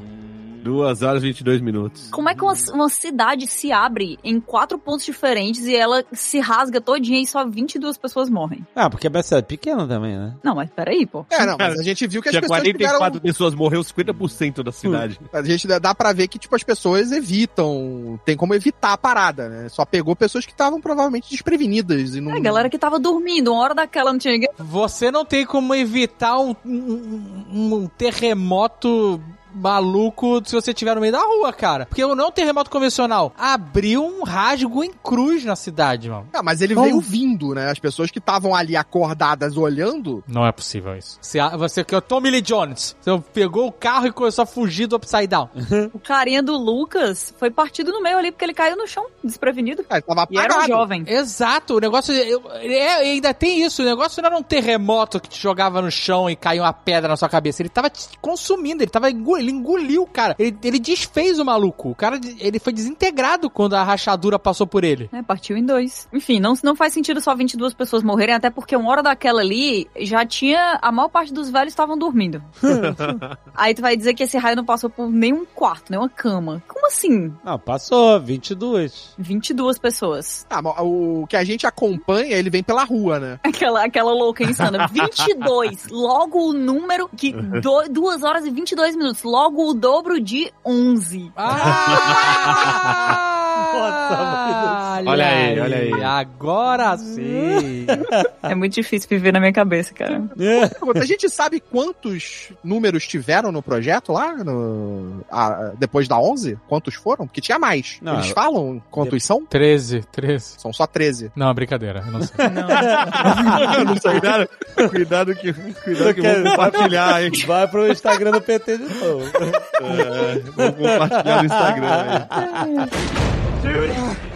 Speaker 3: Minutos.
Speaker 5: Duas horas e 22 minutos.
Speaker 3: Como é que uma, uma cidade se abre em quatro pontos diferentes e ela se rasga todinha e só 22 pessoas morrem?
Speaker 1: Ah, porque é uma cidade pequena também, né?
Speaker 3: Não, mas peraí, pô.
Speaker 4: É, não, mas a gente viu que as
Speaker 5: Tinha
Speaker 4: pessoas
Speaker 5: 44
Speaker 4: tiveram...
Speaker 5: pessoas, morreu 50% da cidade.
Speaker 4: A gente dá- dá pra ver que, tipo, as pessoas evitam. Tem como evitar a parada, né? Só pegou pessoas que estavam provavelmente desprevenidas e não.
Speaker 3: É, galera que tava dormindo, uma hora daquela não tinha ninguém.
Speaker 2: Você não tem como evitar um, um- um terremoto maluco se você estiver no meio da rua, cara. Porque não é um terremoto convencional. Abriu um rasgo em cruz na cidade, mano.
Speaker 4: Ah, mas ele
Speaker 2: Não.
Speaker 4: veio vindo, né? As pessoas que estavam ali acordadas olhando.
Speaker 2: Não é possível isso. Você, você que é o Tommy Lee Jones. Você pegou o carro e começou a fugir do Upside Down.
Speaker 3: O carinha do Lucas foi partido no meio ali porque ele caiu no chão, desprevenido.
Speaker 4: Ah, ele tava
Speaker 3: E era um jovem.
Speaker 2: Exato, o negócio. eu- é, ainda tem isso. O negócio não era um terremoto que te jogava no chão e caiu uma pedra na sua cabeça. Ele tava te consumindo, ele tava engolindo, ele engoliu o cara. Ele, ele desfez o maluco. O cara ele foi desintegrado quando a rachadura passou por ele.
Speaker 3: É, partiu em dois. Enfim, não, não faz sentido só 22 pessoas morrerem, até porque uma hora daquela ali já tinha. A maior parte dos velhos estavam dormindo. Aí tu vai dizer que esse raio não passou por nenhum quarto, nenhuma cama. Como assim?
Speaker 1: Não, passou, 22.
Speaker 3: 22 pessoas.
Speaker 4: Ah, o que a gente acompanha, ele vem pela rua, né?
Speaker 3: Aquela, aquela louca insana. 22. Logo o número que. Do, 2 horas e 22 minutos. Logo o dobro de 11.
Speaker 2: Ah!
Speaker 5: Olha aí, olha aí.
Speaker 2: Agora sim.
Speaker 3: É muito difícil viver na minha cabeça, cara.
Speaker 4: A gente sabe quantos números tiveram no projeto lá, no, ah, depois da 11? Quantos foram? Porque tinha mais.
Speaker 1: Não,
Speaker 4: Eles falam quantos são?
Speaker 2: 13, 13.
Speaker 4: São só 13.
Speaker 2: Não, brincadeira. Eu não sei.
Speaker 5: não sei. Cuidado, cuidado que, cuidado que eu vou compartilhar, hein?
Speaker 1: Vai pro Instagram do PT de novo.
Speaker 5: É, vou compartilhar no Instagram. hein?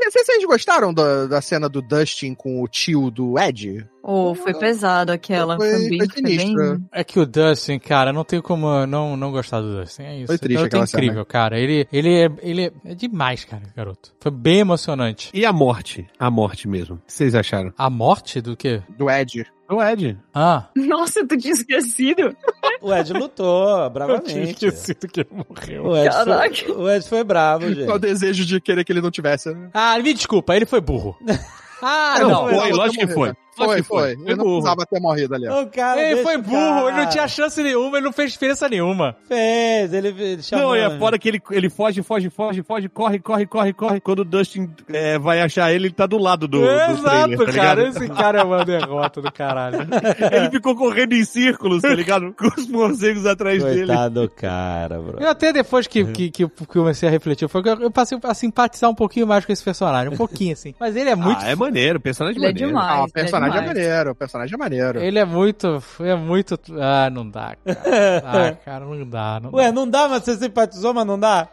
Speaker 4: E Vocês, vocês gostaram da, da cena do Dustin com o tio do Ed?
Speaker 3: Oh, foi pesado aquela. Foi,
Speaker 4: Foi-
Speaker 3: bem,
Speaker 4: foi
Speaker 3: bem...
Speaker 4: sinistro.
Speaker 2: É que o Dustin, cara, não tem como não, não gostar do Dustin. É isso.
Speaker 4: Foi triste
Speaker 2: é
Speaker 4: aquela cena.
Speaker 2: incrível, cara. Ele, ele, é, ele é demais, cara, garoto. Foi bem emocionante.
Speaker 5: E a morte? A morte mesmo. O que vocês acharam?
Speaker 2: A morte do quê?
Speaker 4: Do Ed.
Speaker 5: O Ed.
Speaker 2: Ah.
Speaker 3: Nossa, tu tinha esquecido?
Speaker 1: O Ed lutou
Speaker 2: Eu tinha
Speaker 1: bravamente.
Speaker 2: esquecido que ele morreu.
Speaker 1: O Ed,
Speaker 3: Caraca.
Speaker 1: foi, o Ed foi bravo, gente.
Speaker 4: Qual o desejo de querer que ele não tivesse? né?
Speaker 2: Ah, me desculpa, ele foi burro. Ah,
Speaker 5: Não,
Speaker 2: não.
Speaker 5: foi, lógico que foi.
Speaker 4: Foi, foi.
Speaker 5: foi.
Speaker 4: Ele não
Speaker 5: burro.
Speaker 4: precisava ter morrido ali. ó.
Speaker 1: O cara
Speaker 2: Ele foi burro, ele não tinha chance nenhuma, ele não fez diferença nenhuma.
Speaker 1: Fez, ele, ele chamou.
Speaker 5: Não, e é foda que ele, ele foge, foge, foge, foge, corre, corre, corre, corre. Quando o Dustin é, vai achar ele, ele tá do lado do, do
Speaker 2: Exato,
Speaker 5: trailer, tá
Speaker 2: cara. Esse cara é uma derrota do caralho.
Speaker 5: Ele ficou correndo em círculos, tá ligado? Com os morcegos atrás dele.
Speaker 1: Coitado do cara, bro.
Speaker 2: Eu até depois que, que, que eu comecei a refletir, foi que eu eu passei a simpatizar um pouquinho mais com esse personagem. Um pouquinho, assim. Mas ele é muito.
Speaker 5: Ah, é maneiro, personagem
Speaker 3: Ele é
Speaker 5: maneiro.
Speaker 3: demais.
Speaker 4: Ah,
Speaker 3: é
Speaker 4: personagem personagem é
Speaker 3: demais.
Speaker 4: maneiro, o personagem é maneiro.
Speaker 2: Ele é muito. É muito. Ah, não dá, cara. Ah, cara, não dá. Não
Speaker 1: Ué, não dá, mas você simpatizou, mas não dá?
Speaker 2: dá.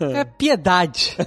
Speaker 2: É piedade.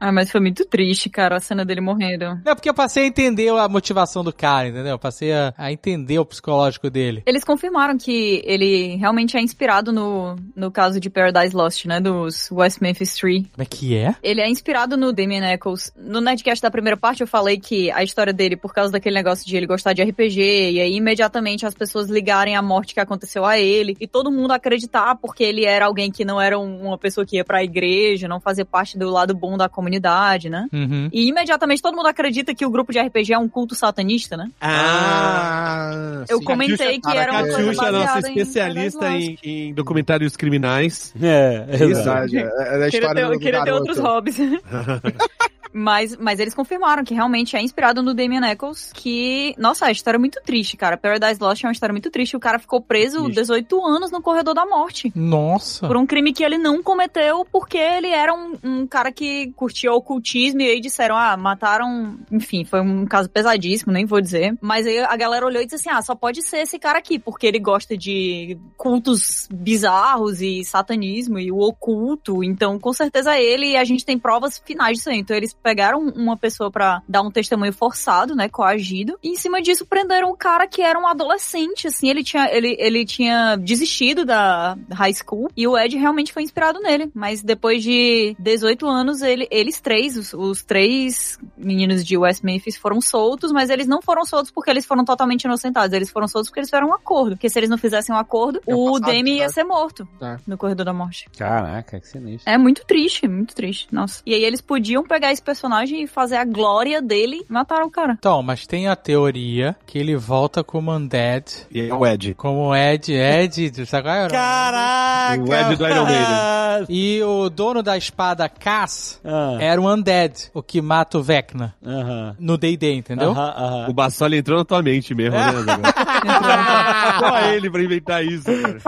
Speaker 3: Ah, mas foi muito triste, cara, a cena dele morrendo.
Speaker 2: É porque eu passei a entender a motivação do cara, entendeu? Eu passei a, a entender o psicológico dele.
Speaker 3: Eles confirmaram que ele realmente é inspirado no, no caso de Paradise Lost, né? Dos West Memphis Three.
Speaker 2: Como é que é?
Speaker 3: Ele é inspirado no Damien Eccles. No Nerdcast da primeira parte eu falei que a história dele, por causa daquele negócio de ele gostar de RPG, e aí imediatamente as pessoas ligarem a morte que aconteceu a ele, e todo mundo acreditar porque ele era alguém que não era um- uma pessoa que ia pra igreja, não fazia parte do lado bom da comunidade, né?
Speaker 2: Uhum.
Speaker 3: E imediatamente todo mundo acredita que o grupo de RPG é um culto satanista, né?
Speaker 4: Ah,
Speaker 3: Eu
Speaker 4: sim.
Speaker 3: comentei que era uma coisa
Speaker 5: Catiuxa, é nossa
Speaker 3: baseada em
Speaker 5: especialista
Speaker 3: Paradise
Speaker 5: em, em documentários criminais.
Speaker 1: É, exato.
Speaker 4: Verdade, é, é
Speaker 3: Queria
Speaker 4: história
Speaker 3: ter,
Speaker 4: do
Speaker 3: queria ter outros hobbies. Mas, mas eles confirmaram que realmente é inspirado no Damien Eccles, que... Nossa, a história é muito triste, cara. Paradise Lost é uma história muito triste. O cara ficou preso
Speaker 5: Triste.
Speaker 3: 18 anos no corredor da morte.
Speaker 2: Nossa.
Speaker 3: Por um crime que ele não cometeu, porque ele era um, um cara que curtia ocultismo e aí disseram, ah, mataram. Enfim, foi um caso pesadíssimo, nem vou dizer. Mas aí a galera olhou e disse assim: ah, só pode ser esse cara aqui, porque ele gosta de cultos bizarros e satanismo e o oculto. Então, com certeza é ele e a gente tem provas finais disso aí. Então, eles pegaram uma pessoa pra dar um testemunho forçado, né, coagido, e em cima disso prenderam um cara que era um adolescente, assim, ele tinha, ele, ele tinha desistido da high school e o Ed realmente foi inspirado nele. Mas depois de 18 anos, ele, eles três, os, os três meninos de West Memphis foram soltos, mas eles não foram soltos porque eles foram totalmente inocentados. Eles foram soltos porque eles fizeram um acordo. Porque se eles não fizessem um acordo,
Speaker 4: É
Speaker 3: o
Speaker 4: passado,
Speaker 3: Demi ia
Speaker 4: né?
Speaker 3: ser morto
Speaker 4: É.
Speaker 3: no corredor da morte.
Speaker 1: Caraca, que sinistro.
Speaker 3: É muito triste, muito triste. Nossa. E aí eles podiam pegar esse personagem e fazer a glória dele mataram o cara.
Speaker 2: Então, mas tem a teoria que ele volta como Undead.
Speaker 5: E é o Ed.
Speaker 2: Como Ed, Ed, sabe qual é?
Speaker 1: Caraca!
Speaker 5: O Ed do Iron Maiden.
Speaker 2: E o dono da espada Cass
Speaker 1: Ah,
Speaker 2: era um Undead, o que mata o Vecna.
Speaker 1: Aham.
Speaker 2: No D&D, entendeu?
Speaker 1: Aham, aham.
Speaker 5: O Bassoli entrou na tua mente mesmo, né? Só ele pra inventar isso, cara.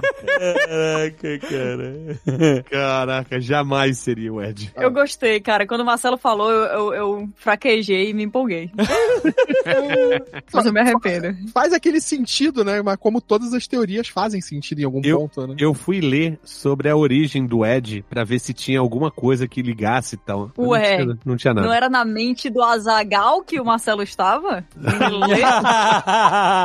Speaker 1: Caraca, cara.
Speaker 5: Caraca, jamais seria o Ed.
Speaker 3: Eu gostei, cara. Quando o Marcelo falou, eu, eu, eu fraquejei e me empolguei. Mas eu me arrependo.
Speaker 4: Faz aquele sentido, né? Mas como todas as teorias fazem sentido em algum
Speaker 5: Eu-
Speaker 4: ponto, né?
Speaker 5: Eu fui ler sobre a origem do Ed pra ver se tinha alguma coisa que ligasse e tal.
Speaker 3: Ué.
Speaker 5: Não tinha, não tinha nada.
Speaker 3: Não era na mente do Azagal que o Marcelo estava?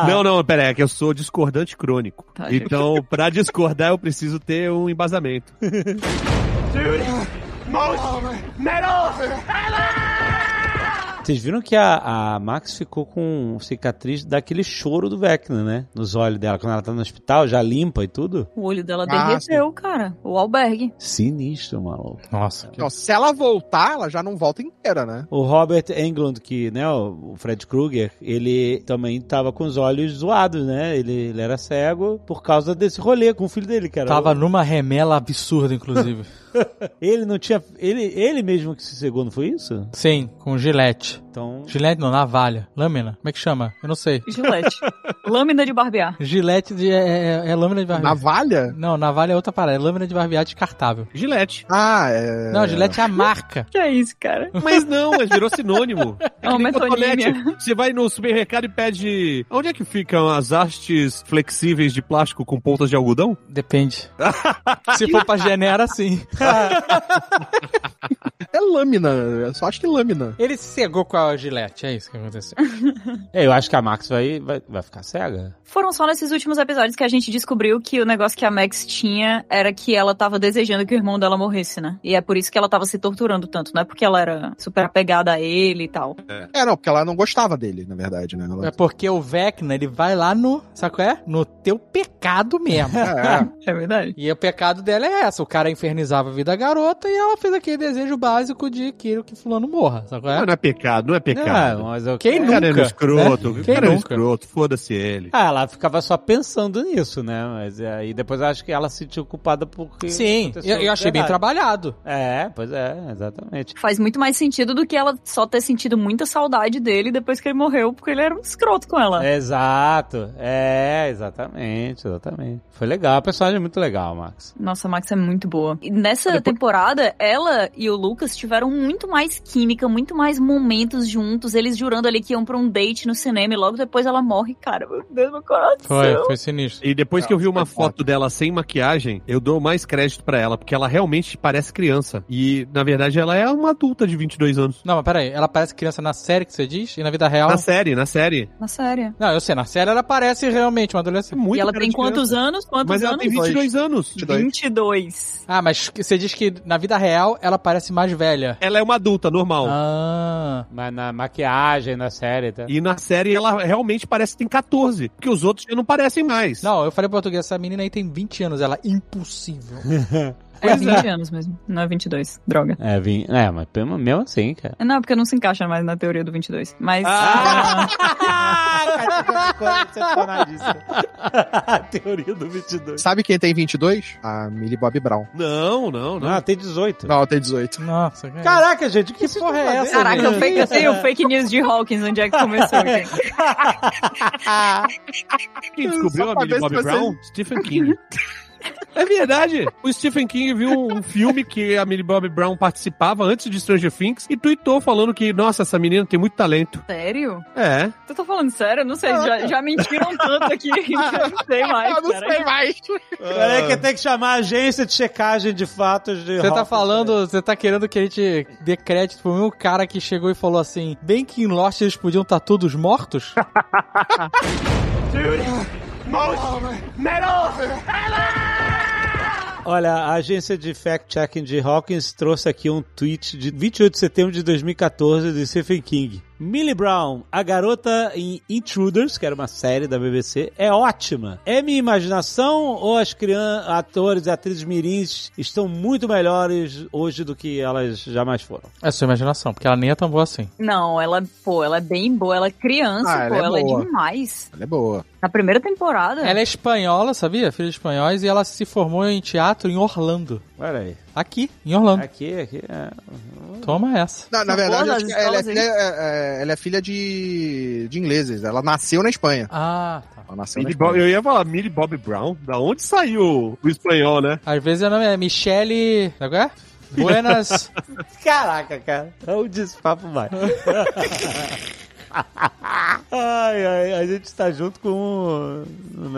Speaker 5: Não, não, pera é que eu sou discordante crônico.
Speaker 3: Tá, gente.
Speaker 5: então, pra discordar, eu preciso ter um embasamento.
Speaker 1: Vocês viram que a, a Max ficou com cicatriz daquele choro do Vecna, né? Nos olhos dela, quando ela tá no hospital, já limpa e tudo.
Speaker 3: O olho dela
Speaker 4: Ah,
Speaker 3: derreteu, cara. O albergue.
Speaker 1: Sinistro, maluco.
Speaker 2: Nossa.
Speaker 4: Então, se ela voltar, ela já não volta inteira, né?
Speaker 1: O Robert Englund, que, né, o o Fred Krueger, ele também tava com os olhos zoados, né? Ele, ele era cego por causa desse rolê com o filho dele, cara.
Speaker 2: Tava numa remela absurda, inclusive.
Speaker 1: Ele não tinha. Ele, ele mesmo que se cegou, não foi isso?
Speaker 2: Sim, com gilete.
Speaker 1: Então.
Speaker 2: Gilete não, navalha. Lâmina. Como é que chama? Eu não sei.
Speaker 3: Gilete. Lâmina de barbear.
Speaker 2: Gilete de, é, é- é lâmina de barbear.
Speaker 4: Navalha?
Speaker 2: Não, navalha é outra parada. É lâmina de barbear descartável.
Speaker 5: Gilete.
Speaker 4: Ah, é.
Speaker 2: Não, gilete é a marca.
Speaker 3: Que é isso, cara?
Speaker 5: Mas não, mas virou sinônimo.
Speaker 3: É uma metonímia.
Speaker 5: cotonete. Você vai no supermercado e pede. Onde é que ficam as hastes flexíveis de plástico com pontas de algodão?
Speaker 2: Depende. Se for pra genera, sim.
Speaker 4: É lâmina. Eu só acho que lâmina.
Speaker 2: Ele se cegou com a gilete, é isso que aconteceu.
Speaker 1: É, eu acho que a Max vai, vai, vai ficar cega.
Speaker 3: Foram só nesses últimos episódios que a gente descobriu que o negócio que a Max tinha era que ela tava desejando que o irmão dela morresse, né? E é por isso que ela tava se torturando tanto, não é porque ela era super apegada a ele e tal.
Speaker 4: É, não, porque ela não gostava dele, na verdade, né? Ela...
Speaker 2: É porque o Vecna, ele vai lá no, sabe qual é? No teu pecado mesmo.
Speaker 4: É,
Speaker 3: É verdade.
Speaker 2: E o pecado dela é essa, o cara infernizava a vida da garota e ela fez aquele desejo básico de que, que fulano morra, sabe qual é?
Speaker 5: Não, não é pecado, é pecado.
Speaker 1: Não, mas eu...
Speaker 2: Quem
Speaker 5: o cara
Speaker 2: nunca,
Speaker 5: é um escroto,
Speaker 2: né? Quem
Speaker 5: cara é um
Speaker 2: nunca?
Speaker 5: escroto, foda-se ele.
Speaker 1: Ah, ela ficava só pensando nisso, né? Mas aí depois eu acho que ela se sentiu culpada porque.
Speaker 2: Sim, eu, eu achei bem
Speaker 1: verdade.
Speaker 2: trabalhado.
Speaker 1: É, pois é, exatamente.
Speaker 3: Faz muito mais sentido do que ela só ter sentido muita saudade dele depois que ele morreu, porque ele era um escroto com ela.
Speaker 1: Exato. É, exatamente, exatamente. Foi legal, a personagem é muito legal, Max.
Speaker 3: Nossa, a Max é muito boa. E nessa temporada, ela e o Lucas tiveram muito mais química, muito mais momentos juntos, eles jurando ali que iam pra um date no cinema e logo depois ela morre, cara. Meu Deus, meu coração.
Speaker 2: Foi, foi sinistro.
Speaker 5: E depois que eu vi uma
Speaker 4: foda.
Speaker 5: foto dela sem maquiagem, eu dou mais crédito pra ela, porque ela realmente parece criança. E, na verdade, ela é uma adulta de 22 anos.
Speaker 2: Não, mas peraí, ela parece criança na série que você diz? E na vida real?
Speaker 5: Na série, na série.
Speaker 3: Na série.
Speaker 2: Não, eu sei, na série ela parece realmente uma
Speaker 5: É
Speaker 2: adolescente.
Speaker 5: muito
Speaker 3: e ela tem quantos
Speaker 5: criança.
Speaker 3: anos? Quantos
Speaker 5: Mas ela
Speaker 3: anos?
Speaker 5: tem 22 anos.
Speaker 4: 22.
Speaker 3: 22.
Speaker 2: Ah, mas você diz que na vida real ela parece mais velha.
Speaker 5: Ela é uma adulta, normal.
Speaker 2: Ah.
Speaker 1: Mas na maquiagem, na série, tá?
Speaker 5: E na série ela realmente parece que tem 14, porque os outros já não parecem mais.
Speaker 2: Não, eu falei português, essa menina aí tem 20 anos, ela é impossível.
Speaker 3: É
Speaker 5: Pois
Speaker 3: 20 anos mesmo, não é 22. Droga.
Speaker 1: É, vim... é, mas pelo- mesmo assim, cara.
Speaker 3: Não, porque não se encaixa mais na teoria do 22. Mas.
Speaker 5: Ah!
Speaker 1: A teoria do 22.
Speaker 4: Sabe quem tem 22? A Millie Bob Brown.
Speaker 5: Não, não, não.
Speaker 1: Não, tem 18.
Speaker 4: Não, ela tem 18.
Speaker 2: Nossa, cara.
Speaker 1: Caraca, gente, que, que porra é essa?
Speaker 3: Caraca,
Speaker 1: gente?
Speaker 3: o fake, eu sei o fake news de Hawkins, onde é que começou aqui.
Speaker 5: Quem descobriu a Millie
Speaker 4: você-
Speaker 5: Brown? Stephen King. É verdade. O Stephen King viu um filme que a Millie Bobby Brown participava antes de Stranger Things e tweetou falando que, nossa, essa menina tem muito talento.
Speaker 3: Sério?
Speaker 5: É.
Speaker 3: Tu tá falando sério? Eu não sei, já, já mentiram tanto aqui que eu não sei mais,
Speaker 4: Eu não
Speaker 3: cara.
Speaker 4: sei mais.
Speaker 1: Peraí que tem que chamar a agência de checagem de fatos de
Speaker 2: Você tá falando, você tá querendo que a gente dê crédito pro mesmo cara que chegou e falou assim: bem que em Lost eles podiam estar todos mortos?
Speaker 1: Olha, a agência de fact-checking de Hawkins trouxe aqui um tweet de 28 de setembro de 2014 de Stephen King. Millie Brown, a garota em Intruders, que era uma série da BBC, é ótima. É minha imaginação ou as crianças, atores e atrizes mirins estão muito melhores hoje do que elas jamais foram?
Speaker 2: É sua imaginação, porque ela nem é tão boa assim.
Speaker 3: Não, ela, pô, ela é bem boa, ela é criança,
Speaker 4: Ah, ela
Speaker 3: pô,
Speaker 4: é
Speaker 3: ela é
Speaker 4: boa.
Speaker 3: demais.
Speaker 4: Ela é boa.
Speaker 3: Na primeira temporada.
Speaker 2: Ela é espanhola, sabia? Filha de espanhóis, e ela se formou em teatro em Orlando.
Speaker 1: Olha aí.
Speaker 2: Aqui, em Orlando.
Speaker 1: Aqui, aqui, é.
Speaker 2: Toma essa.
Speaker 4: Na, na verdade, acho que ela, é filha, é- é- ela é filha de, de ingleses. Ela nasceu na Espanha.
Speaker 2: Ah, tá.
Speaker 4: Ela nasceu na
Speaker 5: Millie
Speaker 4: Espanha.
Speaker 5: Bob- eu ia falar Millie Bobby Brown? Da onde saiu o espanhol, né?
Speaker 2: Às vezes o nome é Michele. Sabe qual é? Buenas.
Speaker 1: Caraca, cara. Onde esse papo vai? ai, ai, a gente tá junto com.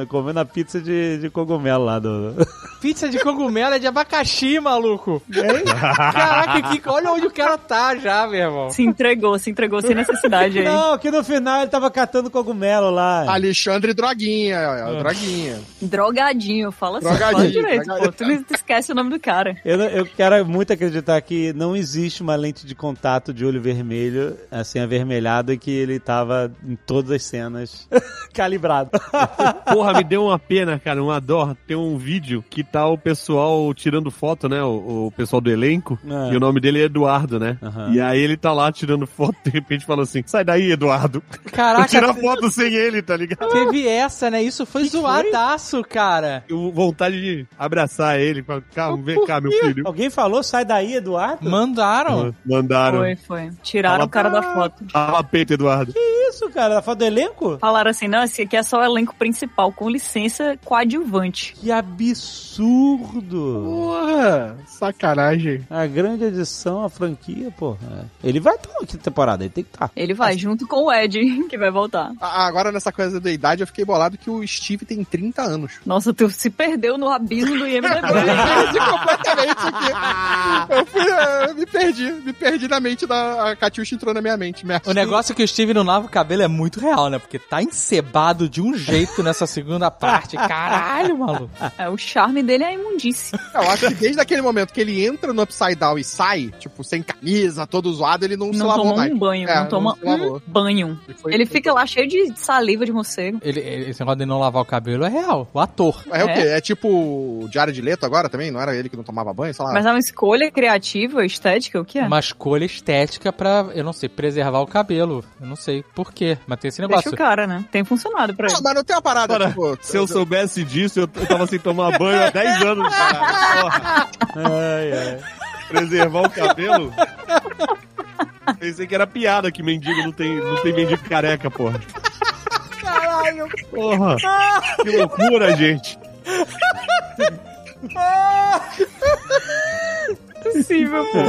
Speaker 1: comendo a pizza de, de cogumelo lá do.
Speaker 2: Pizza de cogumelo é de abacaxi, maluco. Caraca, que, olha onde o cara tá já, meu irmão.
Speaker 3: Se entregou, se entregou sem necessidade aí.
Speaker 1: Não, que no final ele tava catando cogumelo lá.
Speaker 4: Alexandre Droguinha. ó,
Speaker 2: Ah.
Speaker 4: Droguinha.
Speaker 3: Drogadinho, fala assim,
Speaker 4: Drogadinho,
Speaker 3: fala direito,
Speaker 4: drogadinho.
Speaker 3: pô. Tu não esquece o nome do cara.
Speaker 1: Eu, eu quero muito acreditar que não existe uma lente de contato de olho vermelho, assim, avermelhado, e que ele tava em todas as cenas calibrado.
Speaker 5: Porra, me deu uma pena, cara, uma dó. Tem um vídeo que tá o pessoal tirando foto, né? O, o pessoal do elenco.
Speaker 1: Ah.
Speaker 5: E o nome dele é Eduardo, né?
Speaker 1: Aham.
Speaker 5: E aí ele tá lá tirando foto, de repente fala assim: sai daí, Eduardo. Vou
Speaker 2: Caraca,
Speaker 5: tirar foto sem ele, tá ligado?
Speaker 2: teve essa, né? Isso foi
Speaker 1: Que
Speaker 2: zoadaço, cara.
Speaker 5: Eu vontade de abraçar ele. Falar, Calma, vem cá, meu filho.
Speaker 1: Alguém falou, sai daí, Eduardo?
Speaker 2: Mandaram.
Speaker 5: Mandaram.
Speaker 3: Foi, foi. Tiraram
Speaker 5: Fala-
Speaker 3: o cara da foto.
Speaker 5: Fala peito, Eduardo.
Speaker 1: Que isso, cara? Foto do elenco?
Speaker 3: Falaram assim, não, esse aqui é só o elenco principal, com licença, coadjuvante.
Speaker 1: Que absurdo!
Speaker 4: Porra, sacanagem.
Speaker 1: A grande edição, a franquia, porra. Ele vai estar aqui na temporada, ele tem que estar.
Speaker 3: Ele vai junto com o Ed, que vai voltar.
Speaker 4: Agora, nessa coisa da idade, eu fiquei bolado que o Steve tem 30 anos.
Speaker 3: Nossa, tu se perdeu no abismo do IMDB.
Speaker 4: perdi completamente aqui. Eu fui, eh, me perdi, me perdi na mente da a Catiuxa entrou na minha mente. Me
Speaker 2: O negócio é que o Steve não lava o cabelo é muito real, né? Porque tá encebado de um jeito nessa segunda parte. Caralho, maluco.
Speaker 3: é, o charme dele é a imundice.
Speaker 4: Eu acho que desde aquele momento que ele entra no Upside Down e sai, tipo, sem camisa, todo zoado, ele não, se
Speaker 3: Não
Speaker 4: lavou
Speaker 3: toma
Speaker 4: mais.
Speaker 3: um banho,
Speaker 4: É,
Speaker 3: não toma
Speaker 4: se lavou.
Speaker 3: um banho.
Speaker 4: Ele foi-
Speaker 3: Ele fica lá cheio de saliva de morcego.
Speaker 2: Ele, ele- esse negócio de não lavar o cabelo é real. O ator.
Speaker 4: É, o
Speaker 3: É.
Speaker 4: quê? É tipo o Diário de Leto agora também? Não era ele que não tomava banho? Sei lá.
Speaker 3: Mas é uma escolha criativa, estética, o que é?
Speaker 2: Uma escolha estética pra, eu não sei, preservar o cabelo. Eu não sei por quê, mas tem esse
Speaker 3: Deixa
Speaker 2: negócio.
Speaker 3: o cara, né? Tem funcionado pra
Speaker 4: Não,
Speaker 3: ele.
Speaker 4: mas não tem uma parada,
Speaker 5: Cara,
Speaker 4: tipo...
Speaker 5: Se eu soubesse disso, eu, eu tava sem tomar banho há 10 anos. Cara. Porra,
Speaker 1: Ai, ai.
Speaker 5: preservar o cabelo. Pensei que era piada que mendigo não tem, não tem mendigo careca, porra. Caralho. Porra. Que loucura, gente.
Speaker 3: possível, pô.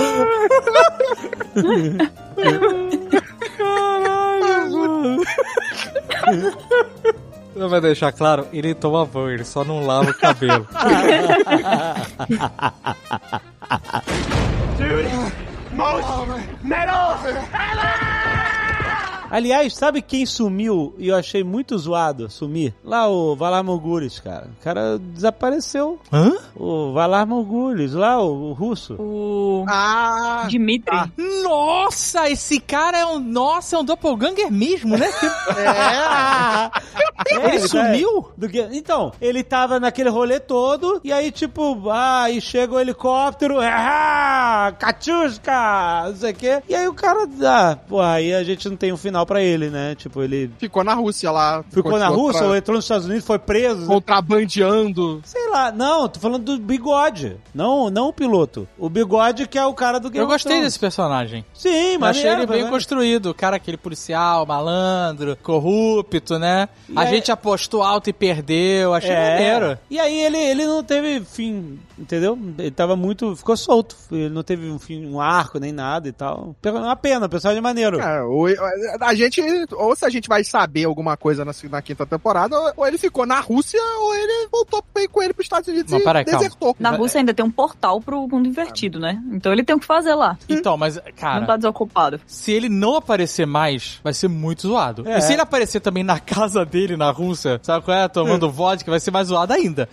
Speaker 2: Não vai deixar claro, ele toma banho, ele só não lava o cabelo.
Speaker 1: Aliás, sabe quem sumiu e eu achei muito zoado sumir? Lá o Valar Morgulis, cara. O cara desapareceu.
Speaker 2: Hã?
Speaker 1: O Valar Morgulis, lá o, o russo.
Speaker 3: O
Speaker 4: Ah,
Speaker 3: Dimitri.
Speaker 2: Nossa, esse cara é um. Nossa, é um doppelganger mesmo, né?
Speaker 1: É,
Speaker 2: Ele
Speaker 1: tá-
Speaker 2: sumiu?
Speaker 1: do que- Então, ele tava naquele rolê todo, e aí, tipo, ah, aí chega o helicóptero, ah, Katiuska, não sei o quê. E aí o cara, ah, pô, aí a gente não tem um final pra ele, né? Tipo, ele
Speaker 4: ficou na Rússia lá.
Speaker 1: ficou na
Speaker 4: continuou
Speaker 1: Rússia
Speaker 4: pra-
Speaker 1: ou entrou nos Estados Unidos, foi preso.
Speaker 4: Contrabandeando.
Speaker 1: Sei lá, não, tô falando do bigode. Não, não o piloto. O bigode que é o cara do Game
Speaker 2: Eu
Speaker 1: of
Speaker 2: gostei
Speaker 1: Thrones.
Speaker 2: desse personagem.
Speaker 1: Sim, mas
Speaker 2: achei ele bem construído. O cara, aquele policial, malandro, corrupto, né?
Speaker 1: E
Speaker 2: a
Speaker 1: aí-
Speaker 2: gente apostou alto e perdeu. Achei maneiro.
Speaker 1: É. E aí ele, ele não teve fim, entendeu? Ele tava muito. ficou solto. Ele não teve um fim, um arco nem nada e tal. Uma pena, o personagem é maneiro.
Speaker 4: É, a gente, ou se a gente vai saber alguma coisa na, na quinta temporada, ou, ou ele ficou na Rússia, ou ele voltou bem com ele pros Estados Unidos
Speaker 2: Não,
Speaker 4: e
Speaker 2: peraí, calma.
Speaker 4: desertou.
Speaker 3: Na Rússia ainda tem um portal pro mundo invertido, né? Então ele tem o que fazer lá.
Speaker 2: Então, mas,
Speaker 3: não
Speaker 2: cara,
Speaker 3: tá desocupado.
Speaker 2: se ele não aparecer mais, vai ser muito zoado.
Speaker 1: É.
Speaker 2: E se ele aparecer também na casa dele, na Rússia, sabe qual é? Tomando vodka, vai ser mais zoado ainda.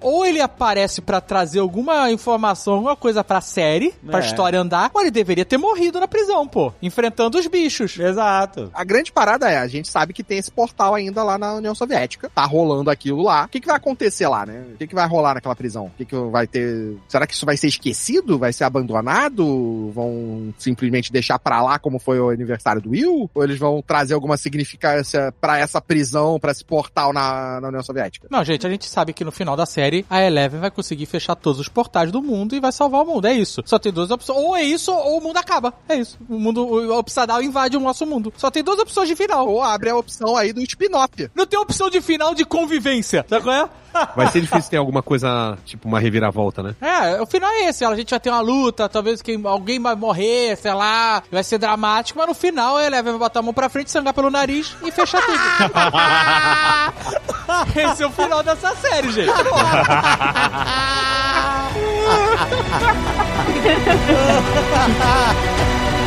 Speaker 2: ou ele aparece pra trazer alguma informação, alguma coisa pra série, pra
Speaker 1: É.
Speaker 2: história andar, ou ele deveria ter morrido na prisão, pô. Enfrentando os bichos.
Speaker 1: Exato.
Speaker 4: A grande parada é, a gente sabe que tem esse portal ainda lá na União Soviética. Tá rolando aquilo lá. O que, que vai acontecer lá, né? O que, que vai rolar naquela prisão? O que, que vai ter. Será que isso vai ser esquecido? Vai ser abandonado? Vão simplesmente deixar pra lá como foi o aniversário do Will? Ou eles vão trazer alguma significância pra essa prisão, pra esse portal na, na União Soviética?
Speaker 2: Não, gente, a gente sabe que no final da série a Eleven vai conseguir fechar todos os portais do mundo e vai salvar o mundo. É isso. Só tem duas opções. Ou é isso, ou o mundo acaba. É isso. O mundo, o Down invade o nosso mundo. Só tem duas opções de final.
Speaker 4: Ou abre a opção aí do spin-off.
Speaker 2: Não tem opção de final de convivência. Sabe qual é?
Speaker 5: Vai ser difícil ter alguma coisa, tipo uma reviravolta, né?
Speaker 2: É, o final é esse. A gente vai ter uma luta, talvez quem, alguém vai morrer, sei lá. Vai ser dramático, mas no final Eleven vai botar a mão pra frente, sangrar pelo nariz e fechar tudo. esse é o final dessa série, gente.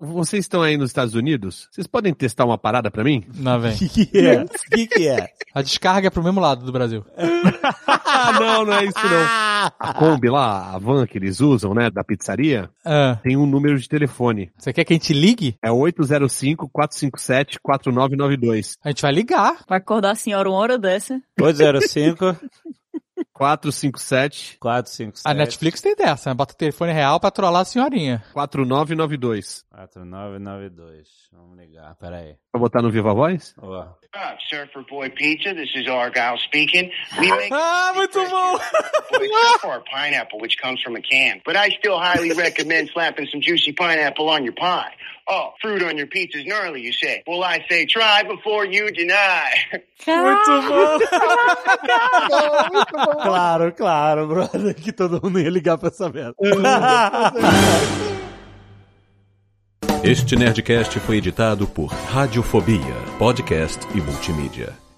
Speaker 5: Vocês estão aí nos Estados Unidos? Vocês podem testar uma parada pra mim?
Speaker 2: Não, vem.
Speaker 1: O que, que é? O que, que é?
Speaker 2: A descarga é pro mesmo lado do Brasil.
Speaker 5: Ah, não, não é isso não. A Kombi lá, a van que eles usam, né, da pizzaria,
Speaker 2: Ah,
Speaker 5: tem um número de telefone.
Speaker 2: você quer que a gente ligue?
Speaker 5: É 805-457-4992.
Speaker 2: A gente vai ligar.
Speaker 3: Vai acordar a senhora uma hora dessa.
Speaker 1: 805
Speaker 5: 457
Speaker 1: 457
Speaker 2: A Netflix tem dessa, né? Bota o telefone real pra trollar a senhorinha.
Speaker 5: 4992.
Speaker 1: 4992. Vamos ligar, peraí.
Speaker 5: Pra botar no Viva Voz?
Speaker 1: Ó.
Speaker 8: Uh, Surfer Boy Pizza, this is Argyle speaking. We make
Speaker 2: Ah, muito bom!
Speaker 8: for pineapple, which comes from a can. But I still highly recommend slapping some juicy pineapple on your pie. Oh, fruit on your pizza's gnarly, you say. Well, I say try before you deny.
Speaker 1: Muito bom!
Speaker 4: Muito bom.
Speaker 1: Claro, claro, brother, que todo mundo ia ligar pra essa merda.
Speaker 9: Este Nerdcast foi editado por Radiofobia, podcast e multimídia.